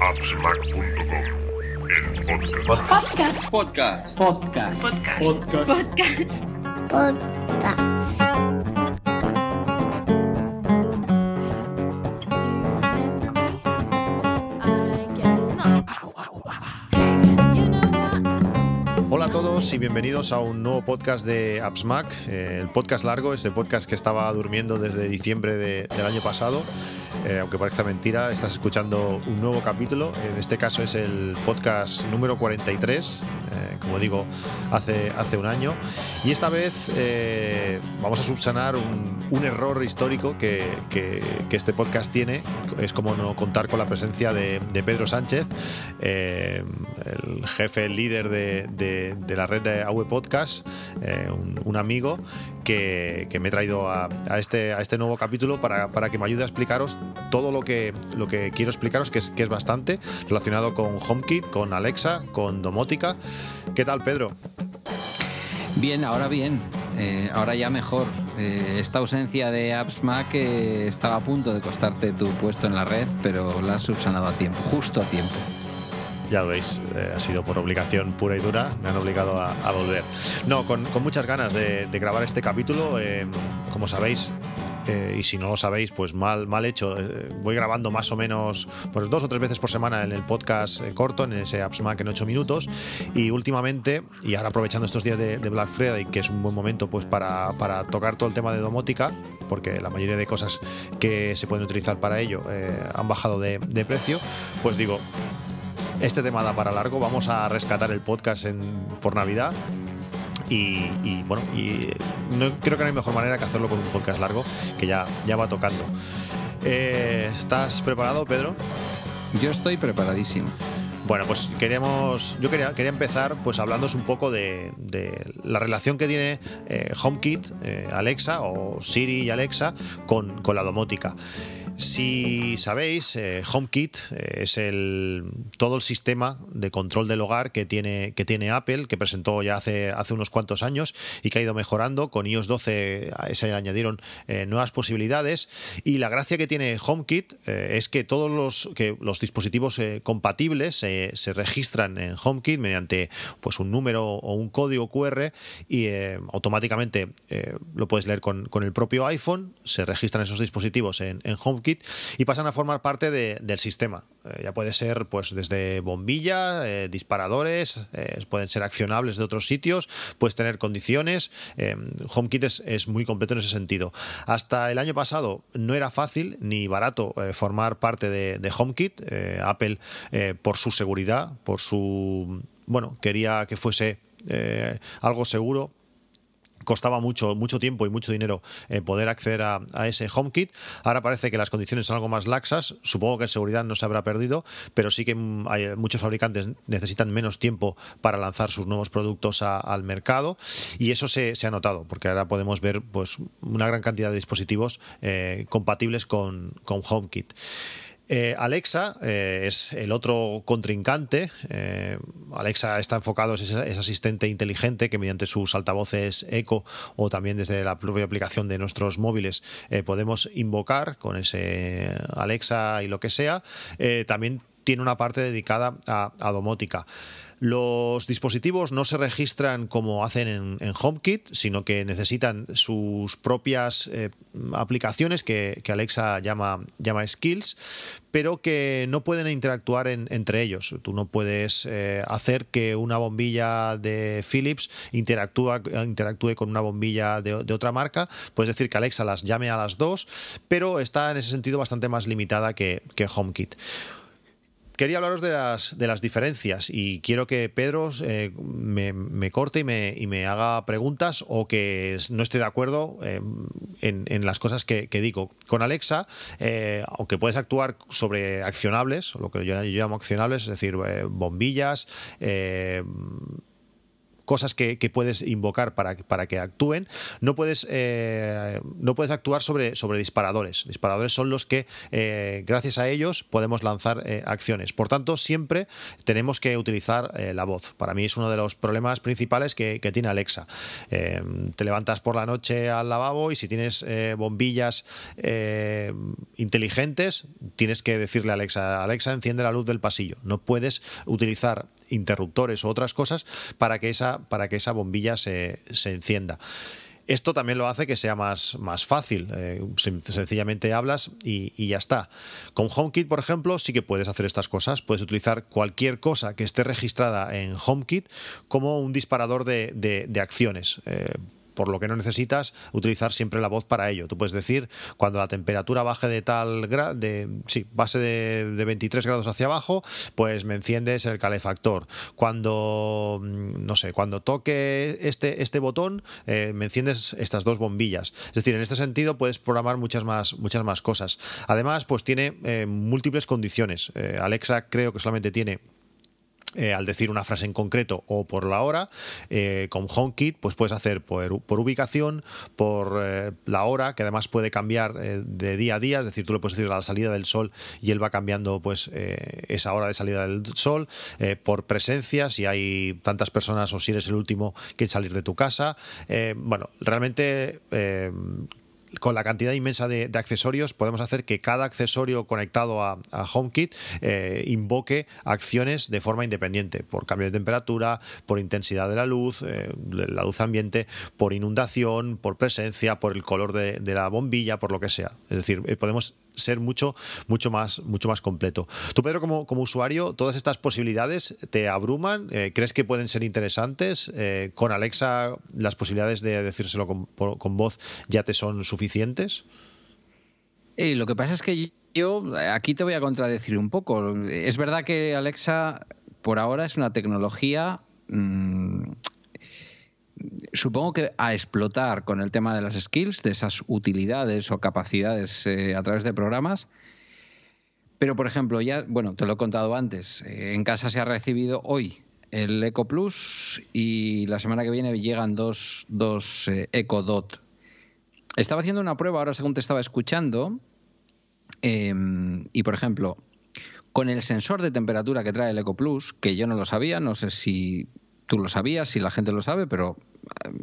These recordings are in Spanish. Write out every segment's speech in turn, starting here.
appsmac.com, el podcast. Podcast. Podcast. Podcast. Podcast. Hola a todos y bienvenidos a un nuevo podcast de AppsMac, eh, el podcast largo, este podcast que estaba durmiendo desde diciembre de- del año pasado. Eh, aunque parezca mentira, estás escuchando un nuevo capítulo. En este caso es el podcast número 43, eh, como digo, hace, hace un año. Y esta vez eh, vamos a subsanar un, un error histórico que, que- este podcast tiene. Es como no contar con la presencia de, Pedro Sánchez, eh, el jefe, el líder de, de- la red de AWE Podcast, un, un amigo que, que me he traído a, a este, a este nuevo capítulo para, para que me ayude a explicaros todo lo que, lo que quiero explicaros, que es, que es bastante relacionado con HomeKit, con Alexa, con domótica. ¿Qué tal, Pedro? Bien, ahora bien. Eh, ahora ya mejor. Eh, esta ausencia de AppsMac eh, estaba a punto de costarte tu puesto en la red, pero la has subsanado a tiempo, justo a tiempo. Ya lo veis, eh, ha sido por obligación pura y dura, me han obligado a, a volver. No, con, con muchas ganas de, de grabar este capítulo. eh, como sabéis, eh, y si no lo sabéis, pues mal, mal hecho. eh, voy grabando más o menos pues dos o tres veces por semana en el podcast eh, corto, en ese AppsMac en 8 minutos. Y últimamente, y ahora aprovechando estos días de, de Black Friday, que es un buen momento pues para, para tocar todo el tema de domótica, porque la mayoría de cosas que se pueden utilizar para ello eh, han bajado de, de precio, pues digo, este tema da para largo. Vamos a rescatar el podcast en, por Navidad. Y, y, bueno, y no, creo que no hay mejor manera que hacerlo con un podcast largo que ya, ya va tocando. Eh, ¿Estás preparado, Pedro? Yo estoy preparadísimo. Bueno, pues queríamos, yo quería, quería empezar pues hablándoos un poco de, de la relación que tiene eh, HomeKit, eh, Alexa o Siri y Alexa con, con la domótica. Si sabéis, eh, HomeKit eh, es el, todo el sistema de control del hogar que tiene, que tiene Apple, que presentó ya hace, hace unos cuantos años y que ha ido mejorando. Con iOS 12 a- se añadieron eh, nuevas posibilidades. Y la gracia que tiene HomeKit eh, es que todos los, que los dispositivos eh, compatibles eh, se registran en HomeKit mediante pues, un número o un código QR y eh, automáticamente eh, lo puedes leer con, con el propio iPhone. Se registran esos dispositivos en, en HomeKit y pasan a formar parte de- del sistema. Eh, ya puede ser pues desde bombilla, eh, disparadores, eh, pueden ser accionables de otros sitios, puedes tener condiciones. HomeKit es, muy completo en ese sentido. Hasta el año pasado no era fácil ni barato formar parte de, HomeKit. Apple, por su seguridad, por su... Bueno, quería que fuese algo seguro costaba mucho, mucho tiempo y mucho dinero eh, poder acceder a, ese HomeKit. Ahora parece que las condiciones son algo más laxas. Supongo que en seguridad no se habrá perdido, pero sí que hay, muchos fabricantes necesitan menos tiempo para lanzar sus nuevos productos al mercado y eso se, se ha notado, porque ahora podemos ver pues, una gran cantidad de dispositivos eh, compatibles con, con HomeKit. Eh, Alexa eh, es el otro contrincante. Eh, Alexa está enfocado, es ese asistente inteligente que mediante sus altavoces Echo o también desde la propia aplicación de nuestros móviles podemos invocar con ese Alexa y lo que sea. También tiene una parte dedicada a domótica. Los dispositivos no se registran como hacen en, HomeKit, sino que necesitan sus propias eh, aplicaciones que, Alexa llama, skills, pero que no pueden interactuar en- entre ellos. Tú no puedes eh, hacer que una bombilla de Philips interactúe con una bombilla de, otra marca. Puedes decir que Alexa las llame a las dos, pero está en ese sentido bastante más limitada que HomeKit. Quería hablaros de las, de las diferencias y quiero que Pedro eh, me, corte y me, haga preguntas o que no esté de acuerdo eh, en, las cosas que, digo. Con Alexa, eh, aunque puedes actuar sobre accionables, lo que yo, yo llamo accionables, es decir, eh, bombillas, cosas que, puedes invocar para, para que actúen, no puedes, no puedes actuar sobre, sobre disparadores. Disparadores son los que, gracias a ellos, podemos lanzar acciones. Por tanto, siempre tenemos que utilizar la voz. Para mí es uno de los problemas principales que, que tiene Alexa. te levantas por la noche al lavabo y si tienes bombillas inteligentes, tienes que decirle a Alexa, Alexa, enciende la luz del pasillo. No puedes utilizar interruptores u otras cosas para que esa, para que esa bombilla se, encienda. Esto también lo hace que sea más, más fácil. Eh, sencillamente hablas y, ya está. Con HomeKit, por ejemplo, sí que puedes hacer estas cosas. Puedes utilizar cualquier cosa que esté registrada en HomeKit como un disparador de, acciones. Eh, por lo que no necesitas utilizar siempre la voz para ello. Tú puedes decir, cuando la temperatura baje de tal grado, de, sí, base de, 23 grados hacia abajo, pues me enciendes el calefactor. Cuando, mm, no sé, cuando toque este, este botón, eh, me enciendes estas dos bombillas. Es decir, en este sentido puedes programar muchas más, muchas más cosas. Además, pues tiene eh, múltiples condiciones. Eh, Alexa creo que solamente tiene eh, al decir una frase en concreto o por la hora, eh, con HomeKit pues puedes hacer por, ubicación, por eh, la hora, que además puede cambiar de día a día, es decir, tú le puedes decir la salida del sol y él va cambiando pues esa hora de salida del sol, por presencia, si hay tantas personas o si eres el último que salir de tu casa. bueno, realmente con la cantidad inmensa de, accesorios podemos hacer que cada accesorio conectado a, HomeKit eh, invoque acciones de forma independiente, por cambio de temperatura, por intensidad de la luz, eh, la luz ambiente, por inundación, por presencia, por el color de, de la bombilla, por lo que sea. Es decir, eh, podemos ser mucho, mucho, más, mucho más completo. Tú, Pedro, como, como usuario, ¿todas estas posibilidades te abruman? Eh, ¿Crees que pueden ser interesantes? Eh, ¿Con Alexa las posibilidades de decírselo con, voz ya te son suficientes? Eh, lo que pasa es que yo aquí te voy a contradecir un poco. Es verdad que Alexa por ahora es una tecnología mm, supongo que a explotar con el tema de las skills, de esas utilidades o capacidades eh, a través de programas. Pero, por ejemplo, ya, bueno, te lo he contado antes, eh, en casa se ha recibido hoy el Eco Plus y la semana que viene llegan dos, dos eh, Eco Dot. Estaba haciendo una prueba ahora según te estaba escuchando em, y, por ejemplo, con el sensor de temperatura que trae el Eco Plus, que yo no lo sabía, no sé si tú lo sabías, si la gente lo sabe, pero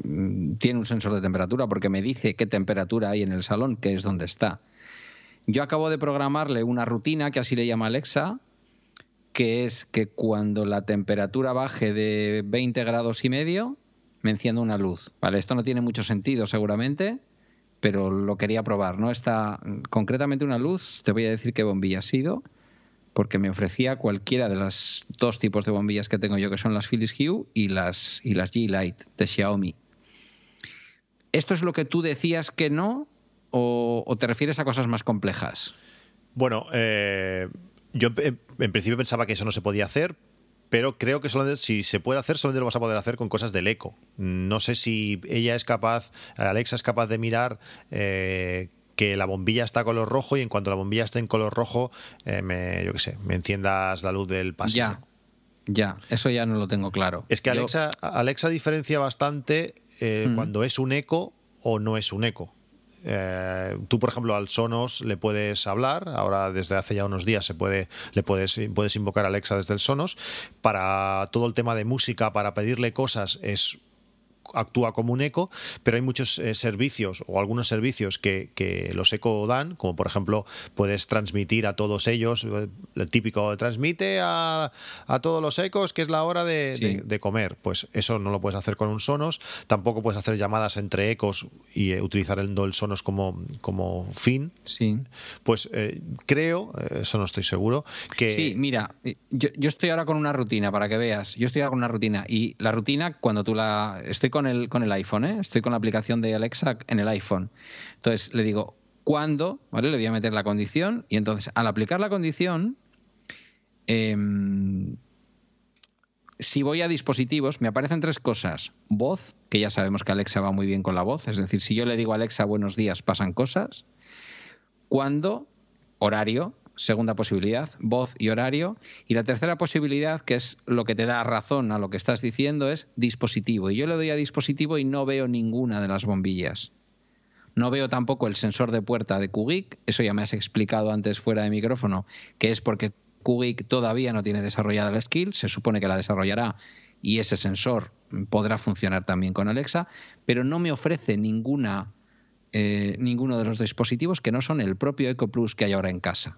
mm, tiene un sensor de temperatura porque me dice qué temperatura hay en el salón, que es donde está. Yo acabo de programarle una rutina, que así le llama Alexa, que es que cuando la temperatura baje de 20 grados y medio, me encienda una luz. Vale, esto no tiene mucho sentido seguramente, pero lo quería probar. No está concretamente una luz, te voy a decir qué bombilla ha sido porque me ofrecía cualquiera de los dos tipos de bombillas que tengo yo, que son las Philips Hue y las, y las G-Light de Xiaomi. ¿Esto es lo que tú decías que no o, te refieres a cosas más complejas? Bueno, eh, yo en, principio pensaba que eso no se podía hacer, pero creo que si se puede hacer, solamente lo vas a poder hacer con cosas del eco. No sé si ella es capaz, Alexa es capaz de mirar eh, que la bombilla está a color rojo y en cuanto la bombilla esté en color rojo, eh, me, yo qué sé, me enciendas la luz del pasillo. Ya, ya, eso ya no lo tengo claro. Es que Alexa, Alexa diferencia bastante eh, cuando es un eco o no es un eco. Eh, tú, por ejemplo, al Sonos le puedes hablar. Ahora, desde hace ya unos días, se puede, le puedes, puedes invocar a Alexa desde el Sonos. Para todo el tema de música, para pedirle cosas, es actúa como un eco, pero hay muchos eh, servicios o algunos servicios que, los eco dan, como por ejemplo puedes transmitir a todos ellos, eh, lo típico, transmite a, todos los ecos que es la hora de, comer. Pues eso no lo puedes hacer con un Sonos, tampoco puedes hacer llamadas entre ecos y eh, utilizar el, el Sonos como, como fin. Sí. Pues creo, eso no estoy seguro, que... Sí, mira, yo, yo estoy ahora con una rutina, para que veas, yo estoy ahora con una rutina y la rutina cuando tú la... Estoy con el, con el iPhone, ¿eh? estoy con la aplicación de Alexa en el iPhone. Entonces le digo, ¿cuándo? ¿Vale? Le voy a meter la condición y entonces al aplicar la condición, em, si voy a dispositivos, me aparecen tres cosas. Voz, que ya sabemos que Alexa va muy bien con la voz, es decir, si yo le digo a Alexa buenos días, pasan cosas. Cuando, horario, segunda posibilidad, voz y horario. Y la tercera posibilidad, que es lo que te da razón a lo que estás diciendo, es dispositivo. Y yo le doy a dispositivo y no veo ninguna de las bombillas. No veo tampoco el sensor de puerta de QGIC, eso ya me has explicado antes fuera de micrófono, que es porque QGIC todavía no tiene desarrollada la skill, se supone que la desarrollará y ese sensor podrá funcionar también con Alexa, pero no me ofrece ninguna, eh, ninguno de los dispositivos que no son el propio Eco Plus que hay ahora en casa.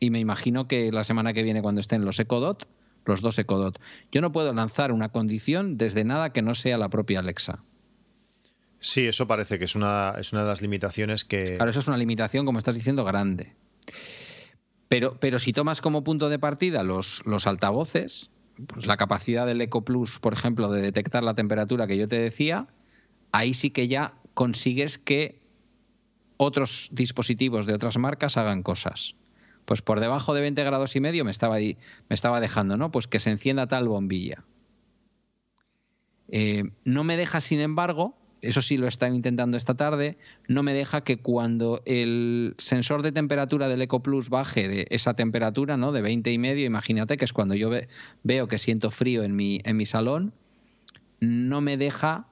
Y me imagino que la semana que viene cuando estén los EcoDot, los dos EcoDot, yo no puedo lanzar una condición desde nada que no sea la propia Alexa. Sí, eso parece que es una, es una de las limitaciones que... Claro, eso es una limitación, como estás diciendo, grande. Pero, pero si tomas como punto de partida los, los altavoces, pues la capacidad del Eco Plus, por ejemplo, de detectar la temperatura que yo te decía, ahí sí que ya consigues que otros dispositivos de otras marcas hagan cosas. Pues por debajo de 20 grados y medio me estaba, me estaba dejando, ¿no? Pues que se encienda tal bombilla. Eh, no me deja, sin embargo, eso sí lo está intentando esta tarde, no me deja que cuando el sensor de temperatura del EcoPlus baje de esa temperatura, ¿no? De 20 y medio, imagínate que es cuando yo veo que siento frío en mi, en mi salón, no me deja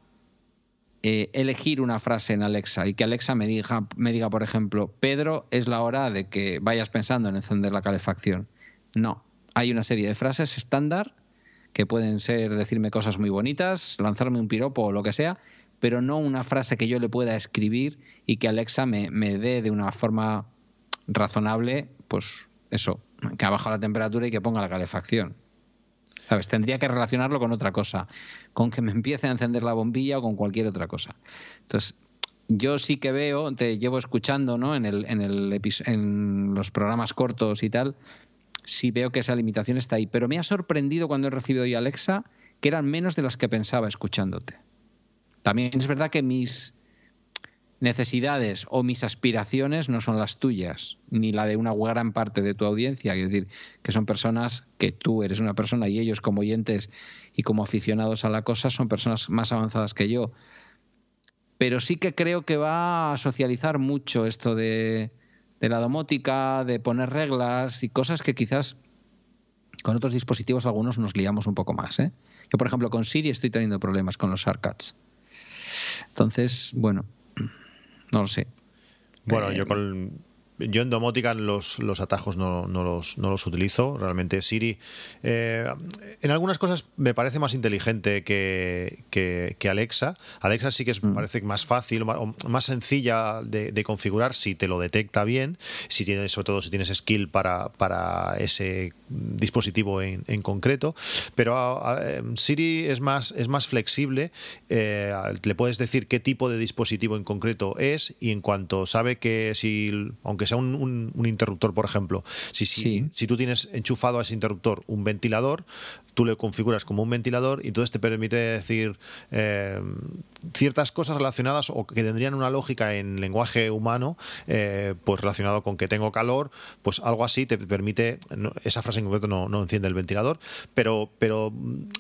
eh, elegir una frase en Alexa y que Alexa me diga, me diga, por ejemplo, Pedro, es la hora de que vayas pensando en encender la calefacción. No, hay una serie de frases estándar que pueden ser decirme cosas muy bonitas, lanzarme un piropo o lo que sea, pero no una frase que yo le pueda escribir y que Alexa me, dé de una forma razonable, pues eso, que ha bajado la temperatura y que ponga la calefacción. ¿Sabes? Tendría que relacionarlo con otra cosa, con que me empiece a encender la bombilla o con cualquier otra cosa. Entonces, yo sí que veo, te llevo escuchando ¿no? en, el, en, el en los programas cortos y tal, sí veo que esa limitación está ahí. Pero me ha sorprendido cuando he recibido hoy Alexa que eran menos de las que pensaba escuchándote. También es verdad que mis necesidades o mis aspiraciones no son las tuyas, ni la de una gran parte de tu audiencia, es decir, que son personas que tú eres una persona y ellos como oyentes y como aficionados a la cosa son personas más avanzadas que yo. Pero sí que creo que va a socializar mucho esto de, la domótica, de poner reglas y cosas que quizás con otros dispositivos algunos nos liamos un poco más. ¿eh? Yo, por ejemplo, con Siri estoy teniendo problemas con los shortcuts. Entonces, bueno, no lo sé. Bueno, yo con yo en domótica los, los atajos no, no, los, no, los, utilizo. Realmente Siri eh, en algunas cosas me parece más inteligente que, que, Alexa. Alexa sí que es, me mm. parece más fácil, más, más sencilla de, configurar si te lo detecta bien, si tienes, sobre todo si tienes skill para, para ese dispositivo en, en concreto. Pero em, Siri es más, es más flexible. Eh, le puedes decir qué tipo de dispositivo en concreto es y en cuanto sabe que si, aunque sea un, interruptor, por ejemplo, si, si, si tú tienes enchufado a ese interruptor un ventilador, tú le configuras como un ventilador y entonces te permite decir eh, ciertas cosas relacionadas o que tendrían una lógica en lenguaje humano, eh, pues relacionado con que tengo calor, pues algo así te permite, esa frase en concreto no, enciende el ventilador, pero, pero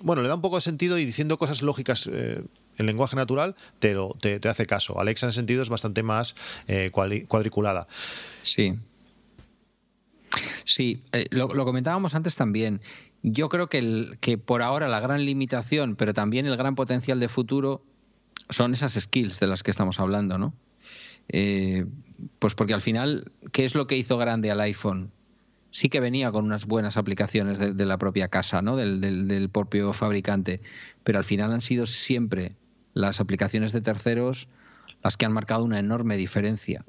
bueno, le da un poco de sentido y diciendo cosas lógicas. Eh, en lenguaje natural te, te, hace caso. Alexa en ese sentido es bastante más cuadriculada. Sí. Sí, lo, comentábamos antes también. Yo creo que, el, que por ahora la gran limitación, pero también el gran potencial de futuro son esas skills de las que estamos hablando, ¿no? Eh, pues porque al final, ¿qué es lo que hizo grande al iPhone? Sí que venía con unas buenas aplicaciones de, la propia casa, ¿no? Del, propio fabricante, pero al final han sido siempre las aplicaciones de terceros las que han marcado una enorme diferencia.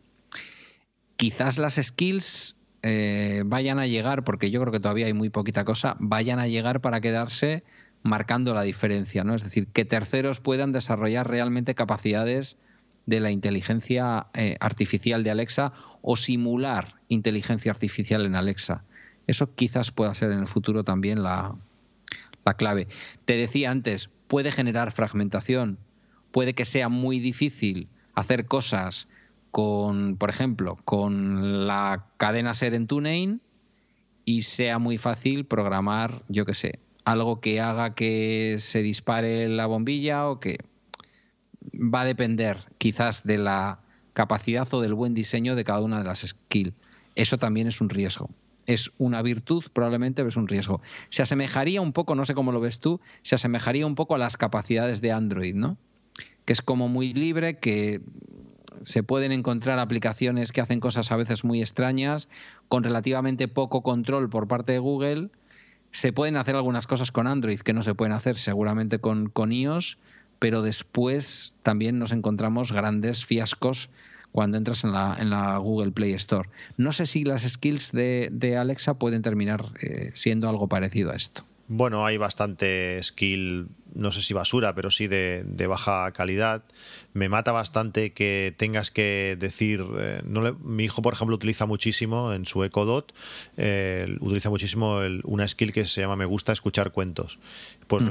Quizás las skills eh, vayan a llegar, porque yo creo que todavía hay muy poquita cosa, vayan a llegar para quedarse marcando la diferencia, ¿no? Es decir, que terceros puedan desarrollar realmente capacidades de la inteligencia eh, artificial de Alexa o simular inteligencia artificial en Alexa. Eso quizás pueda ser en el futuro también la, la clave. Te decía antes, puede generar fragmentación, puede que sea muy difícil hacer cosas con, por ejemplo, con la cadena ser en TuneIn y sea muy fácil programar, yo qué sé, algo que haga que se dispare la bombilla o que va a depender quizás de la capacidad o del buen diseño de cada una de las skills. Eso también es un riesgo. es una virtud, probablemente, pero es un riesgo. Se asemejaría un poco, no sé cómo lo ves tú, se asemejaría un poco a las capacidades de Android, ¿no? Que es como muy libre, que se pueden encontrar aplicaciones que hacen cosas a veces muy extrañas, con relativamente poco control por parte de Google. Se pueden hacer algunas cosas con Android que no se pueden hacer seguramente con, con iOS, pero después también nos encontramos grandes fiascos cuando entras en la, en la Google Play Store. No sé si las skills de, Alexa pueden terminar eh, siendo algo parecido a esto. Bueno, hay bastante skill, no sé si basura, pero sí de, baja calidad. Me mata bastante que tengas que decir. Eh, no mi hijo, por ejemplo, utiliza muchísimo en su Echo Dot, eh, utiliza muchísimo una skill que se llama Me gusta escuchar cuentos. Pues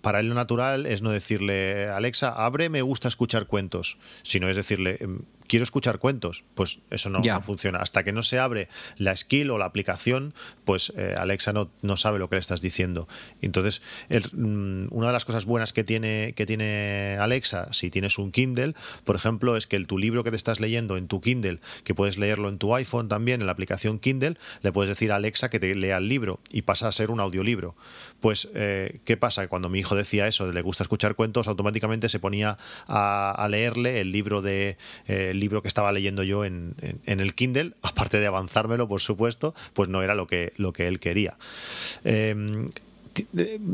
para él lo natural es no decirle, Alexa, abre, me gusta escuchar cuentos, sino es decirle, em, quiero escuchar cuentos, pues eso no, funciona. Hasta que no se abre la skill o la aplicación, pues eh, Alexa no, no, sabe lo que le estás diciendo. Entonces, mm, una de las cosas buenas que tiene, que tiene Alexa, si tienes un Kindle, por ejemplo, es que el, tu libro que te estás leyendo en tu Kindle, que puedes leerlo en tu iPhone también, en la aplicación Kindle, le puedes decir a Alexa que te lea el libro y pasa a ser un audiolibro. Pues, eh, ¿qué pasa? Cuando mi hijo decía eso, le gusta escuchar cuentos, automáticamente se ponía a, leerle el libro de... Eh, libro que estaba leyendo yo en, el Kindle, aparte de avanzármelo, por supuesto, pues no era lo que, lo que él quería. Em,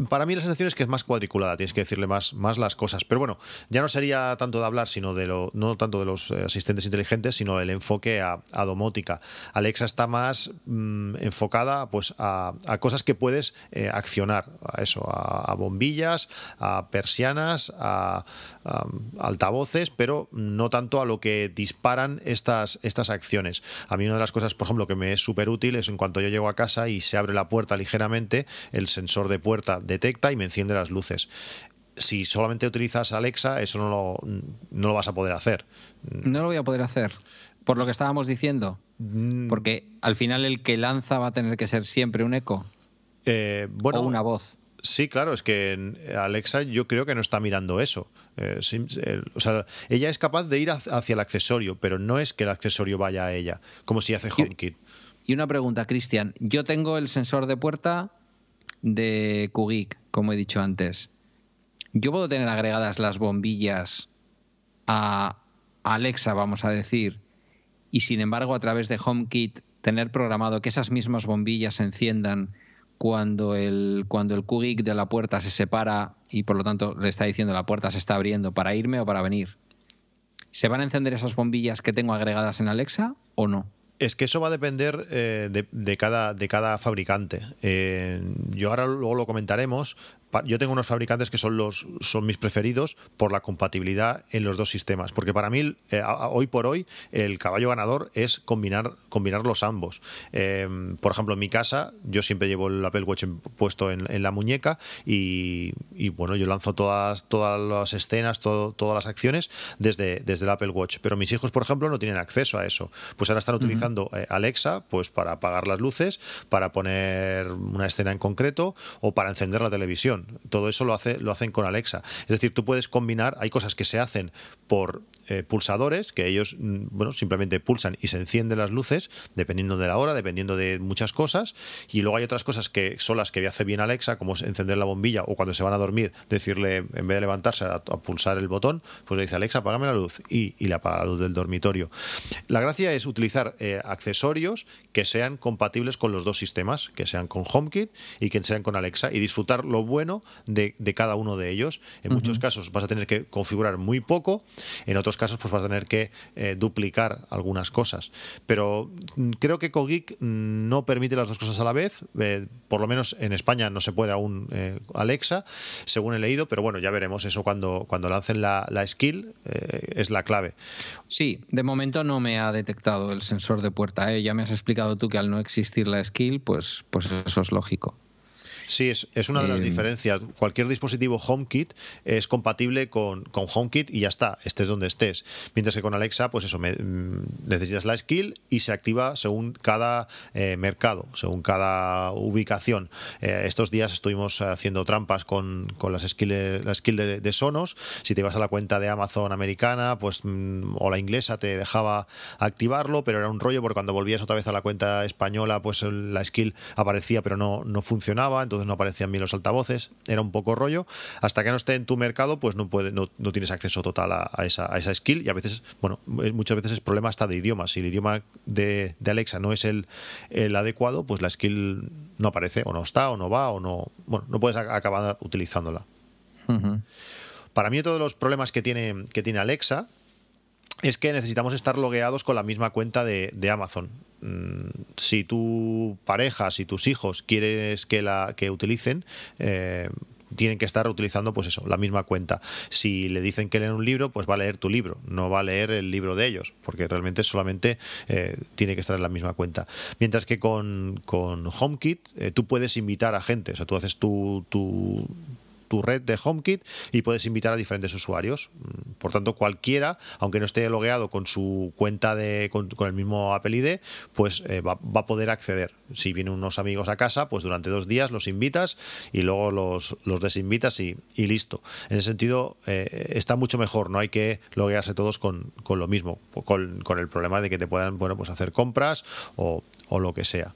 para mí la sensación es que es más cuadriculada, tienes que decirle más, más las cosas. Pero bueno, ya no sería tanto de hablar, sino de lo, no tanto de los eh, asistentes inteligentes, sino el enfoque a, domótica. Alexa está más mm, enfocada pues, a, cosas que puedes eh, accionar, a eso, a, bombillas, a persianas, a, altavoces, pero no tanto a lo que disparan estas, estas acciones. A mí una de las cosas, por ejemplo, que me es súper útil es en cuanto yo llego a casa y se abre la puerta ligeramente, el sensor de de puerta detecta y me enciende las luces. Si solamente utilizas Alexa, eso no lo, no lo vas a poder hacer. No lo voy a poder hacer. Por lo que estábamos diciendo. Mm. Porque al final el que lanza va a tener que ser siempre un eco. Eh, bueno, o una voz. Sí, claro, es que Alexa yo creo que no está mirando eso. Eh, eh, o sea, ella es capaz de ir hacia el accesorio, pero no es que el accesorio vaya a ella, como si hace HomeKit. Y una pregunta, Cristian. Yo tengo el sensor de puerta de QGIC, como he dicho antes, yo puedo tener agregadas las bombillas a Alexa, vamos a decir, y sin embargo a través de HomeKit tener programado que esas mismas bombillas se enciendan cuando el, cuando el QGIC de la puerta se separa y por lo tanto le está diciendo la puerta se está abriendo para irme o para venir. ¿Se van a encender esas bombillas que tengo agregadas en Alexa o no? Es que eso va a depender eh, de, cada, de cada fabricante. Eh, yo ahora luego lo comentaremos, yo tengo unos fabricantes que son los son mis preferidos por la compatibilidad en los dos sistemas, porque para mí eh, hoy por hoy el caballo ganador es combinar combinar ambos. Eh, por ejemplo, en mi casa yo siempre llevo el Apple Watch puesto en, la muñeca y, bueno yo lanzo todas todas las escenas, todas las acciones desde desde el Apple Watch, pero mis hijos por ejemplo no tienen acceso a eso, pues ahora están utilizando eh, Alexa pues para apagar las luces, para poner una escena en concreto o para encender la televisión. Todo eso lo, hace, lo hacen con Alexa. Es decir, tú puedes combinar, hay cosas que se hacen por eh, pulsadores, que ellos mm, bueno, simplemente pulsan y se encienden las luces, dependiendo de la hora, dependiendo de muchas cosas. Y luego hay otras cosas que son las que hace bien Alexa, como encender la bombilla o cuando se van a dormir, decirle, en vez de levantarse a, pulsar el botón, pues le dice Alexa, apágame la luz y, le apaga la luz del dormitorio. La gracia es utilizar eh, accesorios que sean compatibles con los dos sistemas, que sean con HomeKit y que sean con Alexa y disfrutar lo bueno de, cada uno de ellos. En muchos casos vas a tener que configurar muy poco, en otros casos pues vas a tener que eh, duplicar algunas cosas. Pero mm, creo que Cogik no permite las dos cosas a la vez, eh, por lo menos en España no se puede aún eh, Alexa, según he leído, pero bueno, ya veremos eso cuando, cuando lancen la, la skill, es la clave. Sí, de momento no me ha detectado el sensor de puerta, ya me has explicado tú que al no existir la skill, pues, pues eso es lógico. Sí, es, es una de las Eh, diferencias. Cualquier dispositivo HomeKit es compatible con, con HomeKit y ya está, estés donde estés. Mientras que con Alexa, pues eso, me- mm, necesitas la skill y se activa según cada eh, mercado, según cada ubicación. Eh, estos días estuvimos haciendo trampas con, con las skills, la skill de, de Sonos. Si te ibas a la cuenta de Amazon americana, pues mm, o la inglesa te dejaba activarlo, pero era un rollo porque cuando volvías otra vez a la cuenta española, pues la skill aparecía pero no, no funcionaba, entonces no aparecían bien los altavoces, era un poco rollo. Hasta que no esté en tu mercado, pues no, puede, no, no tienes acceso total a, a esa, a esa skill y a veces, bueno, eh, muchas veces es problema hasta de idioma. Si el idioma de, de Alexa no es el, el adecuado, pues la skill no aparece o no está o no va o no, bueno, no puedes acabar utilizándola. Para mí, todos los problemas que tiene, que tiene Alexa es que necesitamos estar logueados con la misma cuenta de, de Amazon. Mm, Si tu pareja, si tus hijos quieres que la que utilicen, eh, tienen que estar utilizando pues eso, la misma cuenta. Si le dicen que leen un libro, pues va a leer tu libro, no va a leer el libro de ellos, porque realmente solamente eh, tiene que estar en la misma cuenta. Mientras que con, con HomeKit eh, tú puedes invitar a gente, o sea, tú haces tu, tu, tu red de HomeKit y puedes invitar a diferentes usuarios. Mm, Por tanto, cualquiera, aunque no esté logueado con su cuenta de con, el mismo Apple ID, pues eh, va, va a poder acceder. Si vienen unos amigos a casa, pues durante dos días los invitas y luego los, los desinvitas y, y listo. En ese sentido, eh, está mucho mejor. No hay que loguearse todos con, con lo mismo, con, con el problema de que te puedan bueno, pues hacer compras o, o lo que sea.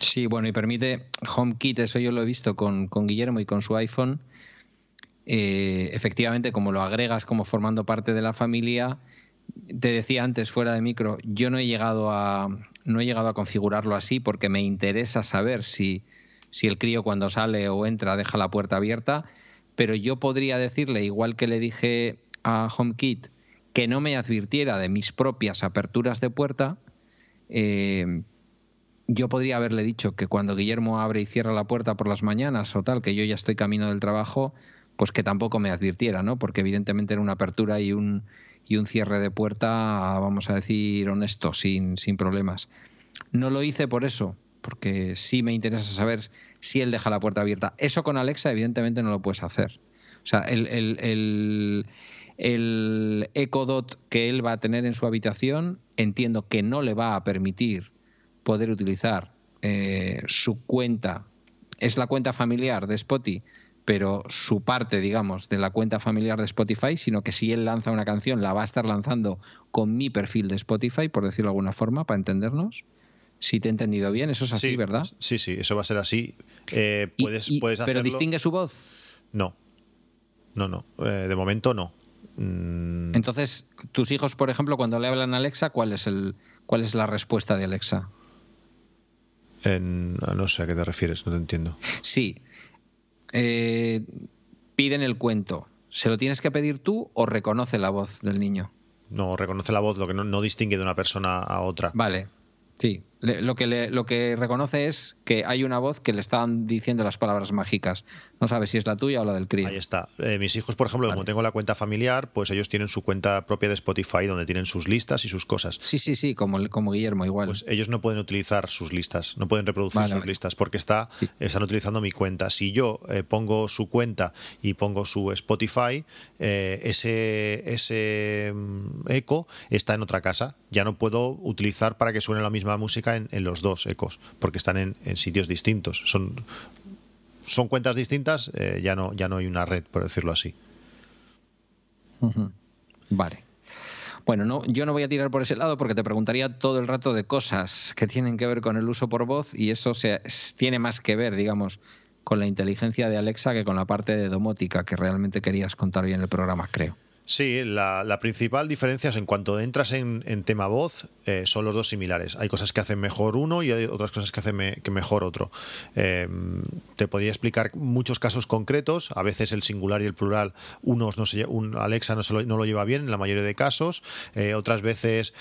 Sí, bueno, y permite HomeKit, eso yo lo he visto con, con Guillermo y con su iPhone. Eh, efectivamente, como lo agregas como formando parte de la familia, te decía antes fuera de micro, yo no he llegado a no he llegado a configurarlo así porque me interesa saber si, si el crío cuando sale o entra deja la puerta abierta, pero yo podría decirle, igual que le dije a HomeKit, que no me advirtiera de mis propias aperturas de puerta, eh, yo podría haberle dicho que cuando Guillermo abre y cierra la puerta por las mañanas o tal, que yo ya estoy camino del trabajo, pues que tampoco me advirtiera, ¿no? Porque evidentemente era una apertura y un, y un cierre de puerta, vamos a decir, honesto, sin, sin problemas. No lo hice por eso, porque sí me interesa saber si él deja la puerta abierta. Eso con Alexa, evidentemente, no lo puedes hacer. O sea, el, el, el, el Echo Dot que él va a tener en su habitación, entiendo que no le va a permitir poder utilizar eh, su cuenta, es la cuenta familiar de Spotify, pero su parte, digamos, de la cuenta familiar de Spotify, sino que si él lanza una canción, la va a estar lanzando con mi perfil de Spotify, por decirlo de alguna forma, para entendernos. Si te he entendido bien, eso es así, sí, ¿verdad? Sí, sí, eso va a ser así. Eh, puedes, y- puedes pero hacerlo- distingue su voz. No. No, no. Eh, de momento no. Mm, Entonces, tus hijos, por ejemplo, cuando le hablan a Alexa, ¿cuál es el cuál es la respuesta de Alexa? En- no sé a qué te refieres, no te entiendo. Sí. Eh, piden el cuento. ¿Se lo tienes que pedir tú o reconoce la voz del niño? No reconoce la voz, lo que no, no distingue de una persona a otra. Vale. Sí. Le- lo, que le- lo que reconoce es que hay una voz que le están diciendo las palabras mágicas. No sabe si es la tuya o la del crío. Ahí está. Eh, mis hijos, por ejemplo, como tengo la cuenta familiar, pues ellos tienen su cuenta propia de Spotify donde tienen sus listas y sus cosas. Sí, sí, sí, como, como Guillermo, igual. Pues ellos no pueden utilizar sus listas, no pueden reproducir Vale, sus vale. listas porque está, Sí. están utilizando mi cuenta. Si yo eh, pongo su cuenta y pongo su Spotify, eh, ese, ese mm, eco está en otra casa. Ya no puedo utilizar para que suene la misma música en, los dos ecos, porque están en, sitios distintos. Son, son cuentas distintas, eh, ya, no, ya no hay una red, por decirlo así. Vale. Bueno, no, yo no voy a tirar por ese lado porque te preguntaría todo el rato de cosas que tienen que ver con el uso por voz y eso se, tiene más que ver, digamos, con la inteligencia de Alexa que con la parte de domótica que realmente querías contar bien el programa, creo. Sí, la, principal diferencia es en cuanto entras en, en tema voz, eh, son los dos similares. Hay cosas que hacen mejor uno y hay otras cosas que hacen que mejor otro. Eh, te podría explicar muchos casos concretos. A veces el singular y el plural, unos no se, un Alexa no, se lo, no lo lleva bien en la mayoría de casos. Eh, otras veces.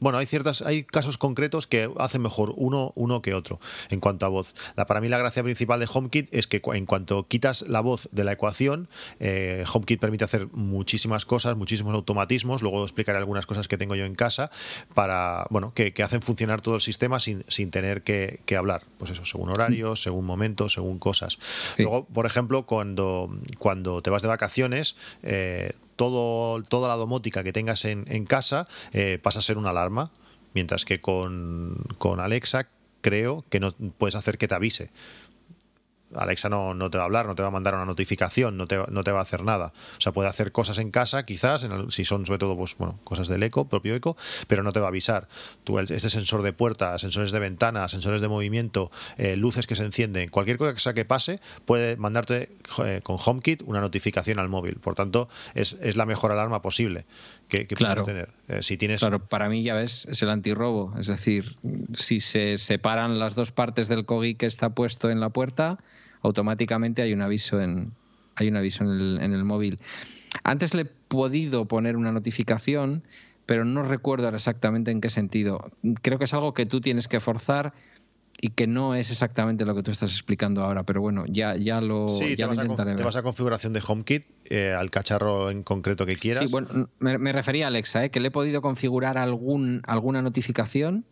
Bueno, hay ciertas, hay casos concretos que hacen mejor uno, uno que otro en cuanto a voz. La, para mí la gracia principal de HomeKit es que en cuanto quitas la voz de la ecuación, eh, HomeKit permite hacer muchísimas cosas, muchísimos automatismos. Luego explicaré algunas cosas que tengo yo en casa para, bueno, que, hacen funcionar todo el sistema sin, sin tener que, hablar. Pues eso, según horarios, según momentos, según cosas. Luego, por ejemplo, cuando, cuando te vas de vacaciones, eh, todo, toda la domótica que tengas en, en casa eh, pasa a ser una alarma, mientras que con, con Alexa creo que no puedes hacer que te avise. Alexa no, no, te va a hablar, no te va a mandar una notificación, no te, no te va a hacer nada. O sea, puede hacer cosas en casa, quizás, si son sobre todo pues, bueno, cosas del eco, propio eco, pero no te va a avisar. Tú, este sensor de puerta, sensores de ventana, sensores de movimiento, eh, luces que se encienden, cualquier cosa que pase, puede mandarte eh, con HomeKit una notificación al móvil. Por tanto, es, es la mejor alarma posible que, puedes tener. Eh, si tienes... Claro, para mí ya ves, es el antirrobo. Es decir, si se separan las dos partes del COGI que está puesto en la puerta, automáticamente hay un aviso en, hay un aviso en el, en el móvil. Antes le he podido poner una notificación, pero no recuerdo exactamente en qué sentido. Creo que es algo que tú tienes que forzar y que no es exactamente lo que tú estás explicando ahora, pero bueno, ya, ya lo, sí, ya te, vas intentaré a, te vas a configuración de HomeKit, eh, al cacharro en concreto que quieras. Sí, bueno, me, refería a Alexa, eh, que le he podido configurar algún, alguna notificación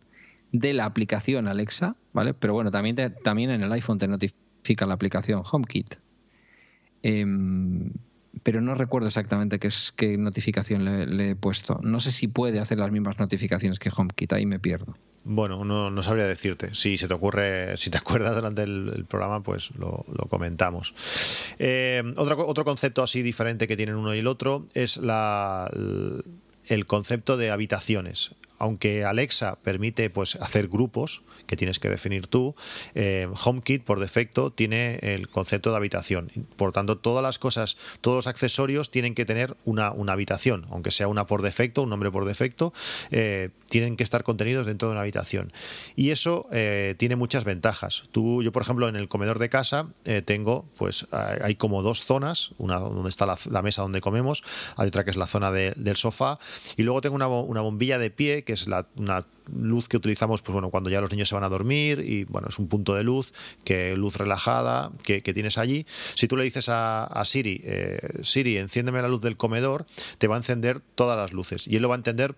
de la aplicación Alexa, ¿vale? Pero bueno, también, también en el iPhone te notifica la aplicación HomeKit. Em, pero no recuerdo exactamente qué, es, qué notificación le, he puesto. No sé si puede hacer las mismas notificaciones que HomeKit, ahí me pierdo. Bueno, no, sabría decirte. Si se te ocurre, si te acuerdas durante el, programa, pues lo, comentamos. Eh, otro, otro concepto así diferente que tienen uno y el otro es la, el concepto de habitaciones. Aunque Alexa permite pues, hacer grupos, que tienes que definir tú. Eh, HomeKit por defecto tiene el concepto de habitación. Por tanto, todas las cosas, todos los accesorios tienen que tener una, una habitación, aunque sea una por defecto, un nombre por defecto, eh, tienen que estar contenidos dentro de una habitación. Y eso eh, tiene muchas ventajas. Tú, yo, por ejemplo, en el comedor de casa tengo, pues hay como dos zonas, una donde está la, mesa donde comemos, hay otra que es la zona del sofá, y luego tengo una, una bombilla de pie, que es la, una luz que utilizamos pues bueno, cuando ya los niños se van a dormir y bueno, es un punto de luz, que luz relajada que, tienes allí. Si tú le dices a, Siri, eh, Siri, enciéndeme la luz del comedor, te va a encender todas las luces y él lo va a entender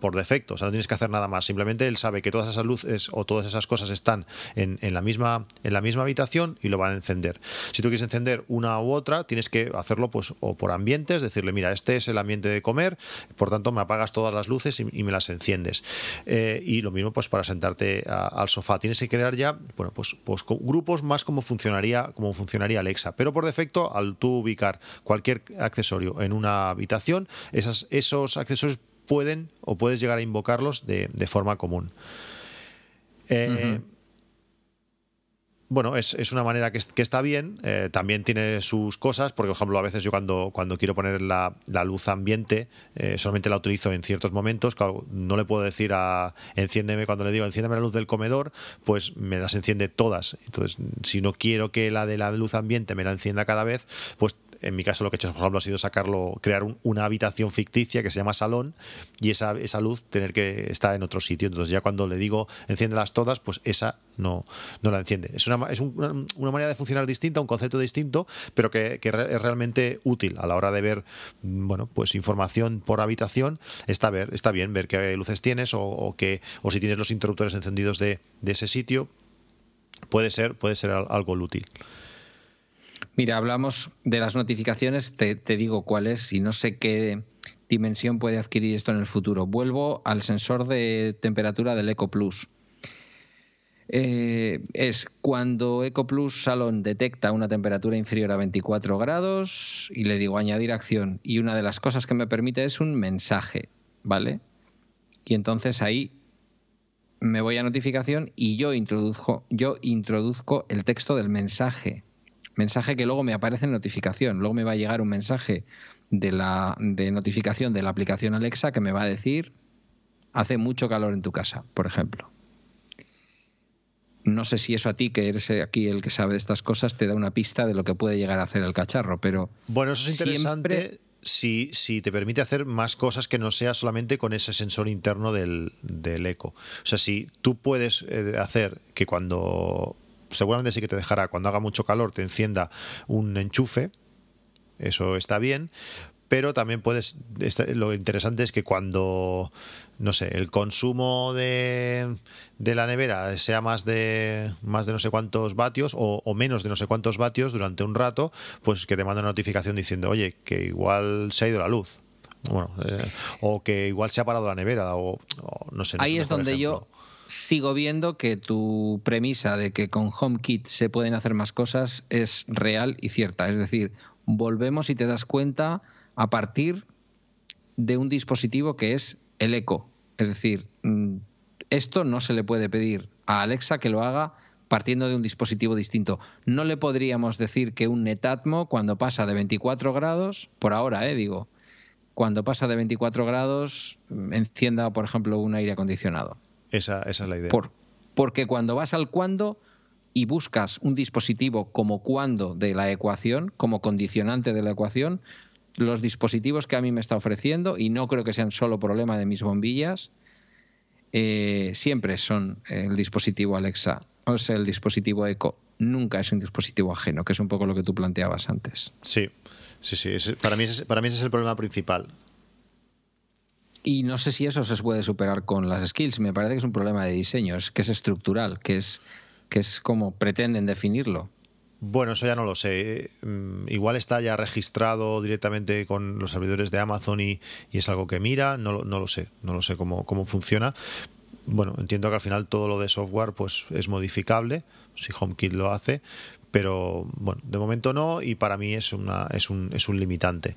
por defecto, o sea, no tienes que hacer nada más. Simplemente él sabe que todas esas luces o todas esas cosas están en, la, misma, en la misma habitación y lo van a encender. Si tú quieres encender una u otra, tienes que hacerlo pues o por ambientes, decirle, mira, este es el ambiente de comer, por tanto me apagas todas las luces y, me las enciendes. Eh, y lo mismo pues para sentarte al sofá. Tienes que crear ya, bueno, pues, pues grupos más como funcionaría, como funcionaría Alexa. Pero por defecto, al tú ubicar cualquier accesorio en una habitación, esas, esos accesorios pueden o puedes llegar a invocarlos de, forma común. Eh, bueno, es, una manera que, está bien, eh, también tiene sus cosas, porque por ejemplo a veces yo cuando, cuando quiero poner la, luz ambiente eh, solamente la utilizo en ciertos momentos, no le puedo decir a enciéndeme, cuando le digo enciéndeme la luz del comedor, pues me las enciende todas. Entonces, si no quiero que la de la luz ambiente me la encienda cada vez, pues en mi caso lo que he hecho, por ejemplo, ha sido sacarlo, crear una habitación ficticia que se llama salón y esa, esa luz tener que estar en otro sitio. Entonces ya cuando le digo enciéndelas todas, pues esa no, no la enciende. Es, una, es una, manera de funcionar distinta, un concepto distinto, pero que, es realmente útil a la hora de ver bueno, pues información por habitación. Está, ver, está bien ver qué luces tienes o, que, o si tienes los interruptores encendidos de, de ese sitio. Puede ser, puede ser algo útil. Mira, hablamos de las notificaciones, te, digo cuál es y no sé qué dimensión puede adquirir esto en el futuro. Vuelvo al sensor de temperatura del Eco Plus. Eh, es cuando Eco Plus Salon detecta una temperatura inferior a 24 grados y le digo añadir acción y una de las cosas que me permite es un mensaje, ¿vale? Y entonces ahí me voy a notificación y yo introduzco, yo introduzco el texto del mensaje mensaje que luego me aparece en notificación. Luego me va a llegar un mensaje de, la, de notificación de la aplicación Alexa que me va a decir, hace mucho calor en tu casa, por ejemplo. No sé si eso a ti, que eres aquí el que sabe de estas cosas, te da una pista de lo que puede llegar a hacer el cacharro, pero... Bueno, eso es interesante. si, si, te permite hacer más cosas que no sea solamente con ese sensor interno del, del eco. O sea, si tú puedes eh, hacer que cuando, seguramente sí que te dejará, cuando haga mucho calor, te encienda un enchufe, eso está bien, pero también puedes lo interesante es que cuando no sé el consumo de, de la nevera sea más de más de no sé cuántos vatios o, menos de no sé cuántos vatios durante un rato pues que te manda una notificación diciendo oye que igual se ha ido la luz bueno eh, o que igual se ha parado la nevera o, no sé ahí es donde yo sigo viendo que tu premisa de que con HomeKit se pueden hacer más cosas es real y cierta es decir volvemos y te das cuenta a partir de un dispositivo que es el eco. Es decir, mm, esto no se le puede pedir a Alexa que lo haga partiendo de un dispositivo distinto. No le podríamos decir que un Netatmo cuando pasa de 24 grados, por ahora, eh, digo, cuando pasa de 24 grados mm, encienda, por ejemplo, un aire acondicionado. Esa, esa es la idea. porque cuando vas al cuando y buscas un dispositivo como cuando de la ecuación, como condicionante de la ecuación, los dispositivos que a mí me está ofreciendo, y no creo que sean solo problema de mis bombillas, eh, siempre son el dispositivo Alexa, o sea, el dispositivo Echo. Nunca es un dispositivo ajeno, que es un poco lo que tú planteabas antes. Sí, sí, sí. para, mí ese, para mí ese es el problema principal. Y no sé si eso se puede superar con las skills. Me parece que es un problema de diseño, es que es estructural, que es, que es como pretenden definirlo. Bueno, eso ya no lo sé. Mm, igual está ya registrado directamente con los servidores de Amazon y, es algo que mira. No, no, lo sé. No lo sé cómo, cómo funciona. Bueno, entiendo que al final todo lo de software pues es modificable, si HomeKit lo hace, pero bueno, de momento no y para mí es, una, es, un, es un limitante.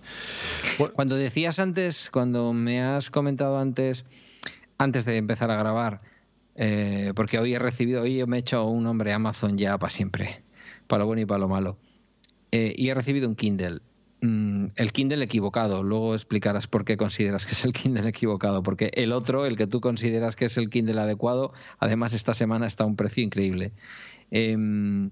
Cuando decías antes, cuando me has comentado antes, antes de empezar a grabar, eh, porque hoy he recibido, hoy me he hecho un hombre Amazon ya para siempre para lo bueno y para lo malo. Eh, y he recibido un Kindle. Mm, el Kindle equivocado. Luego explicarás por qué consideras que es el Kindle equivocado. Porque el otro, el que tú consideras que es el Kindle adecuado, además esta semana está a un precio increíble. Em,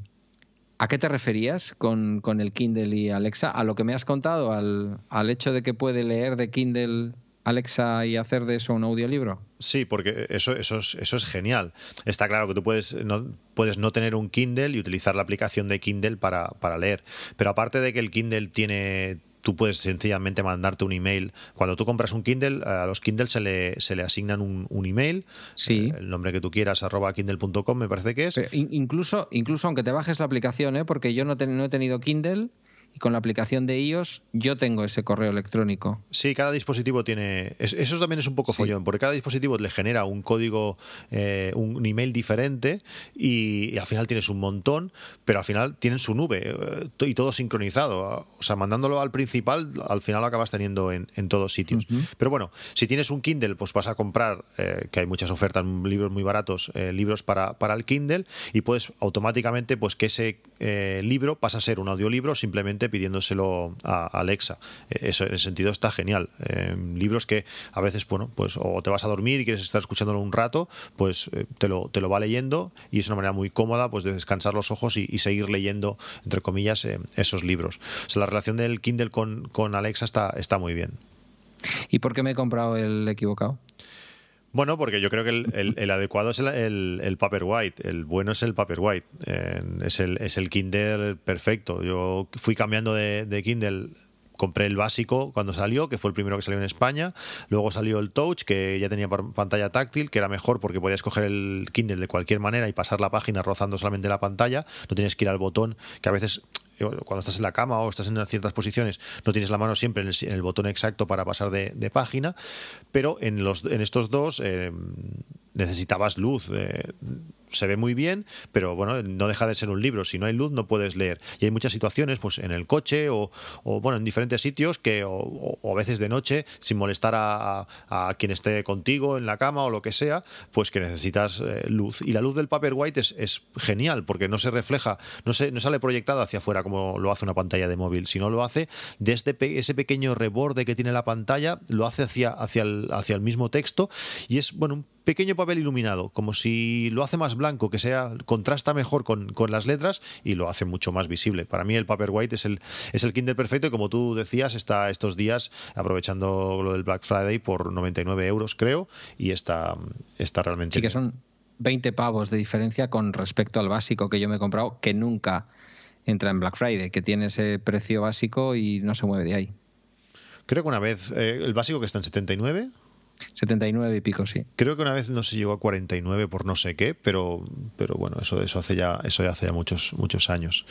¿A qué te referías con, el Kindle y Alexa? ¿A lo que me has contado? ¿Al, ¿Al hecho de que puede leer de Kindle Alexa y hacer de eso un audiolibro? Sí, porque eso, eso, es, eso es genial. Está claro que tú puedes no, puedes no tener un Kindle y utilizar la aplicación de Kindle para, para leer. Pero aparte de que el Kindle tiene tú puedes sencillamente mandarte un email. Cuando tú compras un Kindle, a los Kindle se le, se le asignan un, un email, sí. Eh, el nombre que tú quieras, arroba kindle.com me parece que es. incluso, incluso aunque te bajes la aplicación, ¿eh? porque yo no, no he tenido Kindle, y con la aplicación de iOS yo tengo ese correo electrónico. Sí, cada dispositivo tiene. Eso también es un poco follón, porque cada dispositivo le genera un código, eh, un email diferente y, al final tienes un montón, pero al final tienen su nube eh, y todo sincronizado. O sea, mandándolo al principal, al final lo acabas teniendo en, todos sitios. Pero bueno, si tienes un Kindle, pues vas a comprar, eh, que hay muchas ofertas, libros muy baratos, libros para, para el Kindle y puedes automáticamente, pues que ese libro pasa a ser un audiolibro simplemente pidiéndoselo a Alexa. E, eso en ese sentido está genial. Em, libros que a veces, bueno, pues o te vas a dormir y quieres estar escuchándolo un rato, pues eh, te, lo, te lo va leyendo y es una manera muy cómoda pues de descansar los ojos y, seguir leyendo, entre comillas, eh, esos libros. la relación del Kindle con, con Alexa está, está muy bien. ¿Y por qué me he comprado el equivocado? Bueno, porque yo creo que el, adecuado es el, el, Paperwhite, el bueno es el Paperwhite, es, el, es el Kindle perfecto. Yo fui cambiando de, de Kindle compré el básico cuando salió, que fue el primero que salió en España. Luego salió el Touch, que ya tenía pantalla táctil, que era mejor porque podías coger el Kindle de cualquier manera y pasar la página rozando solamente la pantalla. No tienes que ir al botón, que a veces cuando estás en la cama o estás en ciertas posiciones, no tienes la mano siempre en el, botón exacto para pasar de, página, pero en, los, en estos dos eh, necesitabas luz. Eh, se ve muy bien, pero bueno, no deja de ser un libro. Si no hay luz, no puedes leer. Y hay muchas situaciones, pues en el coche o, bueno, en diferentes sitios que, o, a veces de noche, sin molestar a, quien esté contigo en la cama o lo que sea, pues que necesitas eh, luz. Y la luz del Paperwhite es, es genial porque no se refleja, no, se, no sale proyectada hacia afuera como lo hace una pantalla de móvil, sino lo hace de este ese pequeño reborde que tiene la pantalla, lo hace hacia, hacia, el, hacia el mismo texto y es, bueno, pequeño papel iluminado, como si lo hace más blanco, que sea contrasta mejor con, con las letras y lo hace mucho más visible. Para mí el Paperwhite es el, es el Kindle perfecto y como tú decías, está estos días aprovechando lo del Black Friday por 99 euros, creo, y está, está realmente... Sí, que son 20 pavos de diferencia con respecto al básico que yo me he comprado, que nunca entra en Black Friday, que tiene ese precio básico y no se mueve de ahí. Creo que una vez, eh, el básico que está en 79. 79 y pico, sí. Creo que una vez no se llegó a 49 por no sé qué, pero, pero bueno, eso, eso hace ya, eso ya hace ya muchos, muchos años.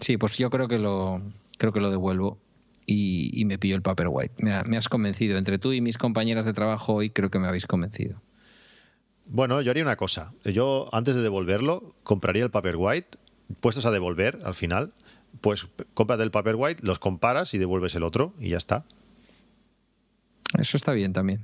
Sí, pues yo creo que lo, creo que lo devuelvo y, me pillo el Paperwhite. Me, me has convencido. Entre tú y mis compañeras de trabajo hoy creo que me habéis convencido. Bueno, yo haría una cosa. Yo, antes de devolverlo, compraría el Paperwhite, puestos a devolver al final, pues cómprate el Paperwhite, los comparas y devuelves el otro y ya está. Eso está bien también.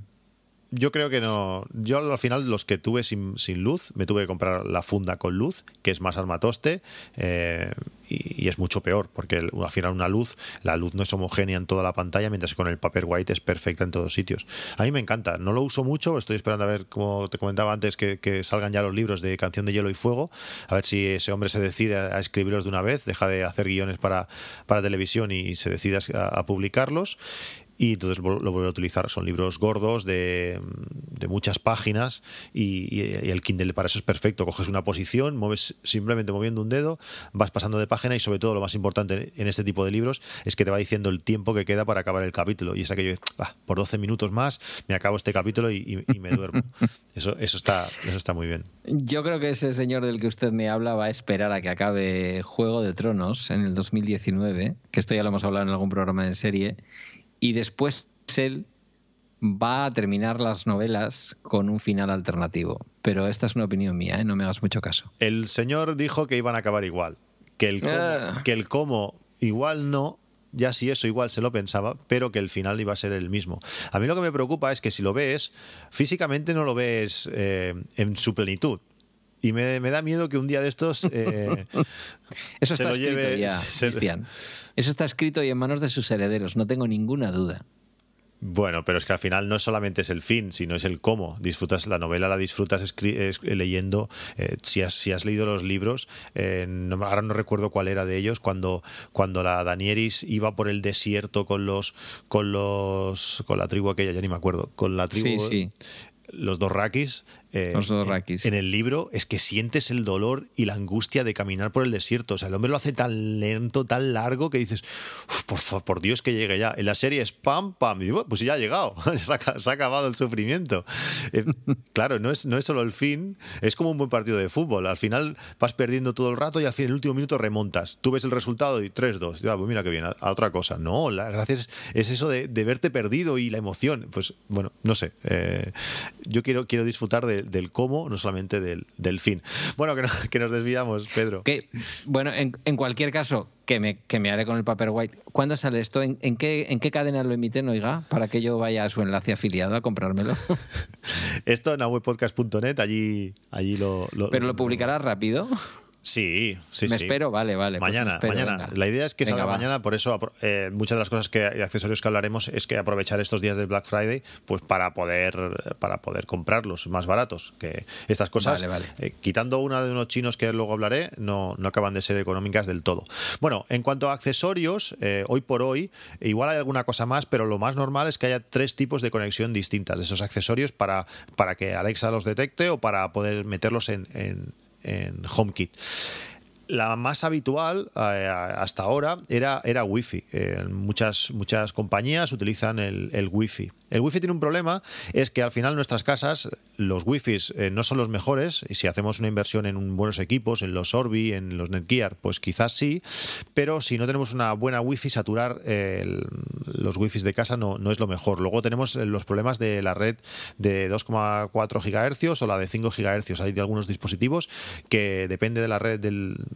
Yo creo que no. Yo al final los que tuve sin, luz, me tuve que comprar la funda con luz, que es más armatoste eh, y, es mucho peor, porque al final una luz, la luz no es homogénea en toda la pantalla, mientras que con el paper white es perfecta en todos sitios. A mí me encanta, no lo uso mucho, estoy esperando a ver, como te comentaba antes, que, salgan ya los libros de Canción de Hielo y Fuego, a ver si ese hombre se decide a escribirlos de una vez, deja de hacer guiones para, para televisión y se decide a publicarlos y entonces lo vuelvo a utilizar. Son libros gordos de, muchas páginas y, el Kindle para eso es perfecto. Coges una posición, mueves simplemente moviendo un dedo, vas pasando de página y sobre todo lo más importante en este tipo de libros es que te va diciendo el tiempo que queda para acabar el capítulo. Y es aquello, ah, por 12 minutos más me acabo este capítulo y, me duermo. Eso, eso, está, eso está muy bien. Yo creo que ese señor del que usted me habla va a esperar a que acabe Juego de Tronos en el 2019, que esto ya lo hemos hablado en algún programa de serie y después él va a terminar las novelas con un final alternativo. Pero esta es una opinión mía, ¿eh? no me hagas mucho caso. El señor dijo que iban a acabar igual, que el cómo, ah. que el cómo igual no, ya si eso igual se lo pensaba, pero que el final iba a ser el mismo. A mí lo que me preocupa es que si lo ves, físicamente no lo ves eh, en su plenitud. Y me, da miedo que un día de estos eh, Eso se lo lleve. Ya, Cristian. Eso está escrito y en manos de sus herederos, no tengo ninguna duda. Bueno, pero es que al final no solamente es el fin, sino es el cómo. Disfrutas la novela, la disfrutas leyendo. Eh, si, has, si, has, leído los libros, eh, ahora no recuerdo cuál era de ellos, cuando, cuando la Danieris iba por el desierto con los, con los, con la tribu aquella, ya ni me acuerdo, con la tribu, sí, sí. los dos rakis, eh, en, el libro es que sientes el dolor y la angustia de caminar por el desierto. O sea, el hombre lo hace tan lento, tan largo que dices, por, por Dios que llegue ya. En la serie es pam, pam. Y digo, pues ya ha llegado, se, ha, acabado el sufrimiento. Eh, claro, no es, no es solo el fin, es como un buen partido de fútbol. Al final vas perdiendo todo el rato y al fin, en el último minuto remontas. Tú ves el resultado y 3-2. Ah, pues mira que bien, a, otra cosa. No, la gracia es, eso de, verte perdido y la emoción. Pues bueno, no sé. Eh, yo quiero, quiero disfrutar de del cómo, no solamente del, del fin. Bueno, que, que, nos desviamos, Pedro. Que, bueno, en, en, cualquier caso, que me, que me haré con el paper white. ¿Cuándo sale esto? ¿En, en, qué, ¿En qué cadena lo emiten, oiga? Para que yo vaya a su enlace afiliado a comprármelo. esto en webpodcast.net, allí, allí lo, lo ¿Pero lo publicará rápido? Sí, sí, me espero, vale, vale. Pues mañana, mañana. La idea es que salga mañana, por eso eh, muchas de las cosas que accesorios que hablaremos es que aprovechar estos días de Black Friday, pues para poder para poder comprarlos más baratos. Que estas cosas, eh, quitando una de unos chinos que luego hablaré, no, no acaban de ser económicas del todo. Bueno, en cuanto a accesorios, eh, hoy por hoy, igual hay alguna cosa más, pero lo más normal es que haya tres tipos de conexión distintas de esos accesorios para, para que Alexa los detecte o para poder meterlos en en HomeKit. La más habitual eh, hasta ahora era, era Wi-Fi. Eh, muchas, muchas compañías utilizan el, el Wi-Fi. El wifi tiene un problema, es que al final nuestras casas, los wifis eh, no son los mejores, y si hacemos una inversión en buenos equipos, en los Orbi, en los Netgear, pues quizás sí, pero si no tenemos una buena wifi, saturar los wifis de casa no, no es lo mejor. Luego tenemos los problemas de la red de 2,4 GHz o la de 5 GHz. Hay de algunos dispositivos que depende de la red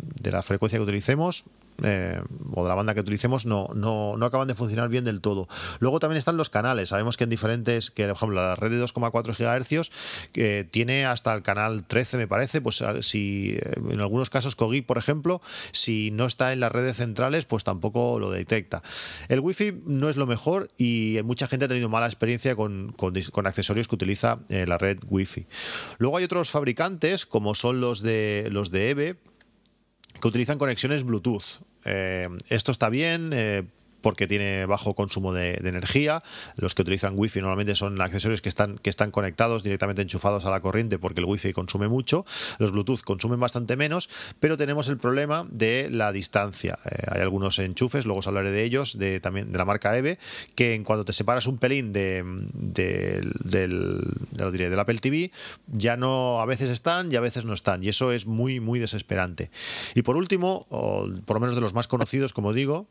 de la frecuencia que utilicemos, eh, o de la banda que utilicemos no, no, no, acaban de funcionar bien del todo. Luego también están los canales. Sabemos que en diferentes, que por ejemplo la red de 2,4 GHz que tiene hasta el canal 13 me parece, pues si en algunos casos Cogi, por ejemplo, si no está en las redes centrales, pues tampoco lo detecta. El Wi-Fi no es lo mejor y mucha gente ha tenido mala experiencia con, con, accesorios que utiliza eh, la red Wi-Fi. Luego hay otros fabricantes, como son los de los de EVE, que utilizan conexiones Bluetooth. Eh, esto está bien. Eh, porque tiene bajo consumo de, energía. Los que utilizan Wi-Fi normalmente son accesorios que están, que están conectados directamente enchufados a la corriente porque el Wi-Fi consume mucho. Los Bluetooth consumen bastante menos, pero tenemos el problema de la distancia. Eh, hay algunos enchufes, luego os hablaré de ellos, de, también de la marca EVE, que en cuanto te separas un pelín de, del, del Apple TV, ya no, a veces están y a veces no están. Y eso es muy, muy desesperante. Y por último, por lo menos de los más conocidos, como digo,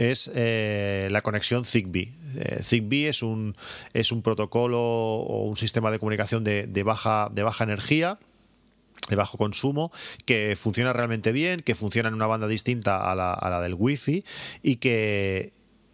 es eh, la conexión Zigbee. Eh, Zigbee es un, es un protocolo o un sistema de comunicación de, de, baja, de baja energía de bajo consumo, que funciona realmente bien, que funciona en una banda distinta a la, a la del Wi-Fi y que,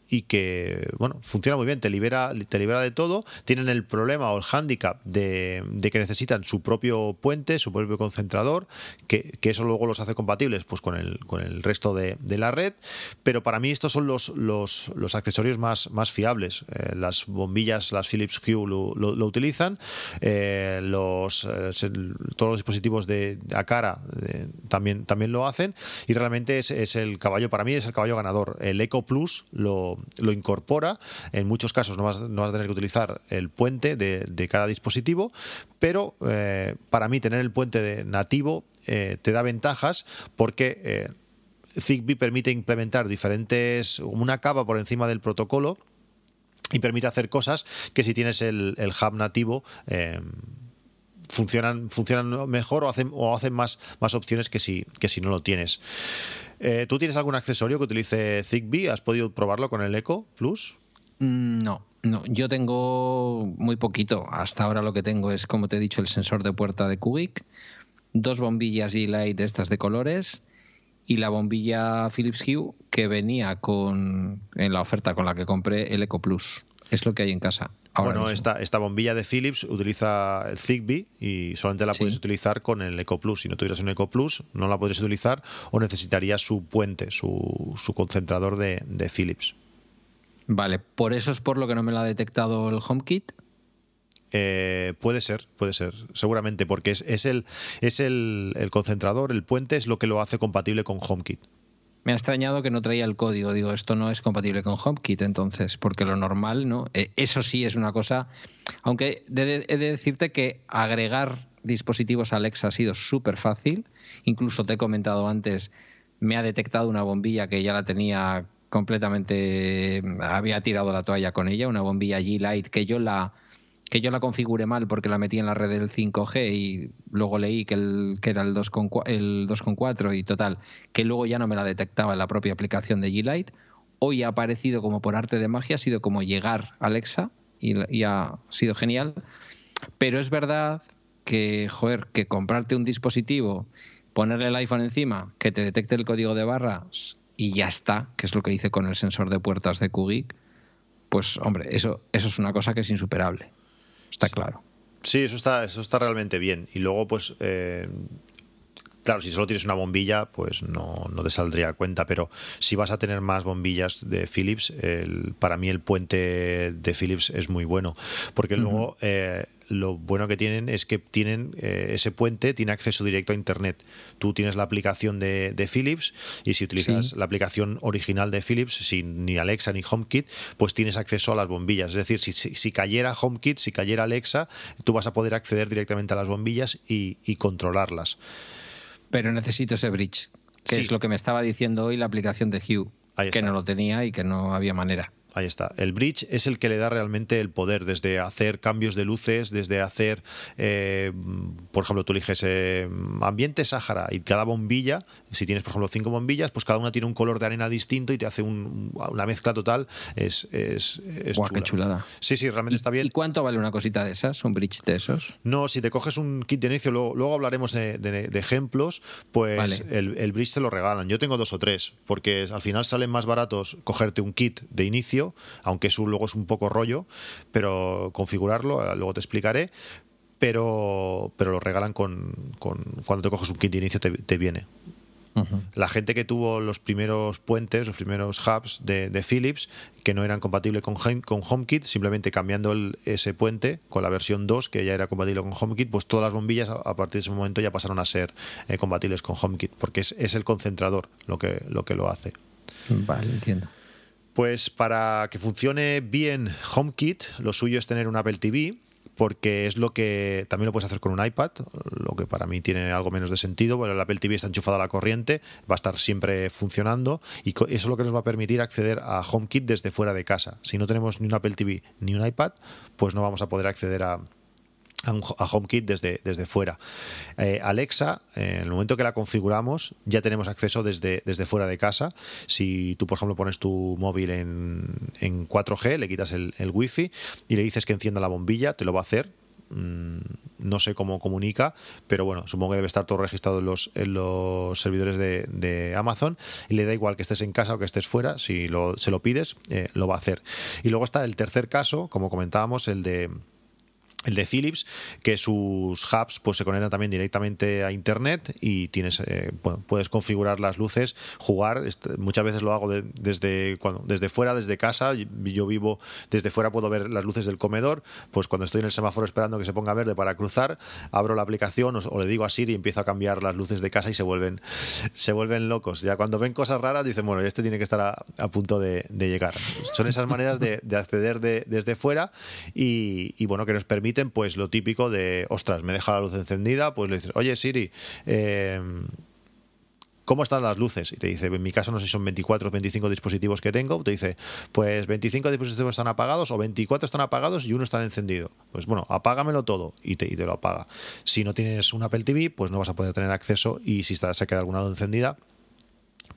y que bueno funciona muy bien, te libera, te libera de todo. Tienen el problema o el hándicap de, que necesitan su propio puente, su propio concentrador, que, eso luego los hace compatibles pues con el, con el resto de, la red. Pero para mí estos son los, los, los accesorios más, más fiables. Eh, las bombillas, las Philips Hue lo, utilizan, eh, los, eh, todos los dispositivos de a cara también, también lo hacen y realmente es, es el caballo, para mí es el caballo ganador. El Eco Plus lo lo, incorpora. En muchos casos no vas, no vas, a tener que utilizar el puente de, cada dispositivo, pero eh, para mí tener el puente de nativo eh, te da ventajas porque... Eh, Zigbee permite implementar diferentes, una capa por encima del protocolo y permite hacer cosas que si tienes el, hub nativo funcionan, funcionan mejor o hacen, o hacen más, más opciones que si, que si no lo tienes. Eh, ¿Tú tienes algún accesorio que utilice Zigbee? ¿Has podido probarlo con el Echo Plus? Mm, no, no, yo tengo muy poquito. Hasta ahora lo que tengo es, como te he dicho, el sensor de puerta de Cubic, dos bombillas G-Light estas de colores y la bombilla Philips Hue que venía con en la oferta con la que compré el Eco Plus. Es lo que hay en casa bueno, esta, esta, bombilla de Philips utiliza el Zigbee y solamente la puedes utilizar con el Eco Plus. Si no tuvieras un Eco Plus, no la podrías utilizar o necesitarías su puente, su, su concentrador de, de, Philips. Vale, ¿por eso es por lo que no me lo ha detectado el HomeKit? Eh, puede ser, puede ser, seguramente, porque es, es, el, es el, el concentrador, el puente es lo que lo hace compatible con HomeKit me ha extrañado que no traía el código. Digo, esto no es compatible con HomeKit, entonces, porque lo normal, ¿no? Eh, eso sí es una cosa. Aunque he de decirte que agregar dispositivos Alexa ha sido súper fácil. Incluso te he comentado antes, me ha detectado una bombilla que ya la tenía completamente. Había tirado la toalla con ella, una bombilla G-Light que yo la que yo la configure mal porque la metí en la red del 5G y luego leí que, el, que era el 2.4 y total, que luego ya no me la detectaba en la propia aplicación de G-Lite. Hoy ha aparecido como por arte de magia, ha sido como llegar Alexa y, ha sido genial. Pero es verdad que, joder, que comprarte un dispositivo, ponerle el iPhone encima, que te detecte el código de barras y ya está, que es lo que hice con el sensor de puertas de QGIC, pues hombre, eso, eso es una cosa que es insuperable. Está claro. Sí, eso está, eso está realmente bien. Y luego, pues, eh, claro, si solo tienes una bombilla, pues no, no, te saldría a cuenta. Pero si vas a tener más bombillas de Philips, para mí el puente de Philips es muy bueno. Porque luego eh, lo bueno que tienen es que tienen eh, ese puente tiene acceso directo a internet. Tú tienes la aplicación de, Philips y si utilizas la aplicación original de Philips sin ni Alexa ni HomeKit, pues tienes acceso a las bombillas. Es decir, si, si, cayera HomeKit, si cayera Alexa, tú vas a poder acceder directamente a las bombillas y, controlarlas. Pero necesito ese bridge, que es lo que me estaba diciendo hoy la aplicación de Hue, que no lo tenía y que no había manera. Ahí está. El bridge es el que le da realmente el poder, desde hacer cambios de luces, desde hacer, eh, por ejemplo, tú eliges eh, ambiente Sáhara y cada bombilla, si tienes, por ejemplo, cinco bombillas, pues cada una tiene un color de arena distinto y te hace una mezcla total. Es, es, qué chulada. Sí, sí, realmente está bien. ¿Y cuánto vale una cosita de esas, un bridge de esos? No, si te coges un kit de inicio, luego, hablaremos de, ejemplos, pues el, el bridge te lo regalan. Yo tengo dos o tres, porque al final salen más baratos cogerte un kit de inicio, aunque eso luego es un poco rollo, pero configurarlo, eh, luego te explicaré, pero, pero lo regalan con, cuando te coges un kit de inicio te, viene. La gente que tuvo los primeros puentes, los primeros hubs de, Philips, que no eran compatibles con, con HomeKit, simplemente cambiando ese puente con la versión 2, que ya era compatible con HomeKit, pues todas las bombillas a, partir de ese momento ya pasaron a ser eh, compatibles con HomeKit, porque es, es, el concentrador lo que, lo que lo hace. Vale, entiendo. Pues para que funcione bien HomeKit, lo suyo es tener un Apple TV, porque es lo que también lo puedes hacer con un iPad, lo que para mí tiene algo menos de sentido. Bueno, el Apple TV está enchufado a la corriente, va a estar siempre funcionando y eso es lo que nos va a permitir acceder a HomeKit desde fuera de casa. Si no tenemos ni un Apple TV ni un iPad, pues no vamos a poder acceder a, a HomeKit desde, desde fuera. Eh, Alexa, en el momento que la configuramos, ya tenemos acceso desde, desde fuera de casa. Si tú, por ejemplo, pones tu móvil en, en 4G, le quitas el, el Wi-Fi y le dices que encienda la bombilla, te lo va a hacer mm, no sé cómo comunica, pero bueno, supongo que debe estar todo registrado en los, en los servidores de, Amazon y le da igual que estés en casa o que estés fuera, si lo, se lo pides, eh, lo va a hacer. Y luego está el tercer caso, como comentábamos, el de el de Philips, que sus hubs pues, se conectan también directamente a Internet y tienes, eh, puedes configurar las luces, jugar. Muchas veces lo hago desde, cuando, desde fuera, desde casa. Yo vivo desde fuera, puedo ver las luces del comedor. Pues cuando estoy en el semáforo esperando que se ponga verde para cruzar, abro la aplicación o, le digo a Siri y empiezo a cambiar las luces de casa y se vuelven, se vuelven locos. Ya cuando ven cosas raras dicen, bueno, este tiene que estar a, punto de, llegar. Son esas maneras de, acceder desde fuera y, y bueno, que nos permite pues lo típico de, ostras, me deja la luz encendida, pues le dices, oye Siri, eh, ¿cómo están las luces? Y te dice, en mi caso no sé si son 24 o 25 dispositivos que tengo, te dice, pues 25 dispositivos están apagados o 24 están apagados y uno está encendido. Pues bueno, apágamelo todo y te, y te lo apaga. Si no tienes un Apple TV, pues no vas a poder tener acceso y si está, se queda alguna luz encendida,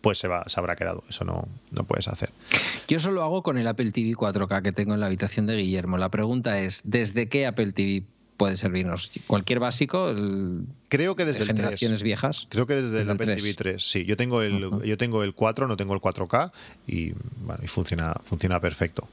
pues se, va, se habrá quedado. Eso no, no puedes hacer. Yo eso lo hago con el Apple TV 4K que tengo en la habitación de Guillermo. La pregunta es, ¿desde qué Apple TV puede servirnos? ¿Cualquier básico? Creo que desde generaciones el viejas. Creo que desde, el Apple TV 3. Sí, yo tengo el, yo tengo el 4, no tengo el 4K y, bueno, y funciona, funciona perfecto.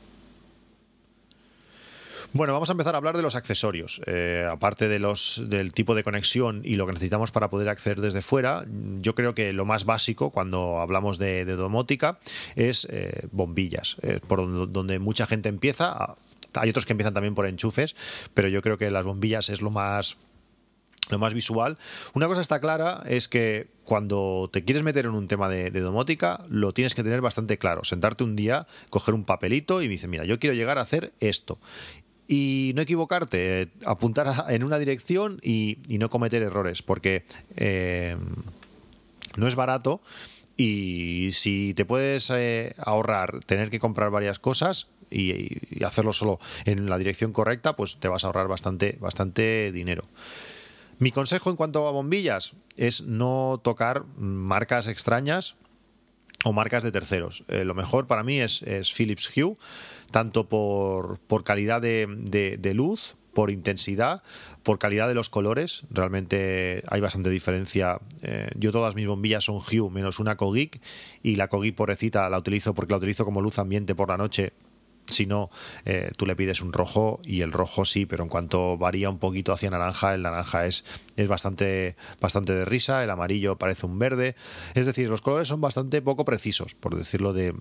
Bueno, vamos a empezar a hablar de los accesorios. Eh, aparte de los, del tipo de conexión y lo que necesitamos para poder acceder desde fuera, yo creo que lo más básico cuando hablamos de, domótica es eh, bombillas, eh, por donde, mucha gente empieza. Hay otros que empiezan también por enchufes, pero yo creo que las bombillas es lo más lo más visual. Una cosa está clara es que cuando te quieres meter en un tema de, domótica, lo tienes que tener bastante claro. Sentarte un día, coger un papelito y me dice, mira, yo quiero llegar a hacer esto y no equivocarte, eh, apuntar en una dirección y, no cometer errores, porque eh, no es barato y si te puedes eh, ahorrar tener que comprar varias cosas y, hacerlo solo en la dirección correcta, pues te vas a ahorrar bastante, bastante dinero. Mi consejo en cuanto a bombillas es no tocar marcas extrañas o marcas de terceros. lo mejor para mí es, es Philips Hue tanto por, calidad de, luz, por intensidad, por calidad de los colores. Realmente hay bastante diferencia. Eh, yo todas mis bombillas son Hue menos una Cogeek y la Cogeek pobrecita la utilizo porque la utilizo como luz ambiente por la noche. Si no, eh, tú le pides un rojo y el rojo sí, pero en cuanto varía un poquito hacia naranja, el naranja es, es bastante, bastante de risa, el amarillo parece un verde. Es decir, los colores son bastante poco precisos, por decirlo de,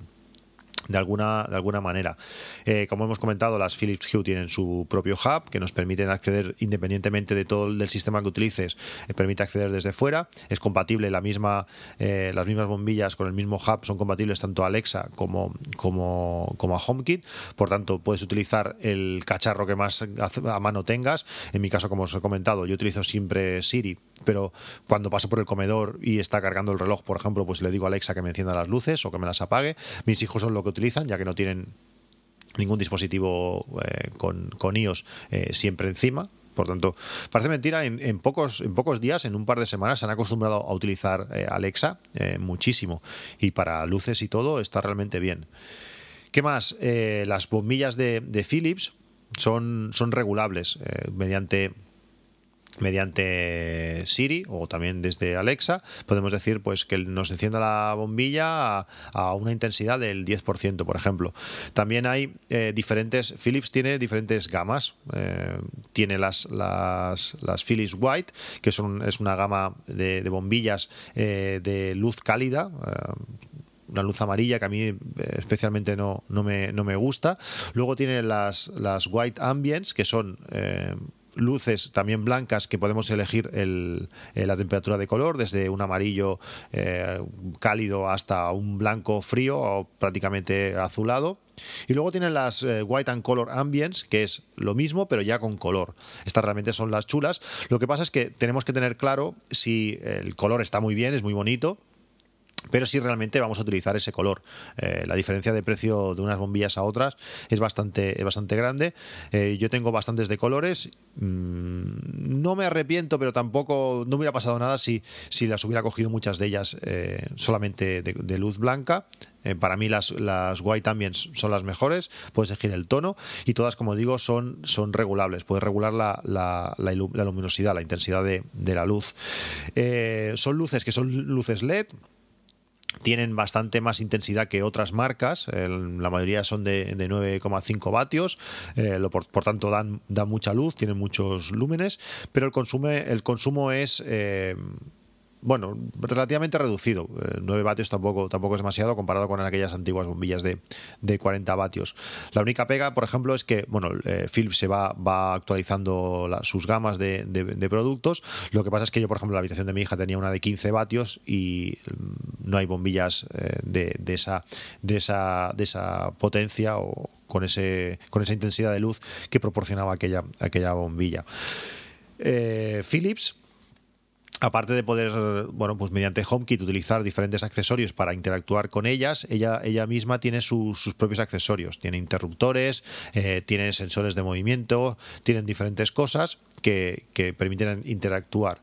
de alguna, de alguna manera. Eh, como hemos comentado, las Philips Hue tienen su propio hub que nos permiten acceder independientemente de todo el sistema que utilices, eh, permite acceder desde fuera. Es compatible la misma, eh, las mismas bombillas con el mismo hub son compatibles tanto a Alexa como, como, como a HomeKit. Por tanto, puedes utilizar el cacharro que más a mano tengas. En mi caso, como os he comentado, yo utilizo siempre Siri, pero cuando paso por el comedor y está cargando el reloj, por ejemplo, pues le digo a Alexa que me encienda las luces o que me las apague. Mis hijos son lo que utilizan, ya que no tienen ningún dispositivo eh, con, iOS eh, siempre encima. Por tanto, parece mentira, en, pocos, en pocos días, en un par de semanas, se han acostumbrado a utilizar eh, Alexa muchísimo. Y para luces y todo está realmente bien. ¿Qué más? las bombillas de, Philips son regulables mediante mediante Siri o también desde Alexa podemos decir pues que nos encienda la bombilla a, una intensidad del 10% por ejemplo también hay eh, diferentes Philips tiene diferentes gamas eh, tiene las, las, Philips White que son es una gama de, bombillas eh, de luz cálida una luz amarilla que a mí especialmente no, no, me, no me gusta. Luego tiene las, las White Ambience, que son luces también blancas que podemos elegir el, eh, la temperatura de color, desde un amarillo eh, cálido hasta un blanco frío o prácticamente azulado. Y luego tienen las eh, White and Color Ambience, que es lo mismo, pero ya con color. Estas realmente son las chulas. Lo que pasa es que tenemos que tener claro si el color está muy bien, es muy bonito, pero si realmente vamos a utilizar ese color. Eh, la diferencia de precio de unas bombillas a otras es bastante, bastante grande. Eh, yo tengo bastantes de colores. Mm, no me arrepiento, pero tampoco no hubiera pasado nada si, si las hubiera cogido muchas de ellas eh, solamente de, luz blanca. para mí las, las white también son las mejores, puedes elegir el tono y todas, como digo, son, son regulables. Puedes regular la, la, la, luminosidad, la intensidad de, de la luz. son luces que son luces LED tienen bastante más intensidad que otras marcas, la mayoría son de, 9,5 vatios, eh, por, tanto dan, mucha luz, tienen muchos lúmenes, pero el, consume, el consumo es... Eh, bueno, relativamente reducido. 9 eh, vatios tampoco, tampoco es demasiado comparado con aquellas antiguas bombillas de, 40 vatios. La única pega, por ejemplo, es que bueno, eh, Philips se va, va actualizando sus gamas de, productos. Lo que pasa es que yo, por ejemplo, la habitación de mi hija tenía una de 15 vatios y mm, no hay bombillas eh, de, esa, de, esa, de esa potencia o con, ese, con esa intensidad de luz que proporcionaba aquella, aquella bombilla. Philips aparte de poder, bueno, pues mediante HomeKit utilizar diferentes accesorios para interactuar con ellas, ella, ella misma tiene sus propios accesorios. Tiene interruptores, eh, tiene sensores de movimiento, tienen diferentes cosas que, permiten interactuar.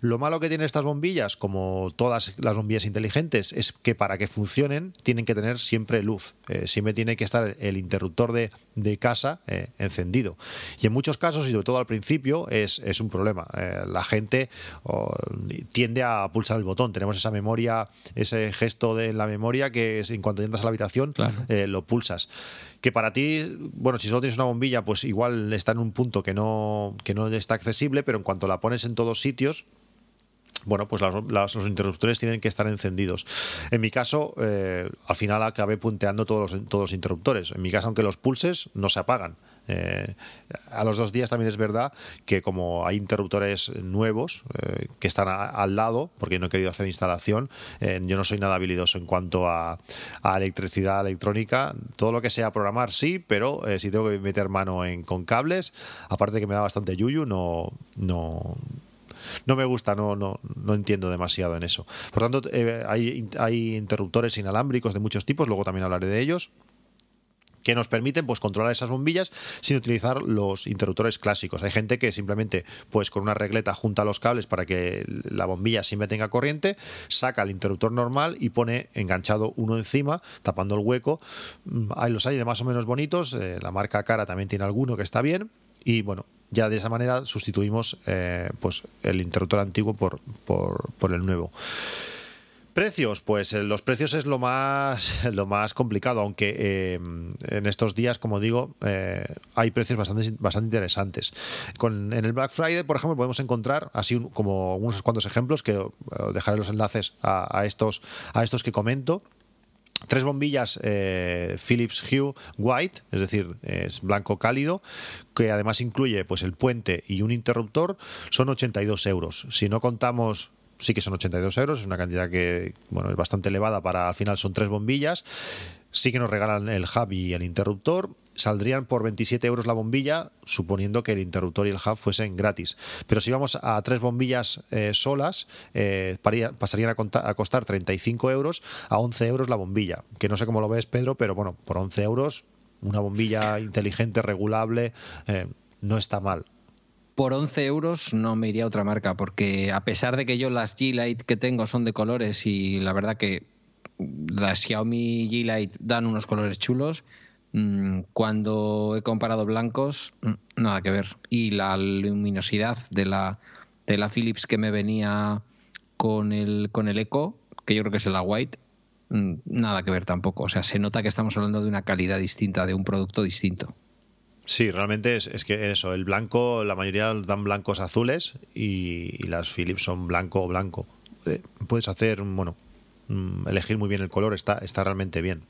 Lo malo que tienen estas bombillas, como todas las bombillas inteligentes, es que para que funcionen tienen que tener siempre luz. Eh, siempre tiene que estar el interruptor de, casa eh, encendido. Y en muchos casos, y sobre todo al principio, es, un problema. la gente tiende a pulsar el botón. Tenemos esa memoria, ese gesto de la memoria que es, en cuanto entras a la habitación eh, lo pulsas. Que para ti, bueno, si solo tienes una bombilla, pues igual está en un punto que no, que no está accesible, pero en cuanto la pones en todos sitios, bueno, pues los interruptores tienen que estar encendidos. En mi caso, eh, al final acabé punteando todos los, interruptores. En mi caso, aunque los pulses, no se apagan. Eh, a los dos días también es verdad que como hay interruptores nuevos eh, que están al lado, porque no he querido hacer instalación, yo no soy nada habilidoso en cuanto a, electricidad electrónica. Todo lo que sea programar sí, pero si tengo que meter mano en, con cables, aparte que me da bastante yuyu, no, no, no me gusta, no, no, no entiendo demasiado en eso. Por tanto, hay, hay interruptores inalámbricos de muchos tipos, luego también hablaré de ellos que nos permiten pues controlar esas bombillas sin utilizar los interruptores clásicos. Hay gente que simplemente pues con una regleta junta los cables para que la bombilla siempre tenga corriente, saca el interruptor normal y pone enganchado uno encima, tapando el hueco. Mm, hay los hay de más o menos bonitos, eh, la marca Cara también tiene alguno que está bien y bueno, ya de esa manera sustituimos eh, pues el interruptor antiguo por, por, el nuevo. Precios, pues eh, los precios es lo más, lo más complicado, aunque eh, en estos días, como digo, hay precios bastante, bastante interesantes. En el Black Friday, por ejemplo, podemos encontrar así como unos cuantos ejemplos, que dejaré los enlaces a, estos, a estos que comento tres bombillas Philips Hue White, es decir, es blanco cálido, que además incluye pues el puente y un interruptor, son 82 euros. Si no contamos sí que son 82 euros, es una cantidad que bueno, es bastante elevada para al final son tres bombillas. Sí que nos regalan el hub y el interruptor. Saldrían por 27 euros la bombilla, suponiendo que el interruptor y el hub fuesen gratis. Pero si vamos a tres bombillas eh, solas, eh, pasarían a, costar 35 euros a 11 euros la bombilla. Que no sé cómo lo ves, Pedro, pero bueno, por 11 euros una bombilla inteligente, regulable, eh, no está mal. Por 11 euros no me iría a otra marca, porque a pesar de que yo las G-Light que tengo son de colores y la verdad que las Xiaomi G-Light dan unos colores chulos, mm, cuando he comparado blancos, mm, nada que ver. Y la luminosidad de la, de la Philips que me venía con el, con el Eco, que yo creo que es la White, mm, nada que ver tampoco. O sea, se nota que estamos hablando de una calidad distinta, de un producto distinto. Sí, realmente es, es, que eso, el blanco, la mayoría dan blancos azules y, las Philips son blanco o blanco. Eh, puedes hacer, bueno, elegir muy bien el color, está, está realmente bien.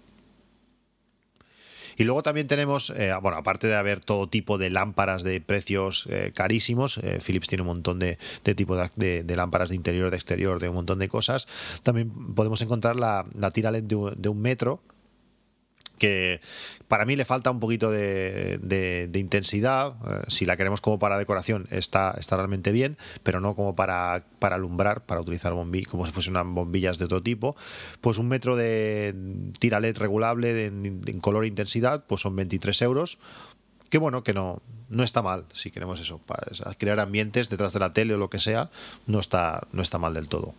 Y luego también tenemos, eh, bueno, aparte de haber todo tipo de lámparas de precios eh, carísimos, Philips tiene un montón de, de tipo de, de, lámparas de interior, de exterior, de un montón de cosas. También podemos encontrar la, la tira LED de un metro, que para mí le falta un poquito de, intensidad. Eh, si la queremos como para decoración, está, está realmente bien, pero no como para, para alumbrar, para utilizar bombillas, como si fuesen bombillas de otro tipo. Pues un metro de tira LED regulable en color e intensidad, pues son 23 euros. Que bueno, que no, no está mal, si queremos eso, para crear ambientes detrás de la tele o lo que sea, no está, no está mal del todo.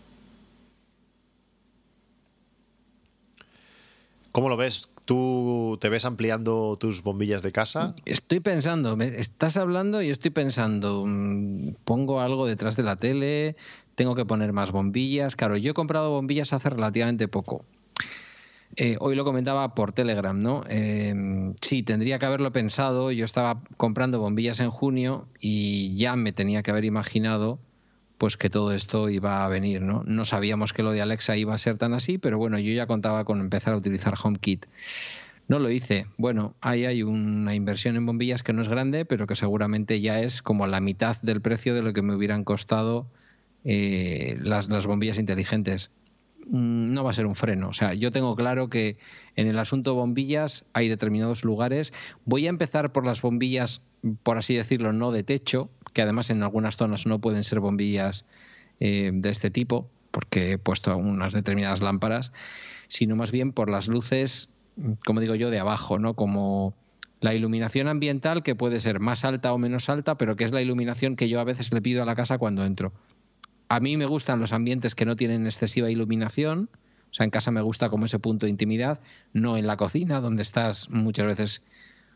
¿Cómo lo ves? ¿Tú te ves ampliando tus bombillas de casa? Estoy pensando, estás hablando y estoy pensando, mm, pongo algo detrás de la tele, tengo que poner más bombillas. Claro, yo he comprado bombillas hace relativamente poco. Eh, hoy lo comentaba por Telegram, ¿no? Em, sí, tendría que haberlo pensado. Yo estaba comprando bombillas en junio y ya me tenía que haber imaginado pues que todo esto iba a venir, ¿no? No sabíamos que lo de Alexa iba a ser tan así, pero bueno, yo ya contaba con empezar a utilizar HomeKit. No lo hice. Bueno, ahí hay una inversión en bombillas que no es grande, pero que seguramente ya es como la mitad del precio de lo que me hubieran costado eh, las, las bombillas inteligentes. Mm, no va a ser un freno. O sea, yo tengo claro que en el asunto bombillas hay determinados lugares. Voy a empezar por las bombillas, por así decirlo, no de techo, que además en algunas zonas no pueden ser bombillas eh, de este tipo, porque he puesto unas determinadas lámparas, sino más bien por las luces, como digo yo, de abajo, ¿no? Como la iluminación ambiental que puede ser más alta o menos alta, pero que es la iluminación que yo a veces le pido a la casa cuando entro. A mí me gustan los ambientes que no tienen excesiva iluminación, o sea, en casa me gusta como ese punto de intimidad, no en la cocina, donde estás muchas veces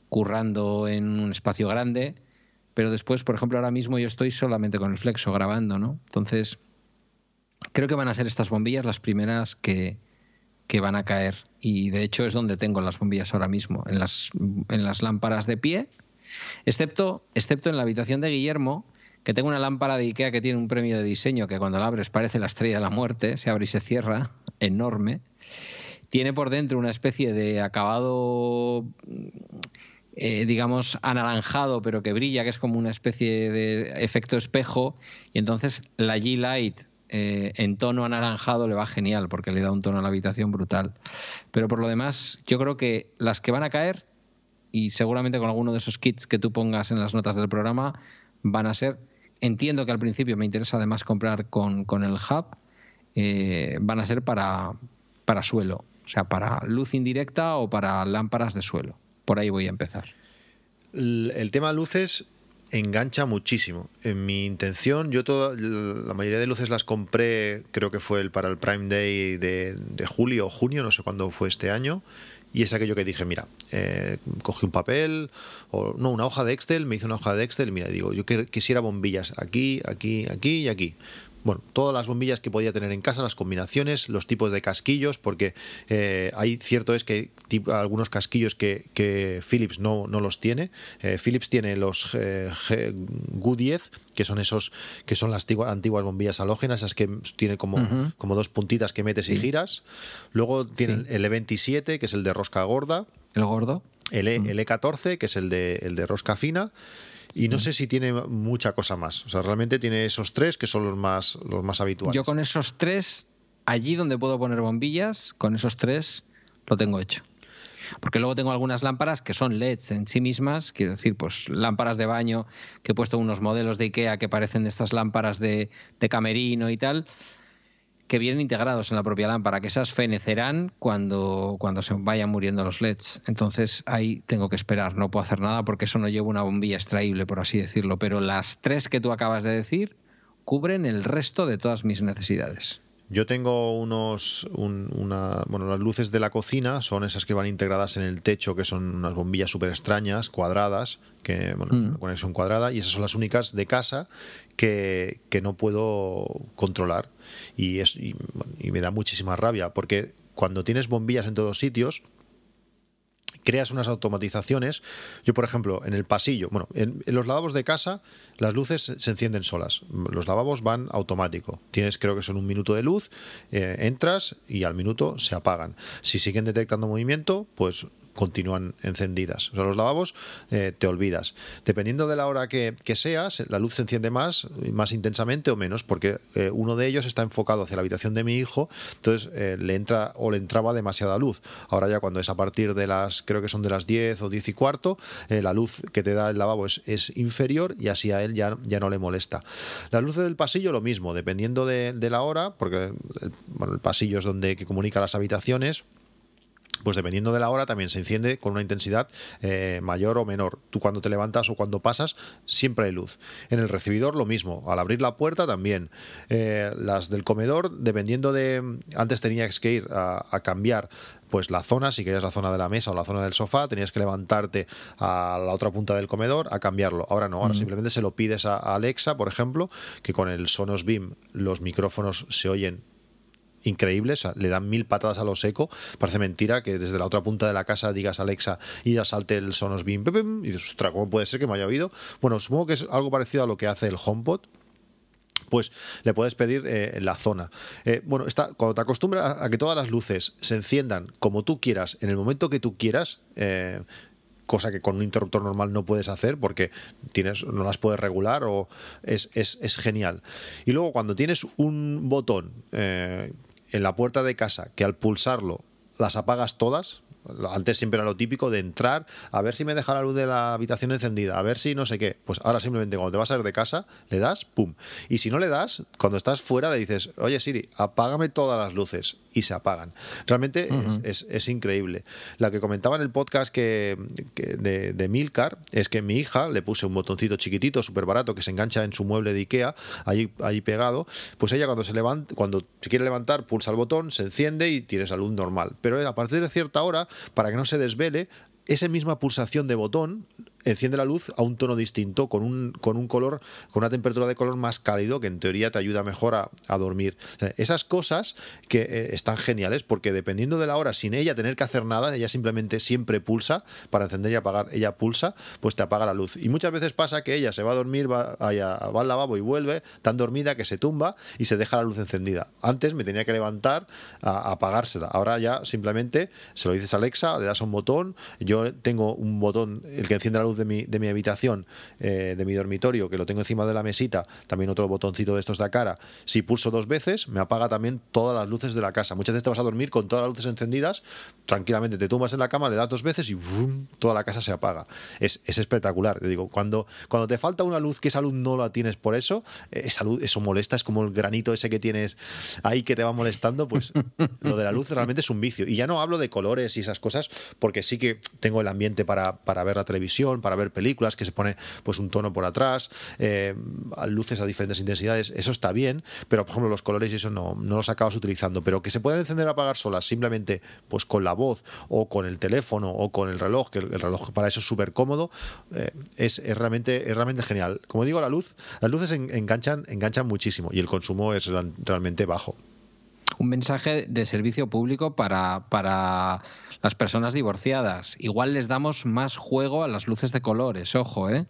currando en un espacio grande, pero después, por ejemplo, ahora mismo yo estoy solamente con el flexo grabando, ¿no? Entonces, creo que van a ser estas bombillas las primeras que, que van a caer. Y de hecho es donde tengo las bombillas ahora mismo, en las, en las lámparas de pie, excepto, excepto en la habitación de Guillermo, que tengo una lámpara de Ikea que tiene un premio de diseño que cuando la abres parece la estrella de la muerte, se abre y se cierra, enorme. Tiene por dentro una especie de acabado eh, digamos, anaranjado, pero que brilla, que es como una especie de efecto espejo. Y entonces la G-Light eh, en tono anaranjado le va genial, porque le da un tono a la habitación brutal. Pero por lo demás, yo creo que las que van a caer, y seguramente con alguno de esos kits que tú pongas en las notas del programa, van a ser. Entiendo que al principio me interesa además comprar con, el hub, eh, van a ser para, para suelo, o sea, para luz indirecta o para lámparas de suelo. Por ahí voy a empezar. El, tema luces engancha muchísimo. En mi intención, yo toda, la mayoría de luces las compré, creo que fue el, para el Prime Day de, julio o junio, no sé cuándo fue este año. Y es aquello que dije, mira, eh, cogí un papel, o no, una hoja de Excel, me hice una hoja de Excel, mira, digo, yo quisiera bombillas aquí, aquí, aquí y aquí bueno, todas las bombillas que podía tener en casa, las combinaciones, los tipos de casquillos, porque eh, hay cierto es que hay algunos casquillos que, Philips no, no, los tiene. Eh, Philips tiene los eh, G10, que son esos que son las antiguas bombillas halógenas, esas que tienen como, como dos puntitas que metes y giras. Luego tienen el E27, que es el de rosca gorda. El gordo. El, e, el E14, que es el de, el de rosca fina. Y no sé si tiene mucha cosa más. O sea, realmente tiene esos tres que son los más, los más habituales. Yo con esos tres, allí donde puedo poner bombillas, con esos tres lo tengo hecho. Porque luego tengo algunas lámparas que son LEDs en sí mismas, quiero decir, pues lámparas de baño, que he puesto unos modelos de IKEA que parecen estas lámparas de, de camerino y tal, que vienen integrados en la propia lámpara, que esas fenecerán cuando, cuando se vayan muriendo los LEDs. Entonces ahí tengo que esperar, no puedo hacer nada porque eso no lleva una bombilla extraíble, por así decirlo. Pero las tres que tú acabas de decir cubren el resto de todas mis necesidades. Yo tengo unos, una, bueno, las luces de la cocina son esas que van integradas en el techo, que son unas bombillas súper extrañas, cuadradas, que, bueno, mm. una conexión cuadrada, y esas son las únicas de casa que, que no puedo controlar. Y, es, y, me da muchísima rabia, porque cuando tienes bombillas en todos sitios, creas unas automatizaciones. Yo, por ejemplo, en el pasillo, bueno, en, los lavabos de casa, las luces se encienden solas. Los lavabos van automático. Tienes, creo que son un minuto de luz, eh, entras y al minuto se apagan. Si siguen detectando movimiento, pues continúan encendidas. O sea, los lavabos eh, te olvidas. Dependiendo de la hora que, seas, la luz se enciende más, más intensamente o menos, porque eh, uno de ellos está enfocado hacia la habitación de mi hijo, entonces eh, le entra o le entraba demasiada luz. Ahora ya cuando es a partir de las, creo que son de las 10 o 10 y cuarto, la luz que te da el lavabo es, inferior y así a él ya, ya no le molesta. Las luces del pasillo lo mismo, dependiendo de, la hora, porque el, el pasillo es donde que comunica las habitaciones, pues dependiendo de la hora también se enciende con una intensidad eh, mayor o menor. Tú cuando te levantas o cuando pasas siempre hay luz. En el recibidor lo mismo, al abrir la puerta también. Eh, las del comedor, dependiendo de... Antes tenías que ir a, cambiar pues la zona, si querías la zona de la mesa o la zona del sofá, tenías que levantarte a la otra punta del comedor a cambiarlo. Ahora no, ahora simplemente se lo pides a Alexa, por ejemplo, que con el Sonos Beam los micrófonos se oyen increíbles, le dan mil patadas a lo seco. Parece mentira que desde la otra punta de la casa digas Alexa y ya salte el Sonos Beam y dices, ostras, ¿cómo puede ser que me haya oído? Bueno, supongo que es algo parecido a lo que hace el HomePod, pues le puedes pedir eh, la zona. Eh, bueno, está, cuando te acostumbras a que todas las luces se enciendan como tú quieras, en el momento que tú quieras, eh, cosa que con un interruptor normal no puedes hacer porque tienes, no las puedes regular o es, es, genial. Y luego cuando tienes un botón en la puerta de casa que al pulsarlo las apagas todas, antes siempre era lo típico de entrar, a ver si me deja la luz de la habitación encendida, a ver si no sé qué. Pues ahora simplemente cuando te vas a ir de casa, le das, pum. Y si no le das, cuando estás fuera, le dices, oye Siri, apágame todas las luces y se apagan. Realmente es, increíble. La que comentaba en el podcast que, de, Milcar es que mi hija le puse un botoncito chiquitito, súper barato, que se engancha en su mueble de Ikea, ahí, ahí pegado. Pues ella cuando se levanta, cuando se quiere levantar, pulsa el botón, se enciende y tienes luz normal. Pero a partir de cierta hora, para que no se desvele, esa misma pulsación de botón enciende la luz a un tono distinto, con un, con un color, con una temperatura de color más cálido, que en teoría te ayuda mejor a, dormir. Esas cosas que eh, están geniales, porque dependiendo de la hora, sin ella tener que hacer nada, ella simplemente siempre pulsa para encender y apagar, ella pulsa, pues te apaga la luz. Y muchas veces pasa que ella se va a dormir, va, va al lavabo y vuelve tan dormida que se tumba y se deja la luz encendida. Antes me tenía que levantar a, apagársela. Ahora ya simplemente se lo dices a Alexa, le das un botón. Yo tengo un botón, el que enciende la luz de mi, de mi habitación, eh, de mi dormitorio, que lo tengo encima de la mesita, también otro botoncito de estos de cara, si pulso dos veces, me apaga también todas las luces de la casa. Muchas veces te vas a dormir con todas las luces encendidas, tranquilamente te tumbas en la cama, le das dos veces y toda la casa se apaga. Es, espectacular. Te digo, cuando, cuando te falta una luz, que esa luz no la tienes por eso, eh, esa luz, eso molesta, es como el granito ese que tienes ahí que te va molestando, pues lo de la luz realmente es un vicio. Y ya no hablo de colores y esas cosas, porque sí que tengo el ambiente para, para ver la televisión, para ver películas, que se pone pues un tono por atrás, eh, luces a diferentes intensidades, eso está bien, pero por ejemplo los colores y eso no, no los acabas utilizando, pero que se pueden encender o apagar solas simplemente pues con la voz o con el teléfono o con el reloj, que el, reloj para eso es súper cómodo, eh, es, realmente, es realmente genial. Como digo, la luz, las luces enganchan, enganchan muchísimo y el consumo es realmente bajo un mensaje de servicio público para, para las personas divorciadas. Igual les damos más juego a las luces de colores, ojo, ¿eh?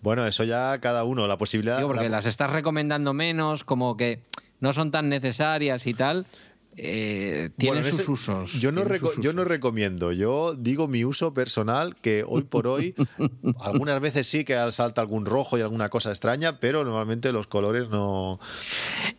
Bueno, eso ya cada uno, la posibilidad... porque las estás recomendando menos, como que no son tan necesarias y tal. Eh, tiene sus usos. Yo no, yo no recomiendo, yo digo mi uso personal, que hoy por hoy, algunas veces sí que salta algún rojo y alguna cosa extraña, pero normalmente los colores no...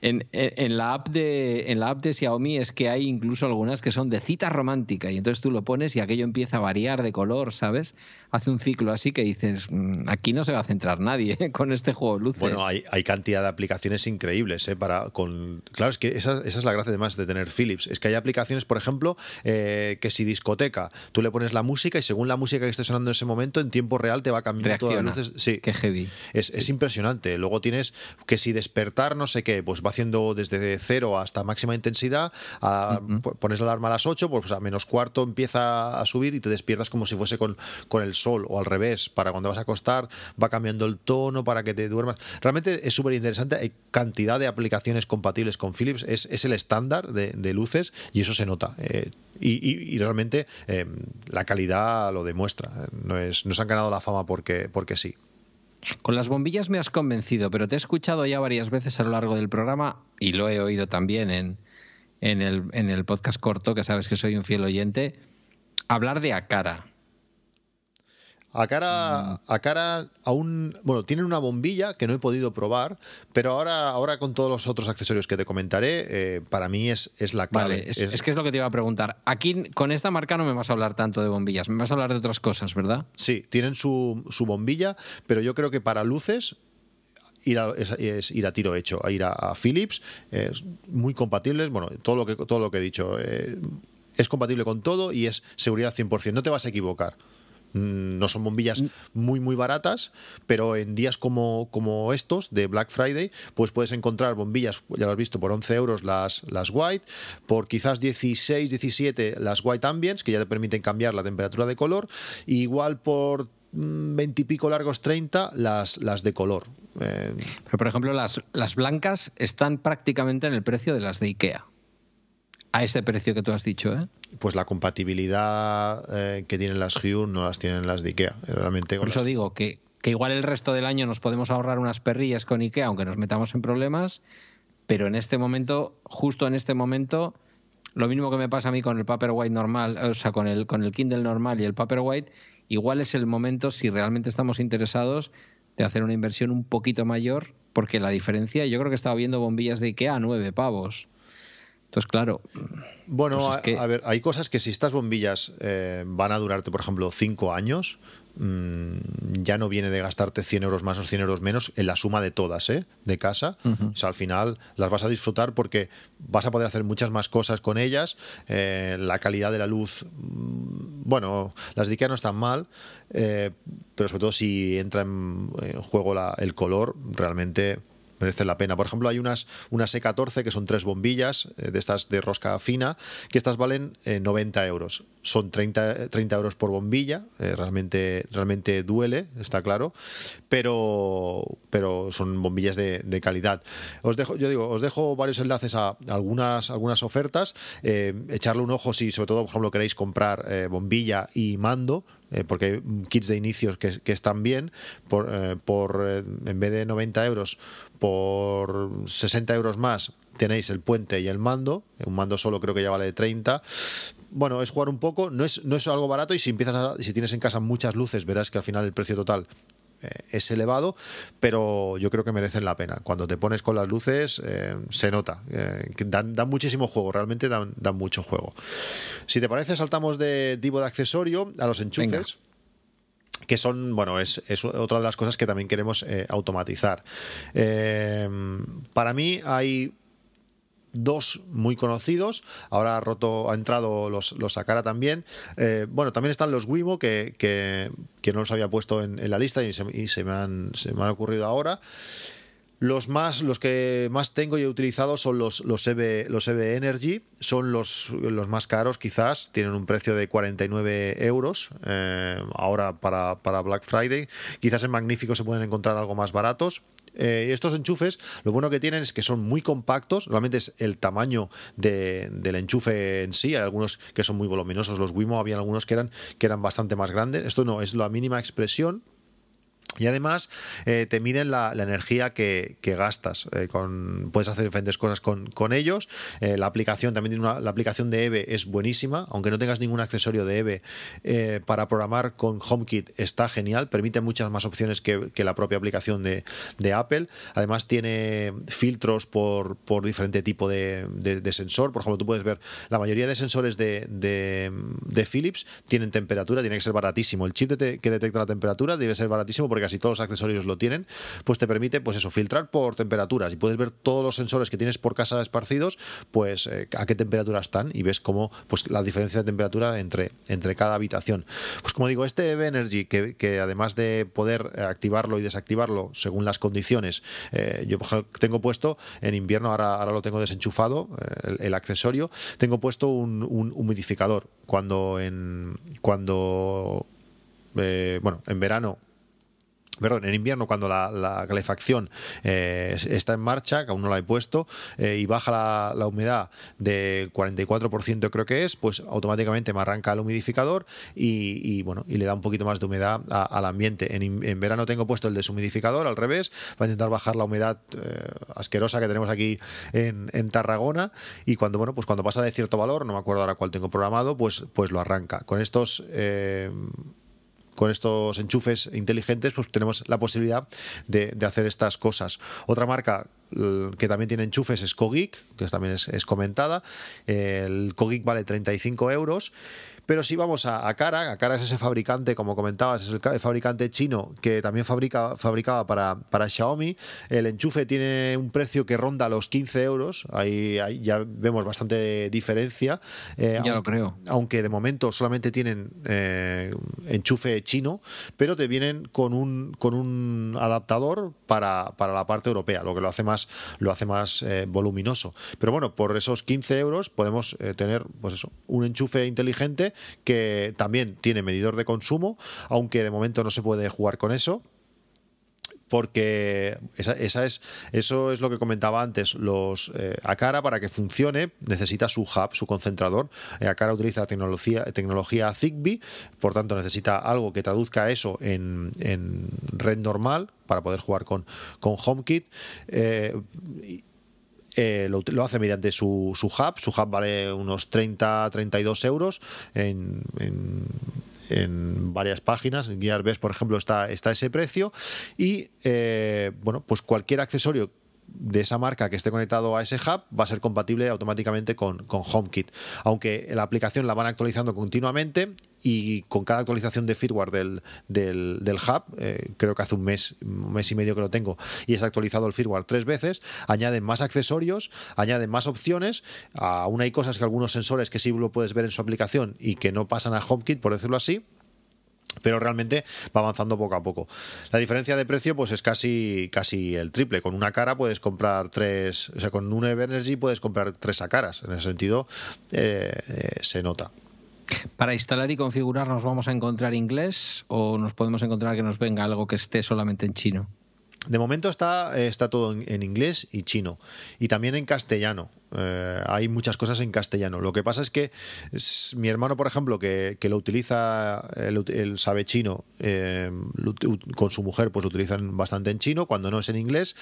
En, en- en la app de, en la app de Xiaomi es que hay incluso algunas que son de cita romántica y entonces tú lo pones y aquello empieza a variar de color, ¿sabes? Hace un ciclo así que dices, "Mm, aquí no se va a centrar nadie ¿eh? con este juego de luces. Bueno, hay, hay cantidad de aplicaciones increíbles, ¿eh? Para, con, claro, es que esa, esa es la gracia además de tener Philips. Es que hay aplicaciones, por ejemplo, eh, que si discoteca, tú le pones la música y según la música que esté sonando en ese momento, en tiempo real te va cambiando todas las luces. Sí. Qué heavy. Es, es impresionante. Luego tienes que si despertar, no sé qué, pues va haciendo desde cero hasta máxima intensidad. a- Pones la alarma a las 8, pues a menos cuarto empieza a subir y te despiertas como si fuese con, con el sol o al revés. Para cuando vas a acostar, va cambiando el tono para que te duermas. Realmente es súper interesante. Hay cantidad de aplicaciones compatibles con Philips. Es, es el estándar de, luces y eso se nota. Eh, y, realmente eh, la calidad lo demuestra. No, es, no se han ganado la fama porque, porque sí. Con las bombillas me has convencido, pero te he escuchado ya varias veces a lo largo del programa y lo he oído también en, en, el, en el podcast corto, que sabes que soy un fiel oyente, hablar de Akara. A cara, a cara aún, bueno, tienen una bombilla que no he podido probar, pero ahora, ahora con todos los otros accesorios que te comentaré, eh, para mí es, es la clave. Vale, es, es que es lo que te iba a preguntar. Aquí con esta marca no me vas a hablar tanto de bombillas, me vas a hablar de otras cosas, ¿verdad? Sí, tienen su, su bombilla, pero yo creo que para luces ir a, es, es ir a tiro hecho, a ir a, a Philips, es muy compatibles, bueno, todo lo que, todo lo que he dicho, eh, es compatible con todo y es seguridad 100%, no te vas a equivocar. Mm, No son bombillas muy, muy baratas, pero en días como, como estos, de Black Friday, pues puedes encontrar bombillas, ya lo has visto, por 11 euros las, las white, por quizás 16, 17 las white ambients, que ya te permiten cambiar la temperatura de color, y igual por mm, 20 y pico largos 30 las, las de color. Eh, Pero por ejemplo, las, las blancas están prácticamente en el precio de las de IKEA. A ese precio que tú has dicho, ¿eh? Pues la compatibilidad eh, que tienen las Hue no las tienen las de IKEA. Realmente Por eso las- digo que, que igual el resto del año nos podemos ahorrar unas perrillas con IKEA, aunque nos metamos en problemas, pero en este momento, justo en este momento, lo mismo que me pasa a mí con el Paperwhite normal, o sea, con el, con el Kindle normal y el Paperwhite, igual es el momento, si realmente estamos interesados, de hacer una inversión un poquito mayor, porque la diferencia, yo creo que estaba viendo bombillas de IKEA a nueve pavos. Entonces, claro, Bueno, Pues es a- que- a, ver, hay cosas que si estas bombillas eh, van a durarte, por ejemplo, 5 años, mm, ya no viene de gastarte 100 euros más o 100 euros menos en la suma de todas, ¿eh? De casa. O sea, al final las vas a disfrutar porque vas a poder hacer muchas más cosas con ellas. eh, la calidad de la luz, mm, bueno, las de Ikea no están mal, eh, pero sobre todo si entra en, en juego la- el color, realmente merece la pena. Por ejemplo, hay unas, unas E14 que son tres bombillas eh, de estas de rosca fina, que estas valen eh, 90 euros. Son 30, 30 euros por bombilla, eh, realmente, realmente duele, está claro, pero, pero son bombillas de, de calidad. Os dejo, yo digo, os dejo varios enlaces a algunas, algunas ofertas, eh, echarle un ojo si sobre todo, por ejemplo, queréis comprar eh, bombilla y mando, eh, porque hay kits de inicios que, están bien, por, eh, eh, en vez de 90 euros, por 60 euros más tenéis el puente y el mando, un mando solo creo que ya vale 30. Bueno, es jugar un poco, no es, no es algo barato y si empiezas a- si tienes en casa muchas luces verás que al final el precio total es elevado, pero yo creo que merecen la pena. Cuando te pones con las luces eh, se nota, eh, dan, dan muchísimo juego, realmente dan, dan mucho juego. Si te parece, saltamos de tipo de accesorio a los enchufes. Venga. que son, bueno, es, es otra de las cosas que también queremos eh, automatizar. Eh, para mí hay dos muy conocidos. Ahora ha roto, ha entrado los, los Sakara también. Eh, bueno, también están los Wimo, que, que, que no los había puesto en, la lista y, se, me, han, se me han ocurrido ahora. Los más, los que más tengo y he utilizado son los, los, EV, los EV Energy, son los, los más caros quizás, tienen un precio de 49 euros eh, ahora para, para Black Friday. Quizás en Magnífico se pueden encontrar algo más baratos. Eh, estos enchufes, lo bueno que tienen es que son muy compactos, realmente es el tamaño de- del enchufe en sí, hay algunos que son muy voluminosos, los Wimo había algunos que eran, que eran bastante más grandes, esto no, es la mínima expresión Y además eh, te miden la, energía que, gastas. Eh, puedes hacer diferentes cosas con, ellos. Eh, la aplicación también tiene una, la aplicación de EVE es buenísima, aunque no tengas ningún accesorio de EVE para programar con HomeKit está genial. Permite muchas más opciones que, la propia aplicación de, Apple. Además tiene filtros por, por diferente tipo de, sensor. Por ejemplo, tú puedes ver la mayoría de sensores de, de, Philips tienen temperatura, tiene que ser baratísimo. El chip que detecta la temperatura debe ser baratísimo porque casi todos los accesorios lo tienen, pues te permite, pues eso, filtrar por temperaturas y puedes ver todos los sensores que tienes por casa esparcidos, pues eh, a qué temperatura están y ves cómo, pues la diferencia de temperatura entre, entre cada habitación. Pues como digo, este EV Energy, que, además de poder eh, activarlo y desactivarlo según las condiciones, eh, yo tengo puesto en invierno, ahora, ahora lo tengo desenchufado, el, accesorio, tengo puesto un, un humidificador. Cuando en cuando bueno, en verano Perdón, en invierno cuando la, calefacción eh, está en marcha, que aún no la he puesto, eh, y baja la, humedad del 44% creo que es, pues automáticamente me arranca el humidificador y, bueno, y le da un poquito más de humedad al ambiente. En, verano tengo puesto el deshumidificador al revés, para intentar bajar la humedad eh, asquerosa que tenemos aquí en, Tarragona y cuando bueno, pues cuando pasa de cierto valor, no me acuerdo ahora cuál tengo programado, pues, pues lo arranca. Con estos con estos enchufes inteligentes, pues tenemos la posibilidad de, hacer estas cosas. Otra marca que también tiene enchufes es Kogik, que también es, comentada. El Kogik vale 35 euros. Pero si vamos a, Cara, a Cara es ese fabricante, como comentabas, es el fabricante chino que también fabrica, fabricaba para, para Xiaomi. El enchufe tiene un precio que ronda los 15 euros. Ahí, ya vemos bastante diferencia. Eh, ya lo creo. Aunque de momento solamente tienen eh, enchufe chino, pero te vienen con un, con un adaptador para, la parte europea, lo que lo hace más, lo hace más eh, voluminoso. Pero bueno, por esos 15 euros podemos tener pues eso, un enchufe inteligente que también tiene medidor de consumo, aunque de momento no se puede jugar con eso porque esa, es, eso es lo que comentaba antes. Los eh, Acara para que funcione necesita su hub, su concentrador. Eh, Acara utiliza tecnología, tecnología Zigbee, por tanto necesita algo que traduzca eso en, red normal para poder jugar con, con HomeKit. Eh, eh, lo, hace mediante su, su, hub. Su hub vale unos 30-32 euros en, en, varias páginas. En Gearbest, por ejemplo, está, está ese precio. Y eh, bueno, pues cualquier accesorio de esa marca que esté conectado a ese hub va a ser compatible automáticamente con, con HomeKit. Aunque la aplicación la van actualizando continuamente y con cada actualización de firmware del, del, hub, eh, creo que hace un mes, un mes y medio que lo tengo, y es actualizado el firmware tres veces, añaden más accesorios, añaden más opciones, aún hay cosas que algunos sensores que sí lo puedes ver en su aplicación y que no pasan a HomeKit, por decirlo así, pero realmente va avanzando poco a poco. La diferencia de precio pues es casi, casi el triple. Con una cara puedes comprar tres, o sea, con un Everenergy puedes comprar tres a caras. En ese sentido eh, eh, se nota. Para instalar y configurar nos vamos a encontrar inglés o nos podemos encontrar que nos venga algo que esté solamente en chino. De momento está, está todo en, inglés y chino. Y también en castellano. Eh, hay muchas cosas en castellano. Lo que pasa es que mi hermano, por ejemplo, que, lo utiliza, el, sabe chino, eh, con su mujer, pues lo utilizan bastante en chino, cuando no es en inglés.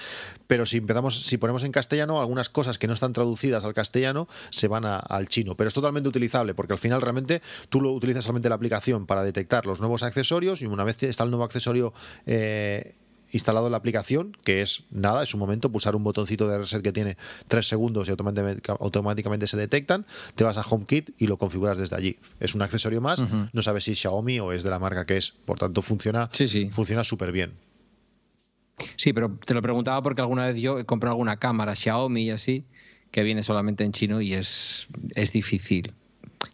Pero si empezamos, si ponemos en castellano, algunas cosas que no están traducidas al castellano se van al chino. Pero es totalmente utilizable, porque al final realmente tú lo utilizas solamente la aplicación para detectar los nuevos accesorios y una vez está el nuevo accesorio eh, instalado la aplicación, que es nada, es un momento pulsar un botoncito de reset que tiene tres segundos y automáticamente, se detectan, te vas a HomeKit y lo configuras desde allí. Es un accesorio más, no sabes si Xiaomi o es de la marca que es, por tanto funciona funciona súper bien. Sí, pero te lo preguntaba porque alguna vez yo he comprado alguna cámara Xiaomi y así, que viene solamente en chino y es, es difícil.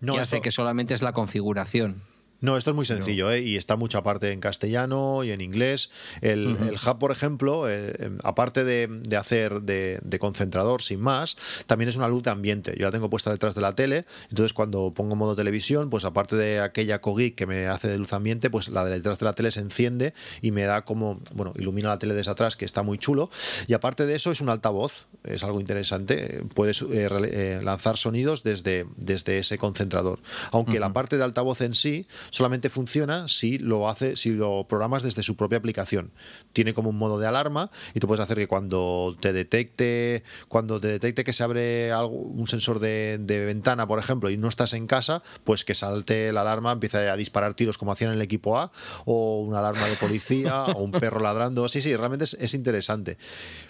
No, ya sé que solamente es la configuración. No, esto es muy sencillo ¿eh? y está mucha parte en castellano y en inglés. El, hub, por ejemplo, eh, em, aparte de, hacer de, concentrador sin más, también es una luz de ambiente. Yo la tengo puesta detrás de la tele, entonces cuando pongo modo televisión, pues aparte de aquella Kogik que me hace de luz ambiente, pues la de detrás de la tele se enciende y me da como, bueno, ilumina la tele desde atrás, que está muy chulo. Y aparte de eso es un altavoz, es algo interesante. Puedes eh, lanzar sonidos desde, desde ese concentrador. Aunque la parte de altavoz en sí solamente funciona si lo hace, si lo programas desde su propia aplicación. Tiene como un modo de alarma y tú puedes hacer que cuando te detecte, cuando te detecte que se abre algo, un sensor de, ventana, por ejemplo, y no estás en casa, pues que salte la alarma, empiece a disparar tiros como hacían en el equipo A, o una alarma de policía, o un perro ladrando. Sí, sí, realmente es, es interesante.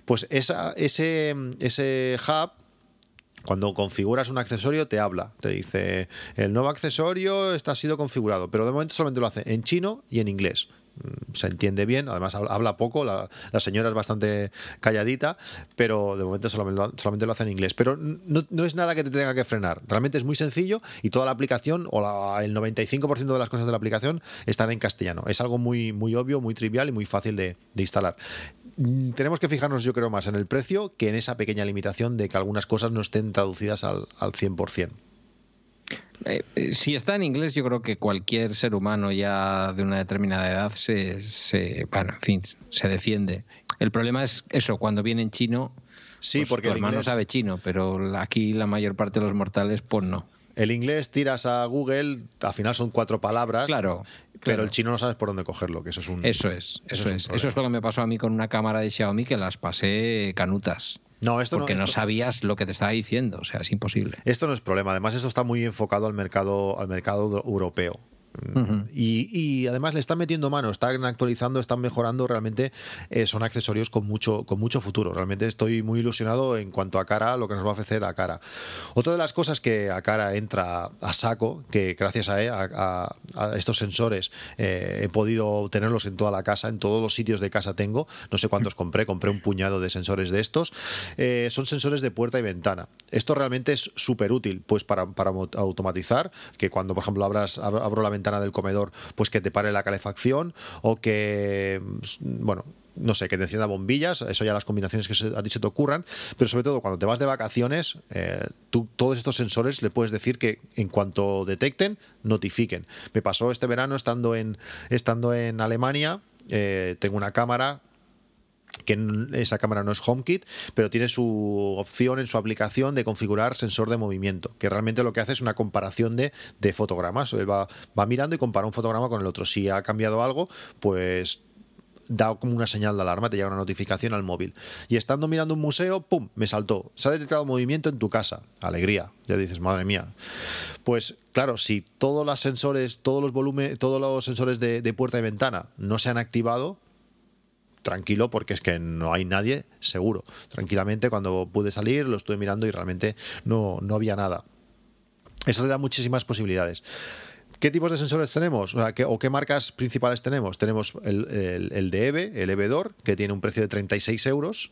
Pues esa, ese, ese hub cuando configuras un accesorio te habla, te dice el nuevo accesorio está sido configurado, pero de momento solamente lo hace en chino y en inglés. Mm, se entiende bien, además habla poco, la, señora es bastante calladita, pero de momento solamente, lo hace en inglés. Pero no, es nada que te tenga que frenar, realmente es muy sencillo y toda la aplicación o el 95% de las cosas de la aplicación están en castellano. Es algo muy, muy obvio, muy trivial y muy fácil de instalar. Mm, tenemos que fijarnos, yo creo, más en el precio que en esa pequeña limitación de que algunas cosas no estén traducidas al, al 100%. Eh, eh, si está en inglés, yo creo que cualquier ser humano ya de una determinada edad se, se, bueno, en fin, se defiende. El problema es eso, cuando viene en chino, sí, pues porque tu hermano sabe chino, pero aquí la mayor parte de los mortales, pues no. El inglés tiras a Google, al final son cuatro palabras. Claro. Pero el chino no sabes por dónde cogerlo, que eso es un. Eso es, eso, es. Eso es lo que me pasó a mí con una cámara de Xiaomi que las pasé canutas. No, esto porque no, no sabías lo que te estaba diciendo, o sea, es imposible. Esto no es problema. Además, esto está muy enfocado al mercado, al mercado europeo y, además le están metiendo mano, están actualizando, están mejorando, realmente eh, son accesorios con mucho, con mucho futuro. Realmente estoy muy ilusionado en cuanto a cara, lo que nos va a ofrecer a cara. Otra de las cosas que a cara entra a saco, que gracias a, eh, estos sensores eh, he podido tenerlos en toda la casa, en todos los sitios de casa tengo, no sé cuántos compré, compré un puñado de sensores de estos, son sensores de puerta y ventana. Esto realmente es súper útil, pues para, para automatizar, que cuando por ejemplo abras, abro la ventana, ventana del comedor, pues que te pare la calefacción o que, bueno, no sé, que te encienda bombillas, eso ya las combinaciones que a ti se te ocurran, pero sobre todo cuando te vas de vacaciones, eh, tú todos estos sensores le puedes decir que en cuanto detecten, notifiquen. Me pasó este verano estando en, estando en Alemania, eh, tengo una cámara que esa cámara no es HomeKit, pero tiene su opción en su aplicación de configurar sensor de movimiento, que realmente lo que hace es una comparación de, fotogramas. Va, va mirando y compara un fotograma con el otro. Si ha cambiado algo, pues da como una señal de alarma, te llega una notificación al móvil. Y estando mirando un museo, ¡pum! Me saltó. Se ha detectado movimiento en tu casa. Alegría. Ya dices, madre mía. Pues claro, si todos los sensores, todos los volúmenes, todos los sensores de, de puerta y ventana no se han activado, tranquilo porque es que no hay nadie seguro. Tranquilamente cuando pude salir lo estuve mirando y realmente no, no había nada. Eso te da muchísimas posibilidades. ¿Qué tipos de sensores tenemos? O, ¿qué, marcas principales tenemos? Tenemos el, el, el de EVE, el EVE que tiene un precio de 36 euros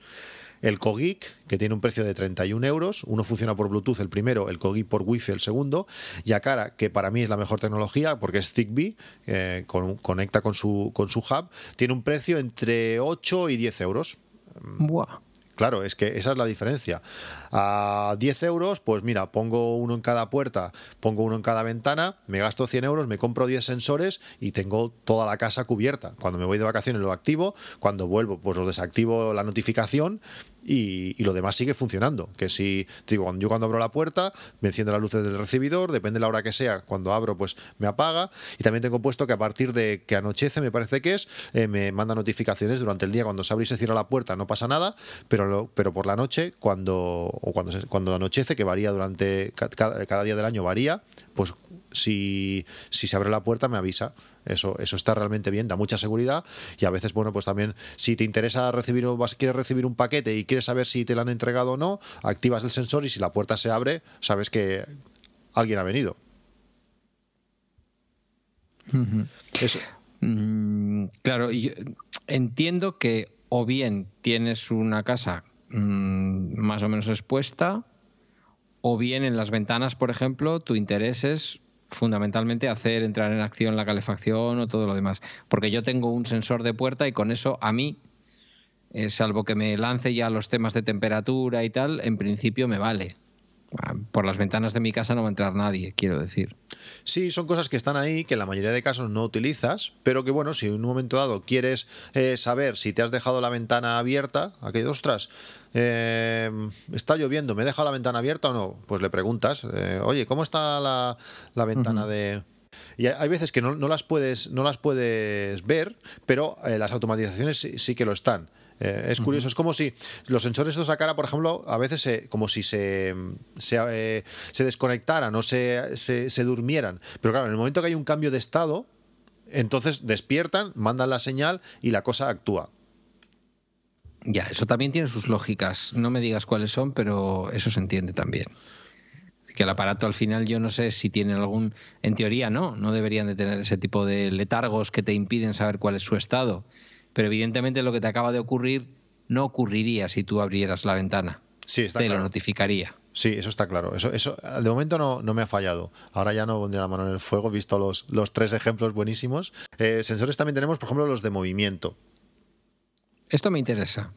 el Cogeek, que tiene un precio de 31 euros, uno funciona por Bluetooth el primero, el Cogeek por Wi-Fi el segundo, y que para mí es la mejor tecnología porque es Zigbee, eh, conecta con su, con su hub, tiene un precio entre 8 y 10 euros. Buah. Claro, es que esa es la diferencia. A 10 euros, pues mira, pongo uno en cada puerta, pongo uno en cada ventana, me gasto 100 euros, me compro 10 sensores y tengo toda la casa cubierta. Cuando me voy de vacaciones lo activo, cuando vuelvo, pues lo desactivo la notificación y, lo demás sigue funcionando. Que si, digo, yo cuando abro la puerta, me enciendo las luces del recibidor, depende de la hora que sea, cuando abro, pues me apaga. Y también tengo puesto que a partir de que anochece, me parece que es, eh, me manda notificaciones durante el día. Cuando se abre y se cierra la puerta, no pasa nada, pero, pero por la noche, cuando, o cuando, cuando anochece, que varía durante cada día del año, varía, pues si, si se abre la puerta, me avisa. Eso, eso está realmente bien, da mucha seguridad y a veces, bueno, pues también si te interesa recibir o quieres recibir un paquete y quieres saber si te lo han entregado o no, activas el sensor y si la puerta se abre, sabes que alguien ha venido. Eso. Mm, claro, y entiendo que o bien tienes una casa mm, más o menos expuesta, o bien en las ventanas, por ejemplo, tu interés es fundamentalmente hacer entrar en acción la calefacción o todo lo demás. Porque yo tengo un sensor de puerta y con eso a mí, eh, salvo que me lance ya los temas de temperatura y tal, en principio me vale. Ah, por las ventanas de mi casa no va a entrar nadie, quiero decir. Sí, son cosas que están ahí, que en la mayoría de casos no utilizas, pero que bueno, si en un momento dado quieres eh, saber si te has dejado la ventana abierta, aquello, ostras, eh, está lloviendo, ¿me he dejado la ventana abierta o no? Pues le preguntas, eh, oye, ¿cómo está la, ventana de, Y hay- veces que no, no las, puedes, no las puedes ver, pero eh, las automatizaciones sí, sí que lo están. Eh, es curioso, es como si los sensores estos a cara, por ejemplo, a veces se- como si se, se, eh, se desconectaran o se, se durmieran. Pero claro, en el momento que hay un cambio de estado, entonces despiertan, mandan la señal y la cosa actúa. Ya, eso también tiene sus lógicas. No me digas cuáles son, pero eso se entiende también. Que el aparato al final yo no sé si tiene algún... En teoría no, no deberían de tener ese tipo de letargos que te impiden saber cuál es su estado. Pero evidentemente lo que te acaba de ocurrir no ocurriría si tú abrieras la ventana. Sí, está te claro. lo notificaría. Sí, eso está claro. Eso, eso de momento no, no me ha fallado. Ahora ya no pondría la mano en el fuego, visto los, los tres ejemplos buenísimos. Eh, sensores también tenemos, por ejemplo, los de movimiento. Esto me interesa.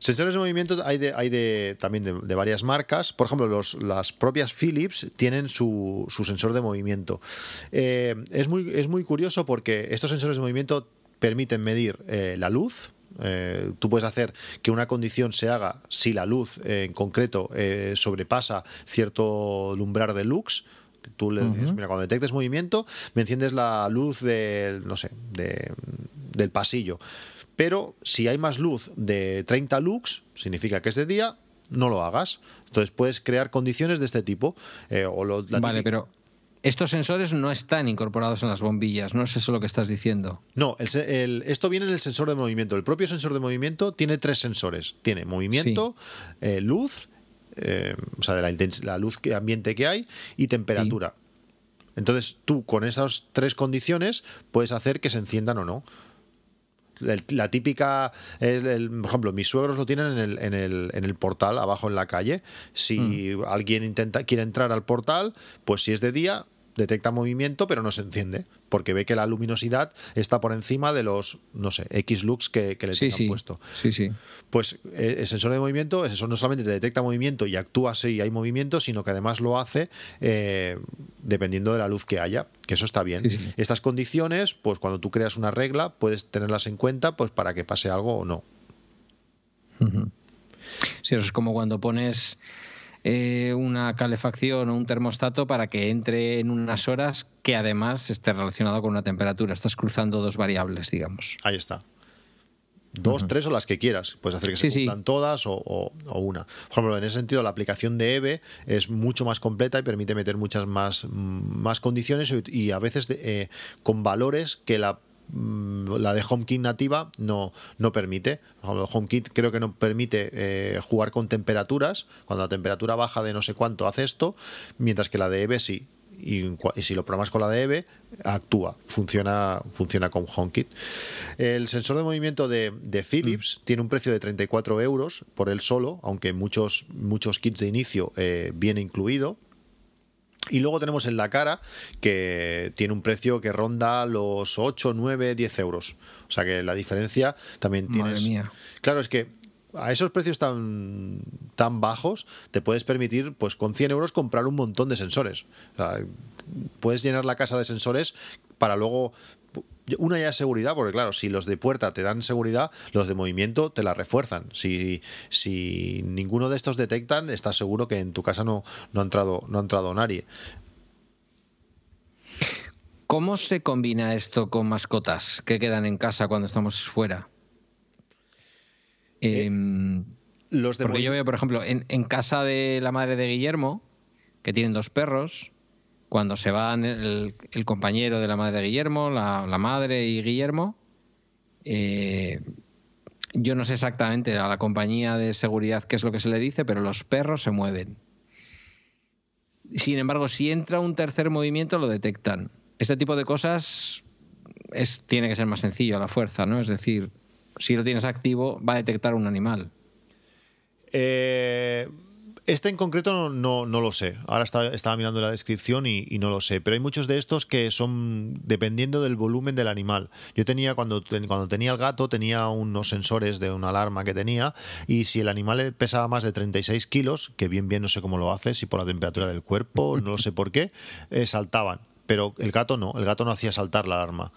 Sensores de movimiento hay, de, hay de, también de, de varias marcas. Por ejemplo, los, las propias Philips tienen su, su sensor de movimiento. Eh, es, muy, es muy curioso porque estos sensores de movimiento permiten medir eh, la luz. Eh, tú puedes hacer que una condición se haga si la luz eh, en concreto eh, sobrepasa cierto umbral de lux. Tú le dices, mira, cuando detectes movimiento, me enciendes la luz del, no sé, de- del pasillo. Pero si hay más luz de 30 lux, significa que es de día, no lo hagas. Entonces puedes crear condiciones de este tipo. eh, o lo- la Vale, típica- pero estos sensores no están incorporados en las bombillas, no es eso lo que estás diciendo. No, el el- esto viene en el sensor de movimiento. El propio sensor de movimiento tiene tres sensores. Tiene movimiento, eh, luz, eh, o sea, de la, la luz que, ambiente que hay y temperatura. Entonces tú con esas tres condiciones puedes hacer que se enciendan o no. El- la típica, es el- por ejemplo, mis suegros lo tienen en el, en el, en el portal abajo en la calle. Si alguien intenta quiere entrar al portal, pues si es de día detecta movimiento pero no se enciende porque ve que la luminosidad está por encima de los no sé X lux que, que le Sí, puesto. Sí, sí. Pues eh, el sensor de movimiento, eso no solamente te detecta movimiento y actúa si hay movimiento, sino que además lo hace eh, dependiendo de la luz que haya, que eso está bien. Sí, sí. Estas condiciones, pues cuando tú creas una regla, puedes tenerlas en cuenta pues para que pase algo o no. Sí, eso es como cuando pones una calefacción o un termostato para que entre en unas horas que además esté relacionado con una temperatura. Estás cruzando dos variables, digamos. Ahí está. Dos, tres o las que quieras. Puedes hacer que se sí. cumplan todas o, o- o una. Por ejemplo, en ese sentido, la aplicación de EVE es mucho más completa y permite meter muchas más, mm, más condiciones y, y a veces de- eh, con valores que la la de HomeKit nativa no, no permite. HomeKit creo que no permite eh, jugar con temperaturas. Cuando la temperatura baja de no sé cuánto hace esto, mientras que la de EVE sí. Y, si lo programas con la de EVE, actúa, funciona, funciona con HomeKit. El sensor de movimiento de, de Philips tiene un precio de 34 euros por él solo, aunque muchos, muchos kits de inicio eh, viene incluido. Y luego tenemos el Dakara, que tiene un precio que ronda los 8, 9, 10 euros. O sea que la diferencia también Madre tienes. mía. Claro, es que a esos precios tan, tan bajos te puedes permitir, pues con 100 euros, comprar un montón de sensores. O sea, puedes llenar la casa de sensores para luego. Una ya es seguridad, porque claro, si los de puerta te dan seguridad, los de movimiento te la refuerzan. Si, si ninguno de estos detectan, estás seguro que en tu casa no, no, ha, entrado, no ha entrado nadie. ¿Cómo se combina esto con mascotas que quedan en casa cuando estamos fuera? Em, Los de porque yo veo, por ejemplo, en, en casa de la madre de Guillermo, que tienen dos perros, cuando se van el, compañero de la madre de Guillermo, la, madre y Guillermo, eh, yo no sé exactamente a la compañía de seguridad qué es lo que se le dice, pero los perros se mueven. Sin embargo, si entra un tercer movimiento, lo detectan. Este tipo de cosas tiene que ser más sencillo a la fuerza, ¿no? Es decir, si lo tienes activo, va a detectar un animal. Eh, este en concreto no, no, lo sé. Ahora está- estaba mirando la descripción y, no lo sé. Pero hay muchos de estos que son dependiendo del volumen del animal. Yo tenía, cuando, cuando tenía el gato, tenía unos sensores de una alarma que tenía. Y si el animal pesaba más de 36 kilos, que bien, bien no sé cómo lo hace, si por la temperatura del cuerpo, no lo sé por qué, eh, saltaban. Pero el gato no, el gato no hacía saltar la alarma.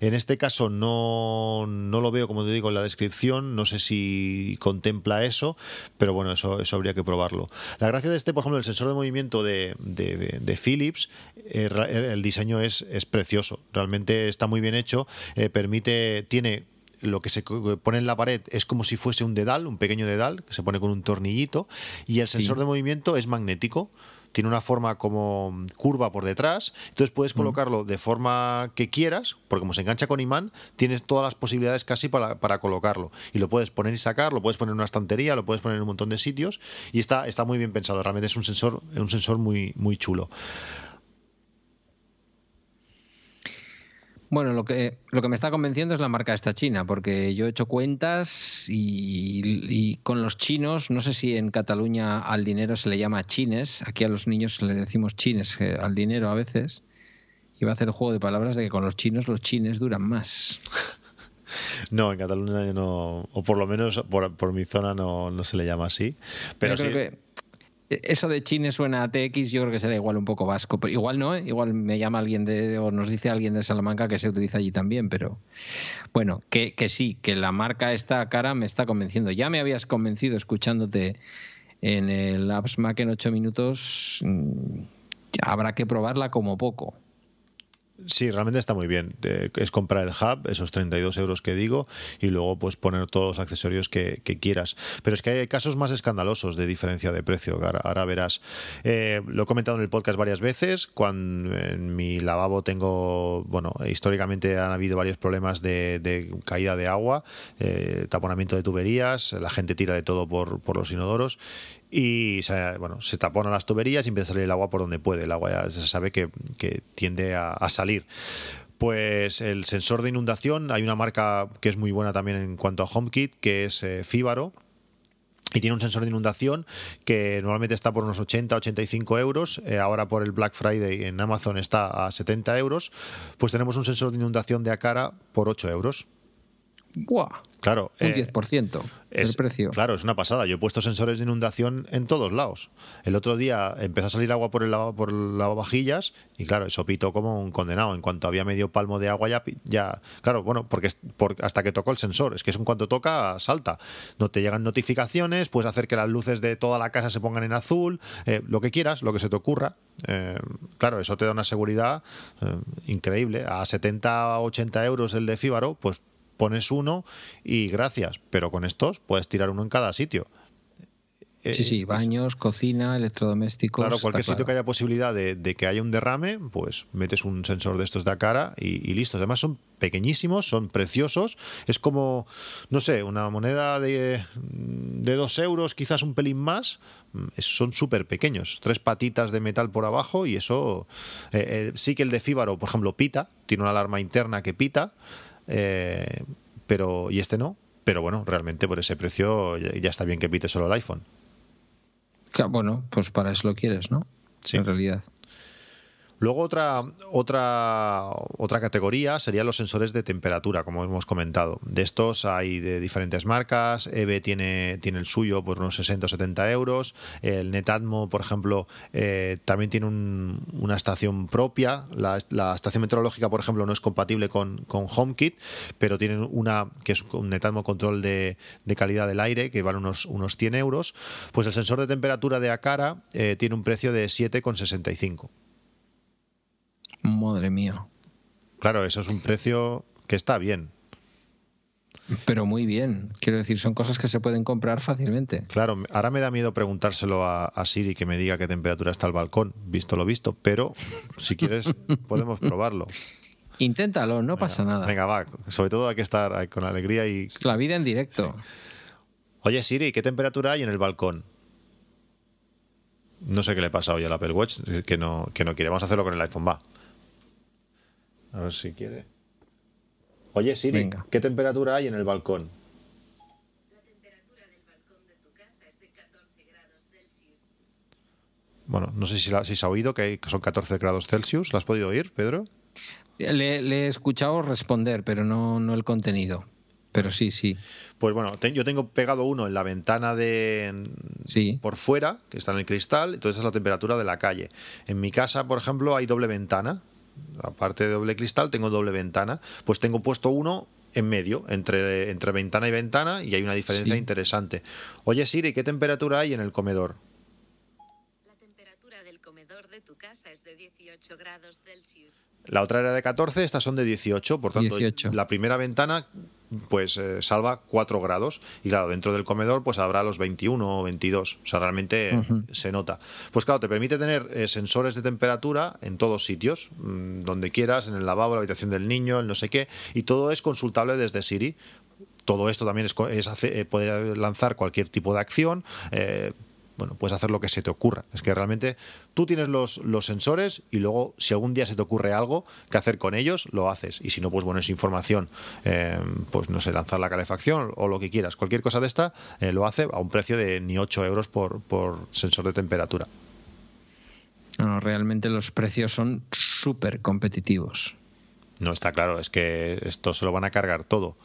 En este caso no, no lo veo, como te digo, en la descripción, no sé si contempla eso, pero bueno, eso, eso habría que probarlo. La gracia de este, por ejemplo, el sensor de movimiento de, de, Philips, eh, el diseño es, es precioso, realmente está muy bien hecho, eh, permite, tiene lo que se pone en la pared es como si fuese un dedal, un pequeño dedal, que se pone con un tornillito, y el sensor de movimiento es magnético. Tiene una forma como curva por detrás, entonces puedes colocarlo de forma que quieras, porque como se engancha con imán, tienes todas las posibilidades casi para, para, colocarlo. Y lo puedes poner y sacar, lo puedes poner en una estantería, lo puedes poner en un montón de sitios, y está, está muy bien pensado. Realmente es un sensor, un sensor muy, muy chulo. Bueno, lo que, lo que me está convenciendo es la marca esta china, porque yo he hecho cuentas y, con los chinos, no sé si en Cataluña al dinero se le llama chines, aquí a los niños le decimos chines eh, al dinero a veces. Iba a hacer el juego de palabras de que con los chinos los chines duran más. No, en Cataluña no, o por lo menos por, mi zona no, no, se le llama así. Pero sí. Eso de Chine suena a TX, yo creo que será igual un poco vasco, pero igual no, ¿eh? igual me llama alguien de, o nos dice alguien de Salamanca que se utiliza allí también, pero bueno, que, que sí, que la marca esta cara me está convenciendo. Ya me habías convencido escuchándote en el Apps Mac en 8 minutos, mm, habrá que probarla como poco. Sí, realmente está muy bien. Es comprar el hub, esos 32 euros que digo, y luego pues poner todos los accesorios que, quieras. Pero es que hay casos más escandalosos de diferencia de precio. Ahora, verás. Eh, lo he comentado en el podcast varias veces. Cuando en mi lavabo tengo, bueno, históricamente han habido varios problemas de, caída de agua, eh, taponamiento de tuberías, la gente tira de todo por, por los inodoros y bueno, se taponan las tuberías y empieza a salir el agua por donde puede. El agua ya se sabe que, tiende a, salir. Pues el sensor de inundación, hay una marca que es muy buena también en cuanto a HomeKit, que es eh, Fíbaro. Y tiene un sensor de inundación que normalmente está por unos 80-85 euros. Eh, ahora por el Black Friday en Amazon está a 70 euros. Pues tenemos un sensor de inundación de Acara por 8 euros. ¡Buah! Claro. Un 10% eh, del precio. Claro, es una pasada. Yo he puesto sensores de inundación en todos lados. El otro día empezó a salir agua por el por lavavajillas y claro, eso pitó como un condenado. En cuanto había medio palmo de agua ya, ya claro, bueno, porque, hasta que tocó el sensor, es que es en cuanto toca salta. No te llegan notificaciones, puedes hacer que las luces de toda la casa se pongan en azul, eh, lo que quieras, lo que se te ocurra. Eh, claro, eso te da una seguridad increíble. A 70 80 euros el de Fíbaro, pues pones uno y gracias, pero con estos puedes tirar uno en cada sitio. Sí, sí, eh, baños, cocina, electrodomésticos. Claro, cualquier sitio que haya posibilidad de, que haya un derrame, pues metes un sensor de estos de cara y, listo. Además son pequeñísimos, son preciosos. Es como, no sé, una moneda de, de dos euros, quizás un pelín más. son súper pequeños. Tres patitas de metal por abajo y eso... Eh, eh, sí que el de Fíbaro, por ejemplo, pita. Tiene una alarma interna que pita. Eh, pero y este no. Pero bueno, realmente por ese precio ya, está bien que pite solo el iPhone. Bueno, pues para eso lo quieres, ¿no? Sí. En realidad. Luego otra, otra, otra categoría serían los sensores de temperatura, como hemos comentado. De estos hay de diferentes marcas. EVE tiene, tiene el suyo por unos 60 o 70 euros. El Netatmo, por ejemplo, eh, también tiene una estación propia. La, estación meteorológica, por ejemplo, no es compatible con, con HomeKit, pero tienen una que es un Netatmo control de, calidad del aire, que vale unos, unos 100 euros. Pues el sensor de temperatura de Acara eh, tiene un precio de 7,65. Madre mía. Claro, eso es un precio que está bien. Pero muy bien. Quiero decir, son cosas que se pueden comprar fácilmente. Claro, ahora me da miedo preguntárselo a, Siri que me diga qué temperatura está el balcón, visto lo visto, pero si quieres podemos probarlo. Inténtalo, no pasa nada. Venga, va. Sobre todo hay que estar con alegría y. La vida en directo. Oye, Siri, ¿qué temperatura hay en el balcón? No sé qué le pasa hoy al Apple Watch, que no, que no quiere. Vamos a hacerlo con el iPhone, va. A ver si quiere. Oye, Siri, ¿qué temperatura hay en el balcón? La temperatura del balcón de tu casa es de 14 grados Celsius. Bueno, no sé si, si se ha oído que son 14 grados Celsius. ¿Lo has podido oír, Pedro? Le, he escuchado responder, pero no, no el contenido. Pero sí, sí. Pues bueno, yo tengo pegado uno en la ventana de sí. por fuera, que está en el cristal, entonces es la temperatura de la calle. En mi casa, por ejemplo, hay doble ventana Aparte de doble cristal, tengo doble ventana. Pues tengo puesto uno en medio, entre, entre ventana y ventana, y hay una diferencia Sí. interesante. Oye, Siri, ¿qué temperatura hay en el comedor? La temperatura del comedor de tu casa es de 18 grados Celsius. La otra era de 14, estas son de 18, por tanto, 18. la primera ventana pues eh, salva 4 grados y claro, dentro del comedor pues habrá los 21 o 22, o sea, realmente se nota. Pues claro, te permite tener eh, sensores de temperatura en todos sitios, mm, donde quieras, en el lavabo, la habitación del niño, el no sé qué, y todo es consultable desde Siri. Todo esto también es, es hace- eh, poder lanzar cualquier tipo de acción. Bueno, puedes hacer lo que se te ocurra. Es que realmente tú tienes los, los sensores y luego si algún día se te ocurre algo que hacer con ellos, lo haces. Y si no, pues bueno, es información, eh, pues no sé, lanzar la calefacción o lo que quieras. Cualquier cosa de esta eh, lo hace a un precio de ni 8 euros por, por sensor de temperatura. No, realmente los precios son súper competitivos. No está claro, es que esto se lo van a cargar todo.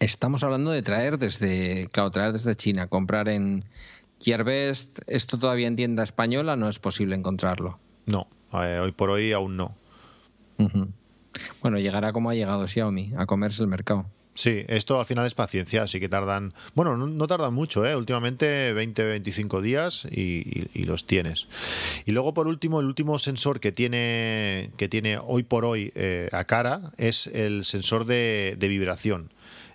Estamos hablando de traer desde, claro, traer desde China, comprar en Gearbest, esto todavía en tienda española no es posible encontrarlo. No, eh, hoy por hoy aún no. Bueno, llegará como ha llegado Xiaomi, a comerse el mercado. Sí, esto al final es paciencia, así que tardan, bueno, no, no tardan mucho, ¿eh? últimamente 20-25 días y, y- y los tienes. Y luego por último, el último sensor que tiene, que tiene hoy por hoy eh, a cara es el sensor de, de vibración.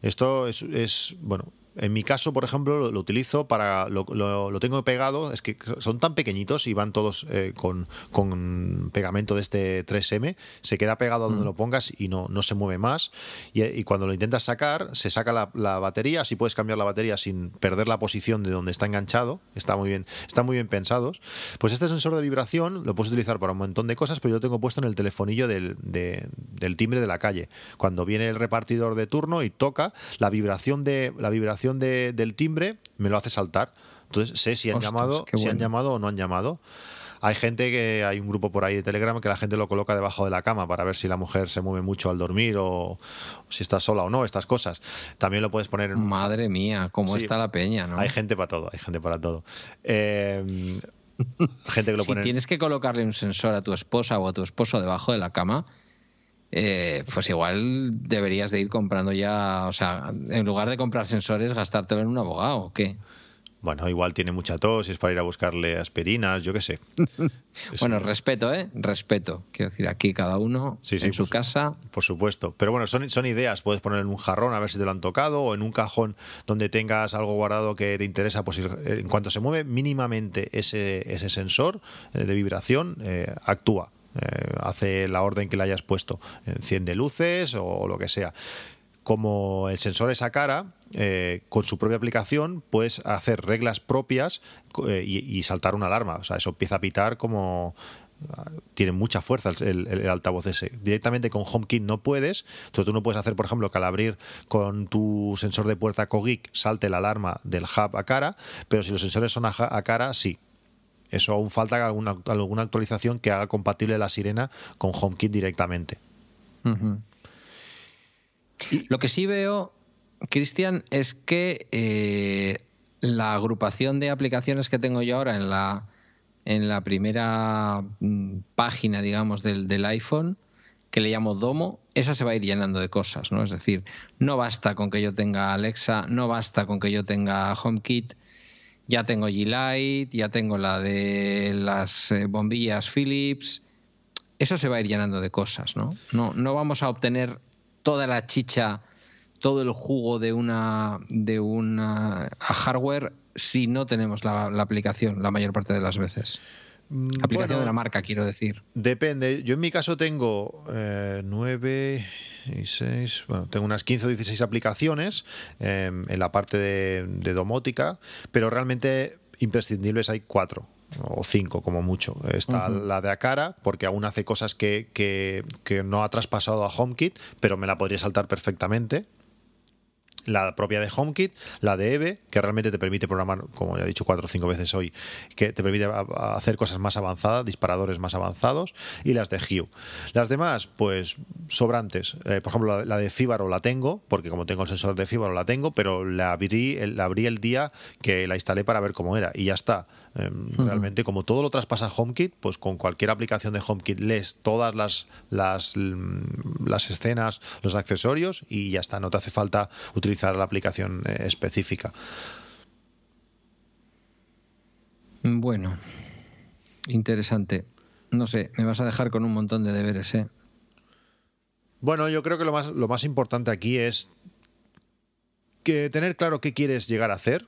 Esto es, es, bueno, en mi caso, por ejemplo, lo, lo utilizo para. Lo, lo- lo tengo pegado, es que son tan pequeñitos y van todos eh, con, con pegamento de este 3M. Se queda pegado donde lo pongas y no, no se mueve más. Y, y cuando lo intentas sacar, se saca la, la batería. Así puedes cambiar la batería sin perder la posición de donde está enganchado. Está muy bien, están muy bien pensados. Pues este sensor de vibración lo puedes utilizar para un montón de cosas, pero yo lo tengo puesto en el telefonillo del, de- del timbre de la calle. Cuando viene el repartidor de turno y toca, la vibración de la vibración de- del timbre me lo hace saltar. Entonces sé si han Ostras, llamado, qué si han llamado o no han llamado. Hay gente que hay un grupo por ahí de Telegram que la gente lo coloca debajo de la cama para ver si la mujer se mueve mucho al dormir o si está sola o no, estas cosas. También lo puedes poner en Madre mía, cómo Sí. está la peña, ¿no? hay gente para todo, hay gente para todo. Eh, gente que lo si pone. tienes que colocarle un sensor a tu esposa o a tu esposo debajo de la cama, eh, pues igual deberías de ir comprando ya, o sea, en lugar de comprar sensores, gastártelo en un abogado, ¿o qué? Bueno, igual tiene mucha tos y es para ir a buscarle aspirinas, yo qué sé. Bueno, respeto, ¿eh? Respeto. Quiero decir, aquí cada uno Sí, sí, en su casa. Por supuesto. Pero bueno, son, son ideas. Puedes poner en un jarrón a ver si te lo han tocado o en un cajón donde tengas algo guardado que te interesa. Pues ir- en cuanto se mueve mínimamente ese, ese sensor eh, de vibración, eh, actúa. Eh, hace la orden que le hayas puesto. Enciende luces o lo que sea. Como el sensor es a cara, eh, con su propia aplicación puedes hacer reglas propias eh, y, saltar una alarma. O sea, eso empieza a pitar como, tiene mucha fuerza el, altavoz ese. Directamente con HomeKit no puedes. Entonces tú no puedes hacer, por ejemplo, que al abrir con tu sensor de puerta Cogeek salte la alarma del hub a cara, pero si los sensores son a cara, sí. Eso aún falta alguna, alguna actualización que haga compatible la sirena con HomeKit directamente. Ujú. Lo que sí veo, Cristian, es que eh, la agrupación de aplicaciones que tengo yo ahora en la, en la primera mm, página, digamos, del, del iPhone, que le llamo Domo, esa se va a ir llenando de cosas, ¿no? Es decir, no basta con que yo tenga Alexa, no basta con que yo tenga HomeKit, ya tengo G-Lite, ya tengo la de las eh, bombillas Philips, eso se va a ir llenando de cosas, ¿no? No, no vamos a obtener toda la chicha, todo el jugo de una de una hardware si no tenemos la aplicación la mayor parte de las veces. Aplicación Bueno, de la marca, quiero decir. Depende. Yo en mi caso tengo eh, 9 y 6, bueno, tengo unas 15 o 16 aplicaciones eh, en la parte de, de domótica, pero realmente imprescindibles hay cuatro o cinco como mucho. Está la de Acara, porque aún hace cosas que, que- que no ha traspasado a HomeKit, pero me la podría saltar perfectamente. La propia de HomeKit, la de EVE, que realmente te permite programar, como ya he dicho cuatro o cinco veces hoy, que te permite hacer cosas más avanzadas, disparadores más avanzados, y las de Hue. Las demás, pues sobrantes. Eh, por ejemplo, la, de Fibaro la tengo, porque como tengo el sensor de Fibaro la tengo, pero la abrí, la abrí el día que la instalé para ver cómo era, y ya está. Em, realmente, como todo lo traspasa HomeKit, pues con cualquier aplicación de HomeKit lees todas las, las, mm, las escenas, los accesorios y ya está. No te hace falta utilizar la aplicación eh, específica. Bueno, interesante. No sé, me vas a dejar con un montón de deberes, ¿eh? Bueno, yo creo que lo más, lo más importante aquí es que tener claro qué quieres llegar a hacer,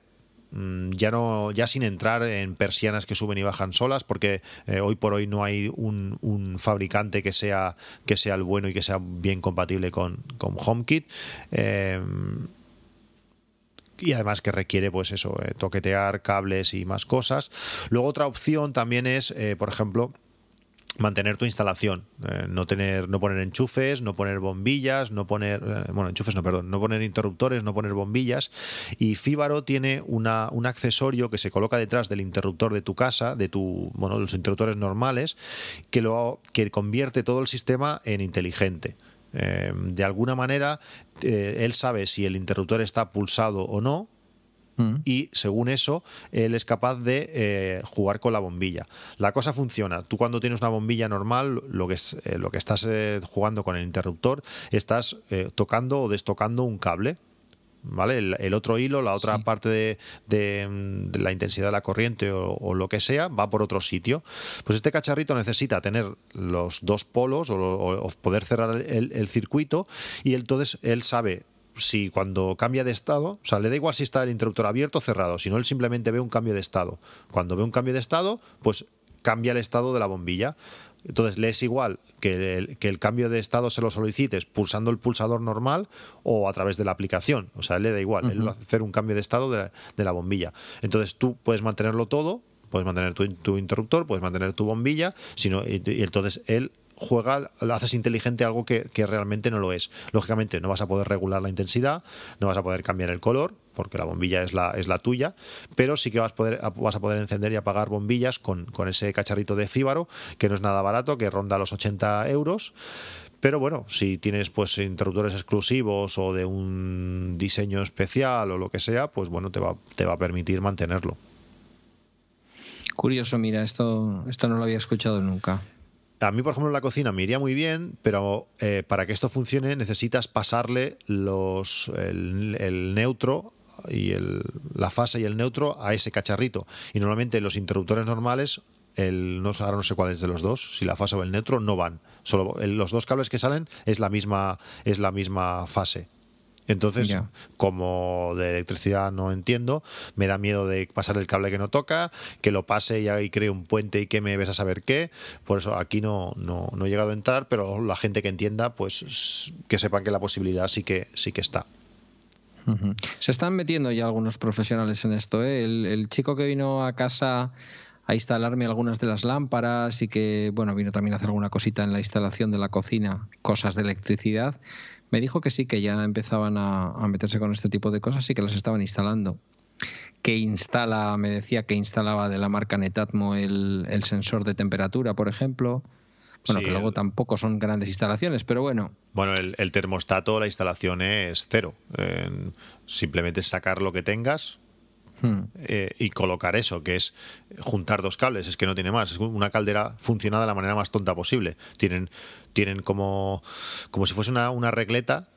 ya no ya sin entrar en persianas que suben y bajan solas porque eh, hoy por hoy no hay un, fabricante que sea que sea el bueno y que sea bien compatible con, con HomeKit eh, y además que requiere pues eso eh, toquetear cables y más cosas. Luego otra opción también es por ejemplo mantener tu instalación, eh, no tener, no poner enchufes, no poner bombillas, no poner, eh, bueno, enchufes no, perdón, no poner interruptores, no poner bombillas. Y Fíbaro tiene una, un accesorio que se coloca detrás del interruptor de tu casa, de tu, bueno, los interruptores normales, que lo que convierte todo el sistema en inteligente. Eh, de alguna manera, él sabe si el interruptor está pulsado o no, Mm. y según eso él es capaz de eh, jugar con la bombilla. La cosa funciona. Tú cuando tienes una bombilla normal, lo que, es, eh, lo que estás eh, jugando con el interruptor, estás tocando o destocando un cable. ¿Vale? El, otro hilo, la otra parte de, la intensidad de la corriente o, lo que sea, va por otro sitio. Pues este cacharrito necesita tener los dos polos o, poder cerrar el, el, circuito y entonces él sabe si cuando cambia de estado, o sea, le da igual si está el interruptor abierto o cerrado, sino él simplemente ve un cambio de estado. Cuando ve un cambio de estado, pues cambia el estado de la bombilla. Entonces le es igual que el, que el, cambio de estado se lo solicites pulsando el pulsador normal o a través de la aplicación. O sea, le da igual, él va a hacer un cambio de estado de, la bombilla. Entonces tú puedes mantenerlo todo, puedes mantener tu, interruptor, puedes mantener tu bombilla, sino, y entonces él juega, haces inteligente algo que, realmente no lo es. Lógicamente no vas a poder regular la intensidad, no vas a poder cambiar el color, porque la bombilla es la, tuya, pero sí que vas, a poder, encender y apagar bombillas con, con ese cacharrito de fíbaro, que no es nada barato, que ronda los 80 euros. Pero bueno, si tienes pues interruptores exclusivos o de un diseño especial o lo que sea, pues bueno, te va, te va a permitir mantenerlo. Curioso, mira, esto, esto no lo había escuchado nunca. A mí, por ejemplo, en la cocina me iría muy bien, pero eh, para que esto funcione necesitas pasarle los, el, neutro y el, la fase y el neutro a ese cacharrito. Y normalmente los interruptores normales, el, no, ahora no sé cuál es de los dos, si la fase o el neutro, no van. Solo los dos cables que salen es la misma, es la misma fase. Entonces, como de electricidad no entiendo, me da miedo de pasar el cable que no toca, que lo pase y ahí cree un puente y que me ves a saber qué. Por eso aquí no, no, he llegado a entrar, pero la gente que entienda, pues que sepan que la posibilidad sí que, sí que está. Se están metiendo ya algunos profesionales en esto. ¿eh? El, el chico que vino a casa a instalarme algunas de las lámparas y que, bueno, vino también a hacer alguna cosita en la instalación de la cocina, cosas de electricidad me dijo que sí, que ya empezaban a, meterse con este tipo de cosas y que las estaban instalando. Que instala, me decía que instalaba de la marca Netatmo el, sensor de temperatura, por ejemplo. Bueno, que luego tampoco son grandes instalaciones, pero bueno. Bueno, el, termostato, la instalación es cero. simplemente sacar lo que tengas, hmm. eh, y colocar eso, que es juntar dos cables, es que no tiene más. Es una caldera funciona de la manera más tonta posible. Tienen tienen como, como si fuese una, una regleta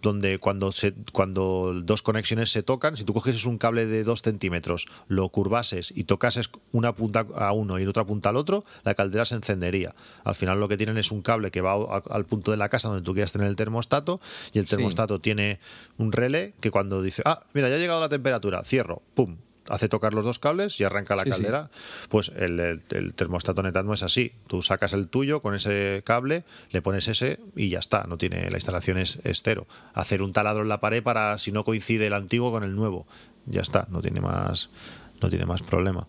donde cuando, se, cuando dos conexiones se tocan, si tú coges un cable de dos centímetros, lo curvases y tocases una punta a uno y otra punta al otro, la caldera se encendería. Al final lo que tienen es un cable que va al punto de la casa donde tú quieras tener el termostato y el termostato tiene un relé que cuando dice, ah, mira, ya ha llegado la temperatura, cierro, pum, hace tocar los dos cables y arranca la caldera. Pues el, termostato Netatmo es así. Tú sacas el tuyo con ese cable, le pones ese y ya está. No tiene la instalación es, cero. Hacer un taladro en la pared para si no coincide el antiguo con el nuevo. Ya está. No tiene más, no tiene más problema.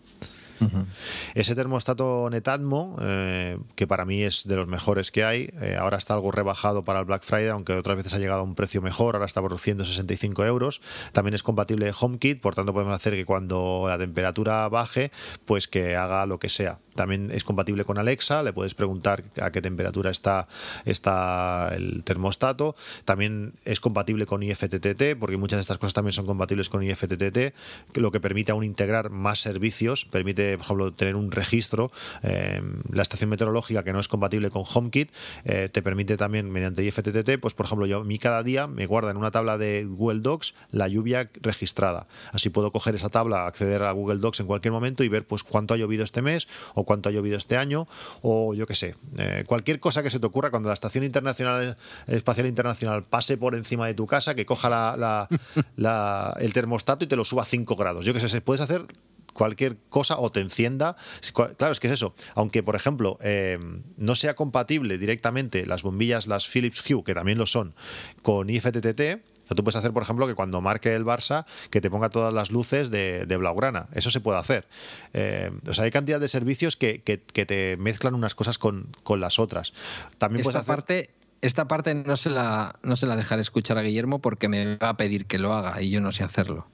Ese termostato Netatmo, eh, que para mí es de los mejores que hay, eh, ahora está algo rebajado para el Black Friday, aunque otras veces ha llegado a un precio mejor, ahora está por 165 euros. También es compatible HomeKit, por tanto podemos hacer que cuando la temperatura baje, pues que haga lo que sea. También es compatible con Alexa, le puedes preguntar a qué temperatura está, está el termostato. También es compatible con IFTTT, porque muchas de estas cosas también son compatibles con IFTTT, lo que permite aún integrar más servicios, permite, por ejemplo, tener un registro. Eh, la estación meteorológica que no es compatible con HomeKit eh, te permite también, mediante IFTTT, pues por ejemplo, yo a mí cada día me guarda en una tabla de Google Docs la lluvia registrada. Así puedo coger esa tabla, acceder a Google Docs en cualquier momento y ver pues cuánto ha llovido este mes o cuánto ha llovido este año o yo qué sé, eh, cualquier cosa que se te ocurra cuando la Estación Espacial Internacional pase por encima de tu casa, que coja el termostato y te lo suba a 5 grados. Yo qué sé, puedes hacer cualquier cosa o te encienda. Claro, es que es eso. Aunque, por ejemplo, eh, no sea compatible directamente las bombillas, las Philips Hue, que también lo son, con IFTTT, tú puedes hacer, por ejemplo, que cuando marque el Barça, que te ponga todas las luces de, Blaugrana. Eso se puede hacer. Eh, o sea, hay cantidad de servicios que, te mezclan unas cosas con, las otras. También esta puedes parte, esta parte no se, la, no se la dejaré escuchar a Guillermo porque me va a pedir que lo haga y yo no sé hacerlo.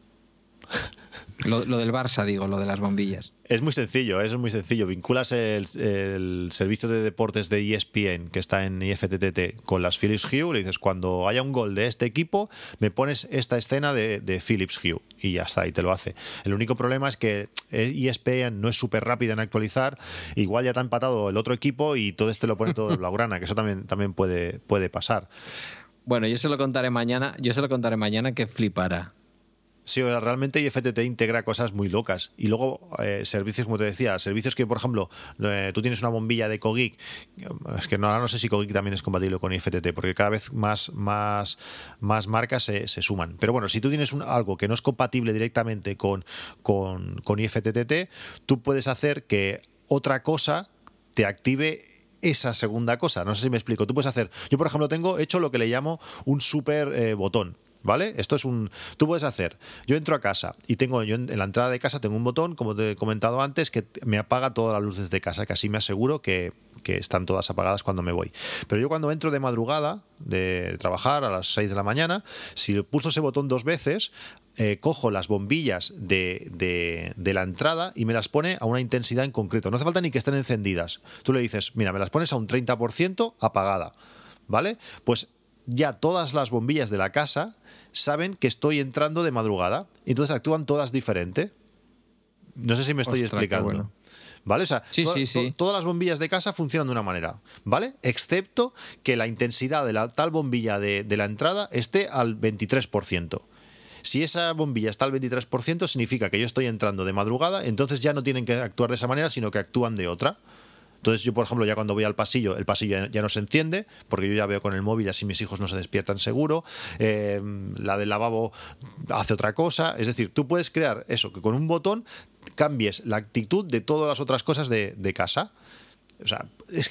Lo, del Barça, digo, lo de las bombillas. Es muy sencillo, es muy sencillo. Vinculas el, servicio de deportes de ESPN que está en IFTTT con las Philips Hue. Le dices, cuando haya un gol de este equipo, me pones esta escena de, de Philips Hue. Y ya está, y te lo hace. El único problema es que ESPN no es súper rápida en actualizar. Igual ya te ha empatado el otro equipo y todo este lo pone todo de blaugrana, que eso también, también puede, puede pasar. Bueno, yo se lo contaré mañana, yo se lo contaré mañana que flipará. Sí, realmente IFTT integra cosas muy locas. Y luego, eh, servicios, como te decía, servicios que, por ejemplo, eh, tú tienes una bombilla de Cogeek, es que no, no sé si Cogeek también es compatible con IFTT, porque cada vez más, más, más marcas se, suman. Pero bueno, si tú tienes algo que no es compatible directamente con, con, con tú puedes hacer que otra cosa te active esa segunda cosa. No sé si me explico. Tú puedes hacer. Yo, por ejemplo, tengo hecho lo que le llamo un super eh, botón. ¿Vale? Esto es un. Tú puedes hacer. Yo entro a casa y tengo. Yo en, la entrada de casa tengo un botón, como te he comentado antes, que me apaga todas las luces de casa, que así me aseguro que, están todas apagadas cuando me voy. Pero yo cuando entro de madrugada, de trabajar a las 6 de la mañana, si pulso ese botón dos veces, eh, cojo las bombillas de, de, de, la entrada y me las pone a una intensidad en concreto. No hace falta ni que estén encendidas. Tú le dices, mira, me las pones a un 30% apagada. ¿Vale? Pues ya todas las bombillas de la casa saben que estoy entrando de madrugada. Y entonces actúan todas diferente. No sé si me estoy explicando. ¿Vale? O sea, todas las bombillas de casa funcionan de una manera, ¿vale? Excepto que la intensidad de la tal bombilla de, de la entrada esté al 23%. Si esa bombilla está al 23%, significa que yo estoy entrando de madrugada, entonces ya no tienen que actuar de esa manera, sino que actúan de otra. Entonces yo, por ejemplo, ya cuando voy al pasillo, el pasillo ya, no se enciende, porque yo ya veo con el móvil, así mis hijos no se despiertan seguro. Eh, la del lavabo hace otra cosa. Es decir, tú puedes crear eso, que con un botón cambies la actitud de todas las otras cosas de, casa. O sea,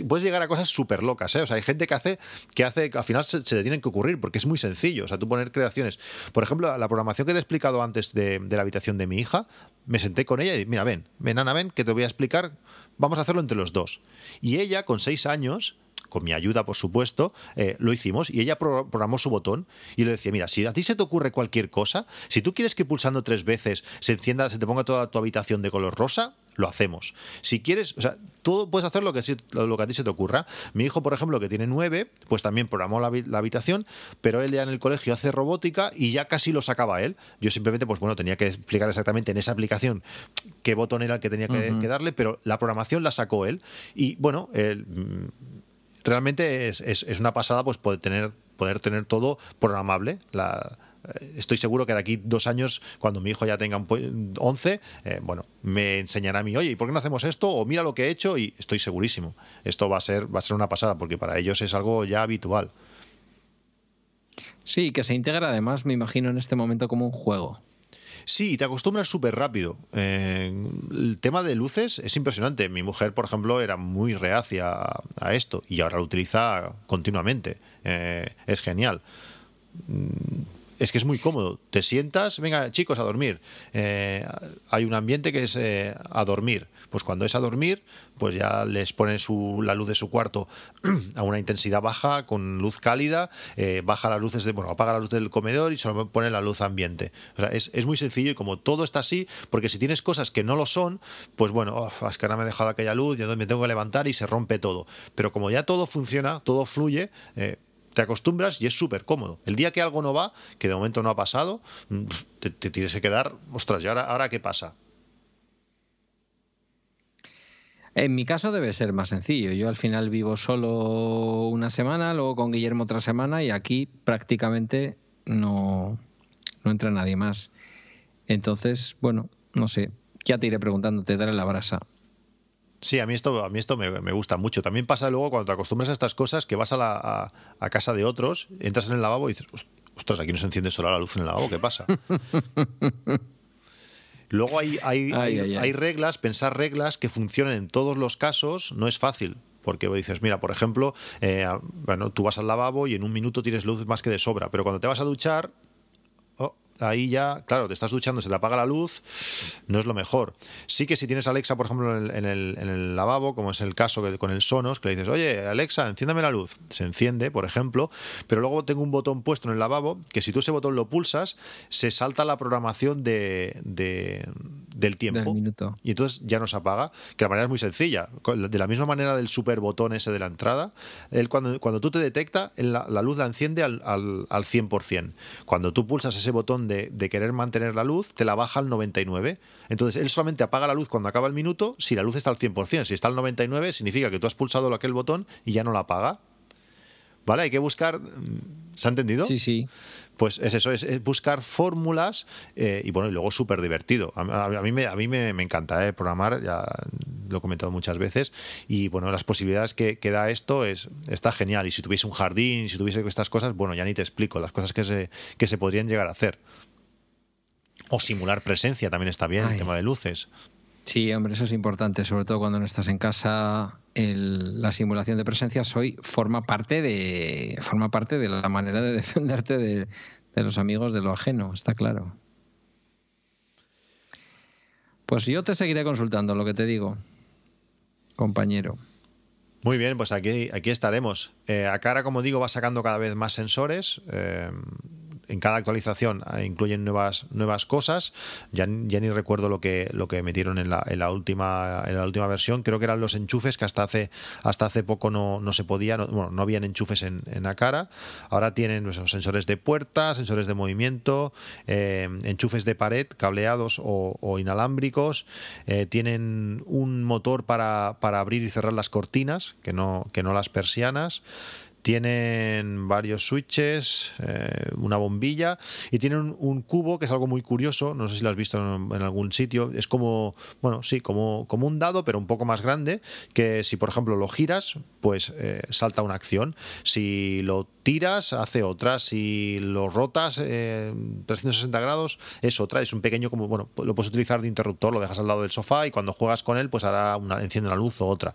puedes llegar a cosas súper locas, ¿eh? O sea, hay gente que hace, que hace, al final se, le tienen que ocurrir, porque es muy sencillo. O sea, tú poner creaciones. Por ejemplo, la programación que te he explicado antes de, de la habitación de mi hija, me senté con ella y mira, ven, ven, Ana, ven, que te voy a explicar vamos a hacerlo entre los dos. Y ella, con seis años, con mi ayuda, por supuesto, eh, lo hicimos y ella programó su botón y le decía, mira, si a ti se te ocurre cualquier cosa, si tú quieres que pulsando tres veces se encienda, se te ponga toda tu habitación de color rosa, lo hacemos. Si quieres, o sea, todo puedes hacer lo que, lo que a ti se te ocurra. Mi hijo, por ejemplo, que tiene nueve, pues también programó la, habitación, pero él ya en el colegio hace robótica y ya casi lo sacaba él. Yo simplemente, pues bueno, tenía que explicar exactamente en esa aplicación qué botón era el que tenía que, que darle, pero la programación la sacó él. Y bueno, él realmente es, es, una pasada pues poder tener, poder tener todo programable. Eh, estoy seguro que de aquí dos años, cuando mi hijo ya tenga 11, eh, bueno, me enseñará a mí, oye, ¿y por qué no hacemos esto? O mira lo que he hecho y estoy segurísimo. Esto va a ser, va a ser una pasada porque para ellos es algo ya habitual. Sí, que se integra además, me imagino, en este momento como un juego. Sí, te acostumbras súper rápido. Eh, el tema de luces es impresionante. Mi mujer, por ejemplo, era muy reacia a, esto y ahora lo utiliza continuamente. Eh, es genial. Es que es muy cómodo. Te sientas, venga, chicos, a dormir. Eh, hay un ambiente que es eh, a dormir. Pues cuando es a dormir, pues ya les ponen su, la luz de su cuarto a una intensidad baja, con luz cálida, eh, baja las luces de, bueno, apaga la luz del comedor y solo pone la luz ambiente. O sea, es, es, muy sencillo y como todo está así, porque si tienes cosas que no lo son, pues bueno, oh, ahora me he dejado aquella luz y me tengo que levantar y se rompe todo. Pero como ya todo funciona, todo fluye, te acostumbras y es súper cómodo. El día que algo no va, que de momento no ha pasado, mm, te, tienes que quedar, ostras, ¿y ahora, ahora qué pasa? En mi caso debe ser más sencillo. Yo al final vivo solo una semana, luego con Guillermo otra semana y aquí prácticamente no, no entra nadie más. Entonces, bueno, no sé, ya te iré preguntando, te daré la brasa. Sí, a mí esto, a mí esto me, me, gusta mucho. También pasa luego cuando te acostumbras a estas cosas que vas a, la, a, a casa de otros, entras en el lavabo y dices, ostras, aquí no se enciende solo la luz en el lavabo, ¿qué pasa? Luego hay, hay, ay, hay, ay, hay, reglas, pensar reglas que funcionen en todos los casos no es fácil. Porque dices, mira, por ejemplo, eh, bueno, tú vas al lavabo y en un minuto tienes luz más que de sobra, pero cuando te vas a duchar, ahí ya, claro, te estás duchando, se te apaga la luz, no es lo mejor. Sí que si tienes Alexa, por ejemplo, en el, en el, en el lavabo, como es el caso que, con el Sonos, que le dices, oye, Alexa, enciéndame la luz, se enciende, por ejemplo, pero luego tengo un botón puesto en el lavabo que si tú ese botón lo pulsas, se salta la programación de, de del tiempo del minuto. y entonces ya no se apaga, que la manera es muy sencilla. De la misma manera del super botón ese de la entrada, él cuando, cuando tú te detecta, la, la luz la enciende al, al, al 100%. Cuando tú pulsas ese botón de, de, querer mantener la luz, te la baja al 99. Entonces él solamente apaga la luz cuando acaba el minuto si la luz está al 100%. Si está al 99 significa que tú has pulsado aquel botón y ya no la apaga. ¿Vale? Hay que buscar... ¿Se ha entendido? Sí, sí. Pues es eso, es, es buscar fórmulas eh, y bueno, y luego súper divertido. A, a, a, mí, me, a mí me, me encanta eh, programar, ya lo he comentado muchas veces, y bueno, las posibilidades que, que, da esto es, está genial. Y si tuviese un jardín, si tuviese estas cosas, bueno, ya ni te explico las cosas que se, que se podrían llegar a hacer. O simular presencia también está bien, Ay. el tema de luces. Sí, hombre, eso es importante, sobre todo cuando no estás en casa. La simulación de presencia hoy forma parte de forma parte de la manera de defenderte de, de, los amigos de lo ajeno, está claro. Pues yo te seguiré consultando lo que te digo, compañero. Muy bien, pues aquí, aquí estaremos. Eh, a cara, como digo, va sacando cada vez más sensores. Eh, en cada actualización eh, incluyen nuevas nuevas cosas. Ya, ya ni recuerdo lo que lo que metieron en la, en la última en la última versión. Creo que eran los enchufes que hasta hace hasta hace poco no, no se podía no, bueno no habían enchufes en, en la cara ahora tienen pues, sensores de puerta sensores de movimiento eh, enchufes de pared cableados o, o inalámbricos. Eh, tienen un motor para, para abrir y cerrar las cortinas que no que no las persianas tienen varios switches, eh, una bombilla y tienen un, cubo que es algo muy curioso, no sé si lo has visto en, algún sitio, es como, bueno, sí, como, como un dado, pero un poco más grande, que si por ejemplo lo giras, pues eh, salta una acción, si lo tiras, hace otra, si lo rotas eh, 360 grados, es otra, es un pequeño como, bueno, lo puedes utilizar de interruptor, lo dejas al lado del sofá y cuando juegas con él, pues hará una, enciende una luz o otra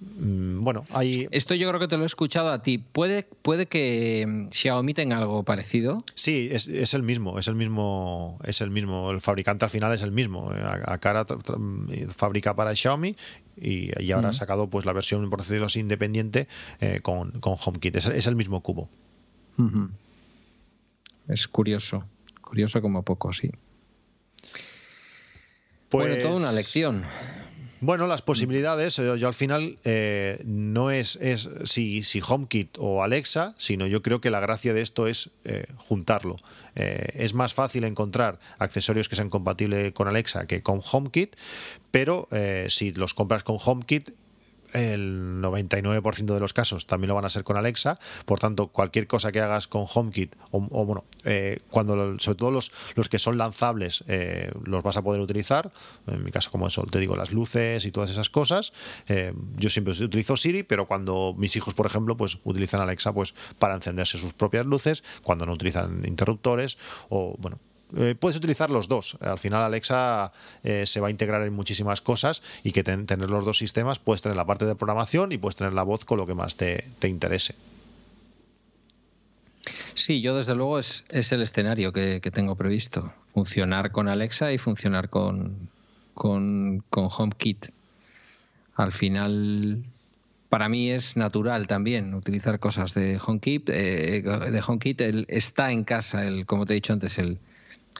bueno, hay... Esto yo creo que te lo he escuchado a ti. ¿Puede, puede que Xiaomi tenga algo parecido? Sí, es, es, el mismo, es el mismo, es el mismo. El fabricante al final es el mismo. Acara fabrica para Xiaomi y, y ahora mm. ha sacado pues la versión, por decirlo así, independiente eh, con, con, HomeKit. Es, es, el mismo cubo. Uh -huh. Es curioso, curioso como poco, sí. Pues... Bueno, toda una lección. Bueno, las posibilidades, yo, yo al final eh, no es, es si, si, HomeKit o Alexa, sino yo creo que la gracia de esto es eh, juntarlo. Eh, es más fácil encontrar accesorios que sean compatibles con Alexa que con HomeKit, pero eh, si los compras con HomeKit el 99% de los casos también lo van a ser con Alexa, por tanto cualquier cosa que hagas con HomeKit o, o bueno, eh, cuando sobre todo los, los que son lanzables eh, los vas a poder utilizar, en mi caso como eso, te digo las luces y todas esas cosas, eh, yo siempre utilizo Siri, pero cuando mis hijos por ejemplo pues utilizan Alexa pues para encenderse sus propias luces, cuando no utilizan interruptores o bueno, eh, puedes utilizar los dos. Al final Alexa eh, se va a integrar en muchísimas cosas y que ten, tener los dos sistemas puedes tener la parte de programación y puedes tener la voz con lo que más te, te interese. Sí, yo desde luego es, es el escenario que, tengo previsto. Funcionar con Alexa y funcionar con, con, con HomeKit. Al final, para mí es natural también utilizar cosas de HomeKit. Eh, de HomeKit está en casa, el, como te he dicho antes, el,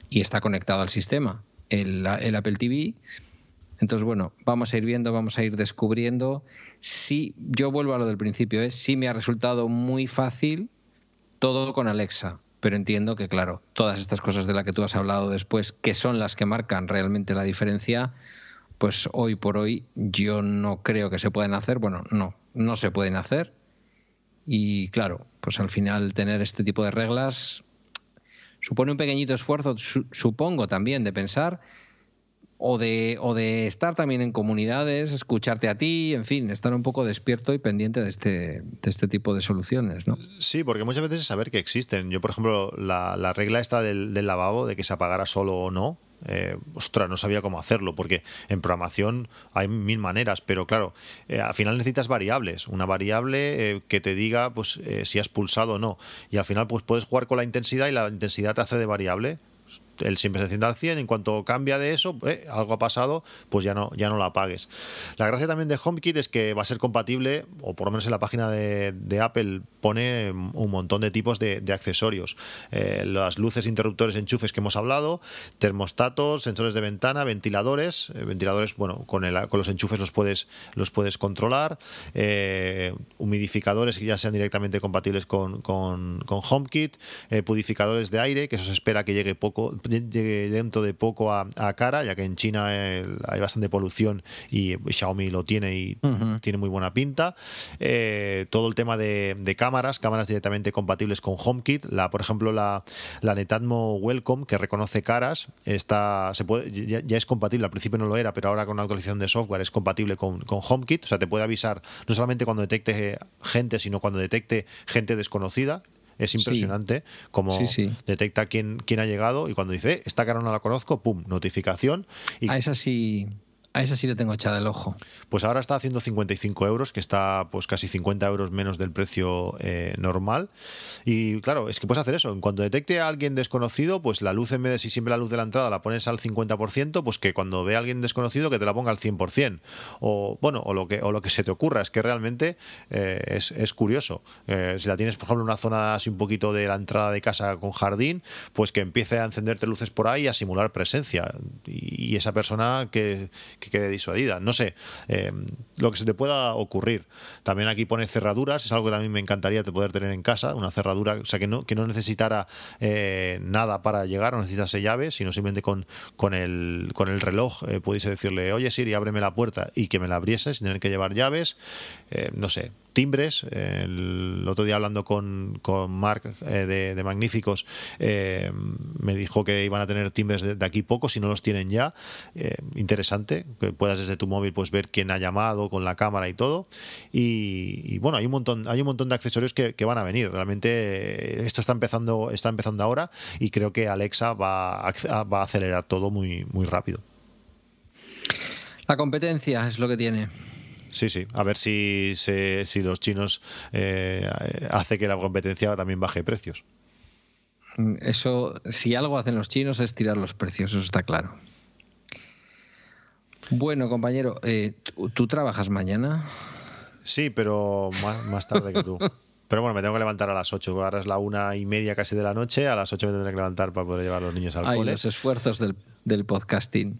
y está conectado al sistema, el, el Apple TV. Entonces, bueno, vamos a ir viendo, vamos a ir descubriendo. Sí, yo vuelvo a lo del principio, ¿eh? sí me ha resultado muy fácil todo con Alexa, pero entiendo que, claro, todas estas cosas de las que tú has hablado después, que son las que marcan realmente la diferencia, pues hoy por hoy yo no creo que se puedan hacer. Bueno, no, no se pueden hacer. Y claro, pues al final tener este tipo de reglas supone un pequeñito esfuerzo, supongo también, de pensar o de, o de estar también en comunidades, escucharte a ti, en fin, estar un poco despierto y pendiente de este, de este tipo de soluciones, ¿no? Sí, porque muchas veces es saber que existen. Yo, por ejemplo, la, la regla esta del, del, lavabo, de que se apagara solo o no, eh, ostras, no sabía cómo hacerlo, porque en programación hay mil maneras, pero claro, eh, al final necesitas variables, una variable eh, que te diga pues si has pulsado o no, y al final pues puedes jugar con la intensidad y la intensidad te hace de variable él siempre se enciende al 100, en cuanto cambia de eso, eh, algo ha pasado, pues ya no, ya no la apagues. La gracia también de HomeKit es que va a ser compatible, o por lo menos en la página de, Apple pone un montón de tipos de, accesorios. Eh, las luces, interruptores, enchufes que hemos hablado, termostatos, sensores de ventana, ventiladores. Eh, ventiladores, bueno, con los enchufes los puedes, los puedes controlar. humidificadores que ya sean directamente compatibles con, con, con HomeKit. pudificadores de aire, que eso se espera que llegue poco llegue dentro de poco a, cara, ya que en China hay bastante polución y Xiaomi lo tiene y tiene muy buena pinta. Eh, todo el tema de, cámaras, cámaras directamente compatibles con HomeKit. La, por ejemplo, la, la Netatmo Welcome, que reconoce caras, está, se puede, ya, es compatible. Al principio no lo era, pero ahora con una actualización de software es compatible con, con HomeKit. O sea, te puede avisar no solamente cuando detecte gente, sino cuando detecte gente desconocida. Es impresionante como detecta quién, quién ha llegado y cuando dice, eh, esta cara no la conozco, pum, notificación. Y... A esa sí a esa sí le tengo echado el ojo. Pues ahora está haciendo 55 euros, que está pues casi 50 euros menos del precio eh, normal. Y claro, es que puedes hacer eso. En cuanto detecte a alguien desconocido, pues la luz en vez de si siempre la luz de la entrada la pones al 50%, pues que cuando ve a alguien desconocido que te la ponga al 100%. O bueno, o lo que, o lo que se te ocurra. Es que realmente eh, es, curioso. Eh, si la tienes, por ejemplo, en una zona así un poquito de la entrada de casa con jardín, pues que empiece a encenderte luces por ahí y a simular presencia. Y, esa persona que quede disuadida. No sé, eh, lo que se te pueda ocurrir. También aquí pone cerraduras, es algo que también me encantaría poder tener en casa, una cerradura, o sea, que no, que no necesitara eh, nada para llegar, no necesitase llaves, sino simplemente con, con, el, con el reloj eh, pudiese decirle, oye Siri, ábreme la puerta y que me la abriese sin tener que llevar llaves. no sé, timbres. El otro día hablando con, con Mark eh, de, Magníficos, eh, me dijo que iban a tener timbres de, aquí poco, si no los tienen ya. Eh, interesante, que puedas desde tu móvil pues ver quién ha llamado con la cámara y todo. Y, bueno, hay un montón, hay un montón de accesorios que, van a venir. Realmente esto está empezando, está empezando ahora y creo que Alexa va a, va a acelerar todo muy, muy rápido. La competencia es lo que tiene. Sí, sí. A ver si, si los chinos eh, hace que la competencia también baje precios. Eso, si algo hacen los chinos es tirar los precios, eso está claro. Bueno, compañero, eh, ¿tú, trabajas mañana? Sí, pero más, tarde que tú. Pero bueno, me tengo que levantar a las 8. Ahora es la una y media casi de la noche. A las 8 me tendré que levantar para poder llevar a los niños al Ay, Los esfuerzos del, del podcasting.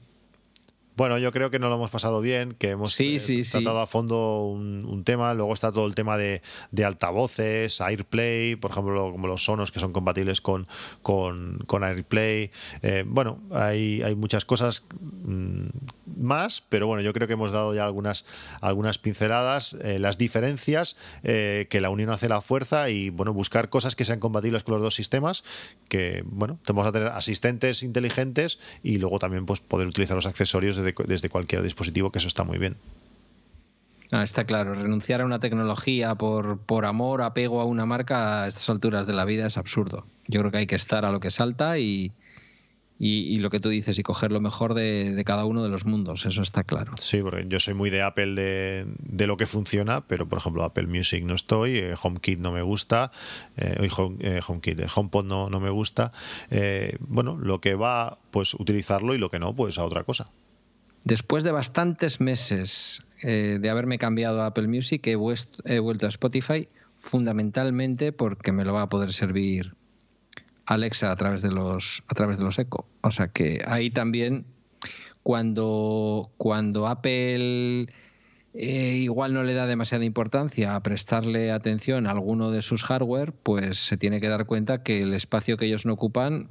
Bueno, yo creo que nos lo hemos pasado bien, que hemos eh, tratado a fondo un, tema. Luego está todo el tema de, altavoces, AirPlay, por ejemplo, como los sonos que son compatibles con, con, AirPlay. Eh, bueno, hay, hay muchas cosas mm, más, pero bueno, yo creo que hemos dado ya algunas, algunas pinceladas, eh, las diferencias, que la unión hace la fuerza y bueno, buscar cosas que sean compatibles con los dos sistemas, que bueno, vamos a tener asistentes inteligentes y luego también pues poder utilizar los accesorios de desde, cualquier dispositivo, que eso está muy bien. Ah, está claro, renunciar a una tecnología por, por amor, apego a una marca a estas alturas de la vida es absurdo. Yo creo que hay que estar a lo que salta y, y, lo que tú dices, y coger lo mejor de, cada uno de los mundos, eso está claro. Sí, porque yo soy muy de Apple de, lo que funciona, pero por ejemplo Apple Music no estoy, eh, HomeKit no me gusta, eh, Home, eh, HomeKit, eh, HomePod no, no me gusta. bueno, lo que va, pues utilizarlo y lo que no, pues a otra cosa. Después de bastantes meses de haberme cambiado a Apple Music, he, he vuelto a Spotify fundamentalmente porque me lo va a poder servir Alexa a través de los a través de los Echo. O sea que ahí también cuando cuando Apple eh, igual no le da demasiada importancia a prestarle atención a alguno de sus hardware, pues se tiene que dar cuenta que el espacio que ellos no ocupan,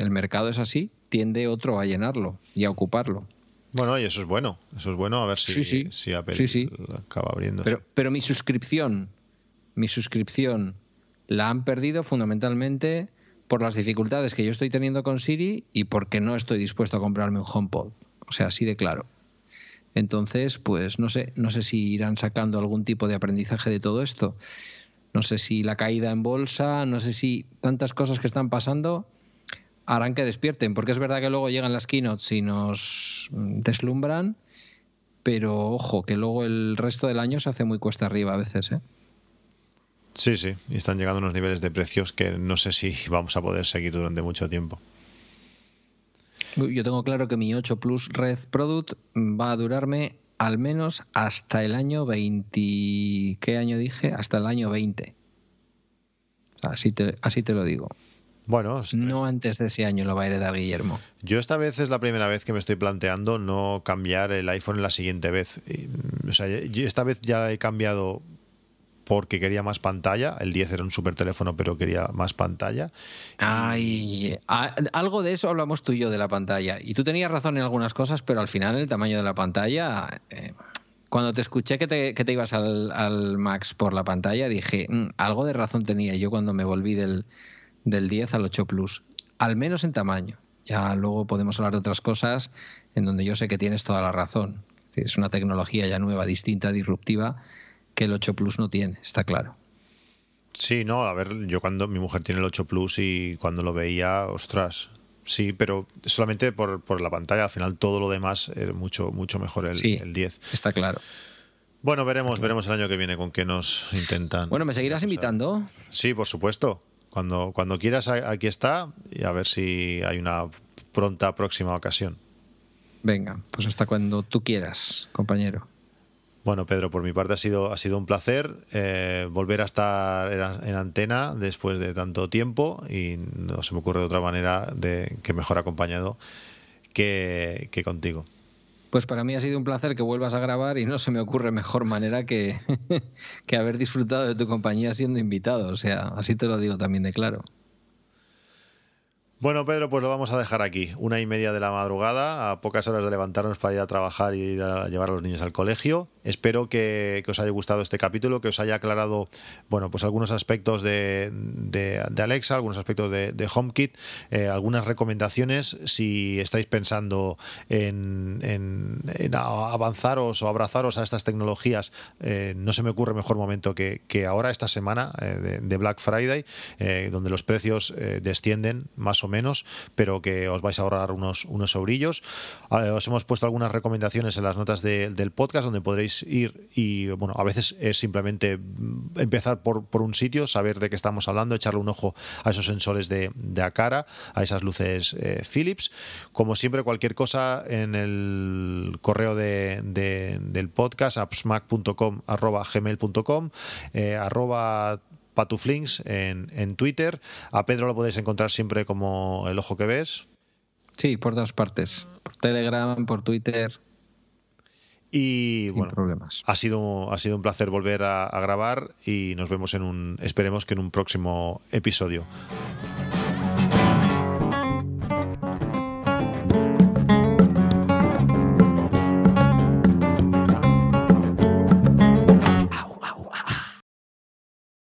el mercado es así, tiende otro a llenarlo y a ocuparlo. Bueno, y eso es bueno, eso es bueno, a ver si, si Apple acaba abriendo. Pero, pero mi suscripción, mi suscripción la han perdido fundamentalmente por las dificultades que yo estoy teniendo con Siri y porque no estoy dispuesto a comprarme un HomePod. O sea, así de claro. Entonces, pues no sé, no sé si irán sacando algún tipo de aprendizaje de todo esto. No sé si la caída en bolsa, no sé si tantas cosas que están pasando harán que despierten, porque es verdad que luego llegan las keynotes y nos deslumbran, pero ojo, que luego el resto del año se hace muy cuesta arriba a veces, ¿eh? Sí, sí, y están llegando unos niveles de precios que no sé si vamos a poder seguir durante mucho tiempo. Yo tengo claro que mi 8 Plus Red Product va a durarme al menos hasta el año 20. ¿Qué año dije? Hasta el año 20. Así te, así te lo digo. Bueno, no antes de ese año lo va a heredar Guillermo. Yo esta vez es la primera vez que me estoy planteando no cambiar el iPhone la siguiente vez. O sea, esta vez ya he cambiado porque quería más pantalla. El 10 era un super teléfono, pero quería más pantalla. Ay, algo de eso hablamos tú y yo de la pantalla. Y tú tenías razón en algunas cosas, pero al final el tamaño de la pantalla. Eh, cuando te escuché que te, que te ibas al, Max por la pantalla, dije, mm, algo de razón tenía yo cuando me volví del, del 10 al 8 Plus. Al menos en tamaño. Ya luego podemos hablar de otras cosas en donde yo sé que tienes toda la razón. Es una tecnología ya nueva, distinta, disruptiva que el 8 Plus no tiene, está claro. Sí, no, a ver, yo cuando mi mujer tiene el 8 Plus y cuando lo veía, ostras, sí, pero solamente por, la pantalla, al final todo lo demás es mucho, mucho mejor el, el 10. Está claro. Bueno, veremos, veremos el año que viene con qué nos intentan. Bueno, ¿me seguirás invitando? Sí, por supuesto. Cuando, cuando quieras, aquí está y a ver si hay una pronta próxima ocasión. Venga, pues hasta cuando tú quieras, compañero. Bueno, Pedro, por mi parte ha sido, ha sido un placer eh, volver a estar en, antena después de tanto tiempo y no se me ocurre de otra manera de que mejor acompañado que, contigo. Pues para mí ha sido un placer que vuelvas a grabar y no se me ocurre mejor manera que, que haber disfrutado de tu compañía siendo invitado. O sea, así te lo digo también de claro. Bueno, Pedro, pues lo vamos a dejar aquí. Una y media de la madrugada, a pocas horas de levantarnos para ir a trabajar y ir a llevar a los niños al colegio. Espero que, os haya gustado este capítulo, que os haya aclarado, bueno, pues algunos aspectos de, Alexa, algunos aspectos de, HomeKit, eh, algunas recomendaciones si estáis pensando en, avanzaros o abrazaros a estas tecnologías. Eh, no se me ocurre mejor momento que, ahora, esta semana eh, de, Black Friday, donde los precios descienden más o menos, pero que os vais a ahorrar unos, unos sobrillos. Ah, os hemos puesto algunas recomendaciones en las notas del podcast donde podréis ir y, bueno, a veces es simplemente empezar por, por un sitio, saber de qué estamos hablando, echarle un ojo a esos sensores de, de a cara, a esas luces eh, Philips. Como siempre, cualquier cosa en el correo de, del podcast, appsmac.com, arroba gmail.com, eh, arroba Patuflinks en, en Twitter. A Pedro lo podéis encontrar siempre como el ojo que ves. Sí, por dos partes. Por Telegram, por Twitter. Y Sin bueno, problemas. Ha sido, ha sido un placer volver a, a grabar y nos vemos en un, esperemos que en un próximo episodio.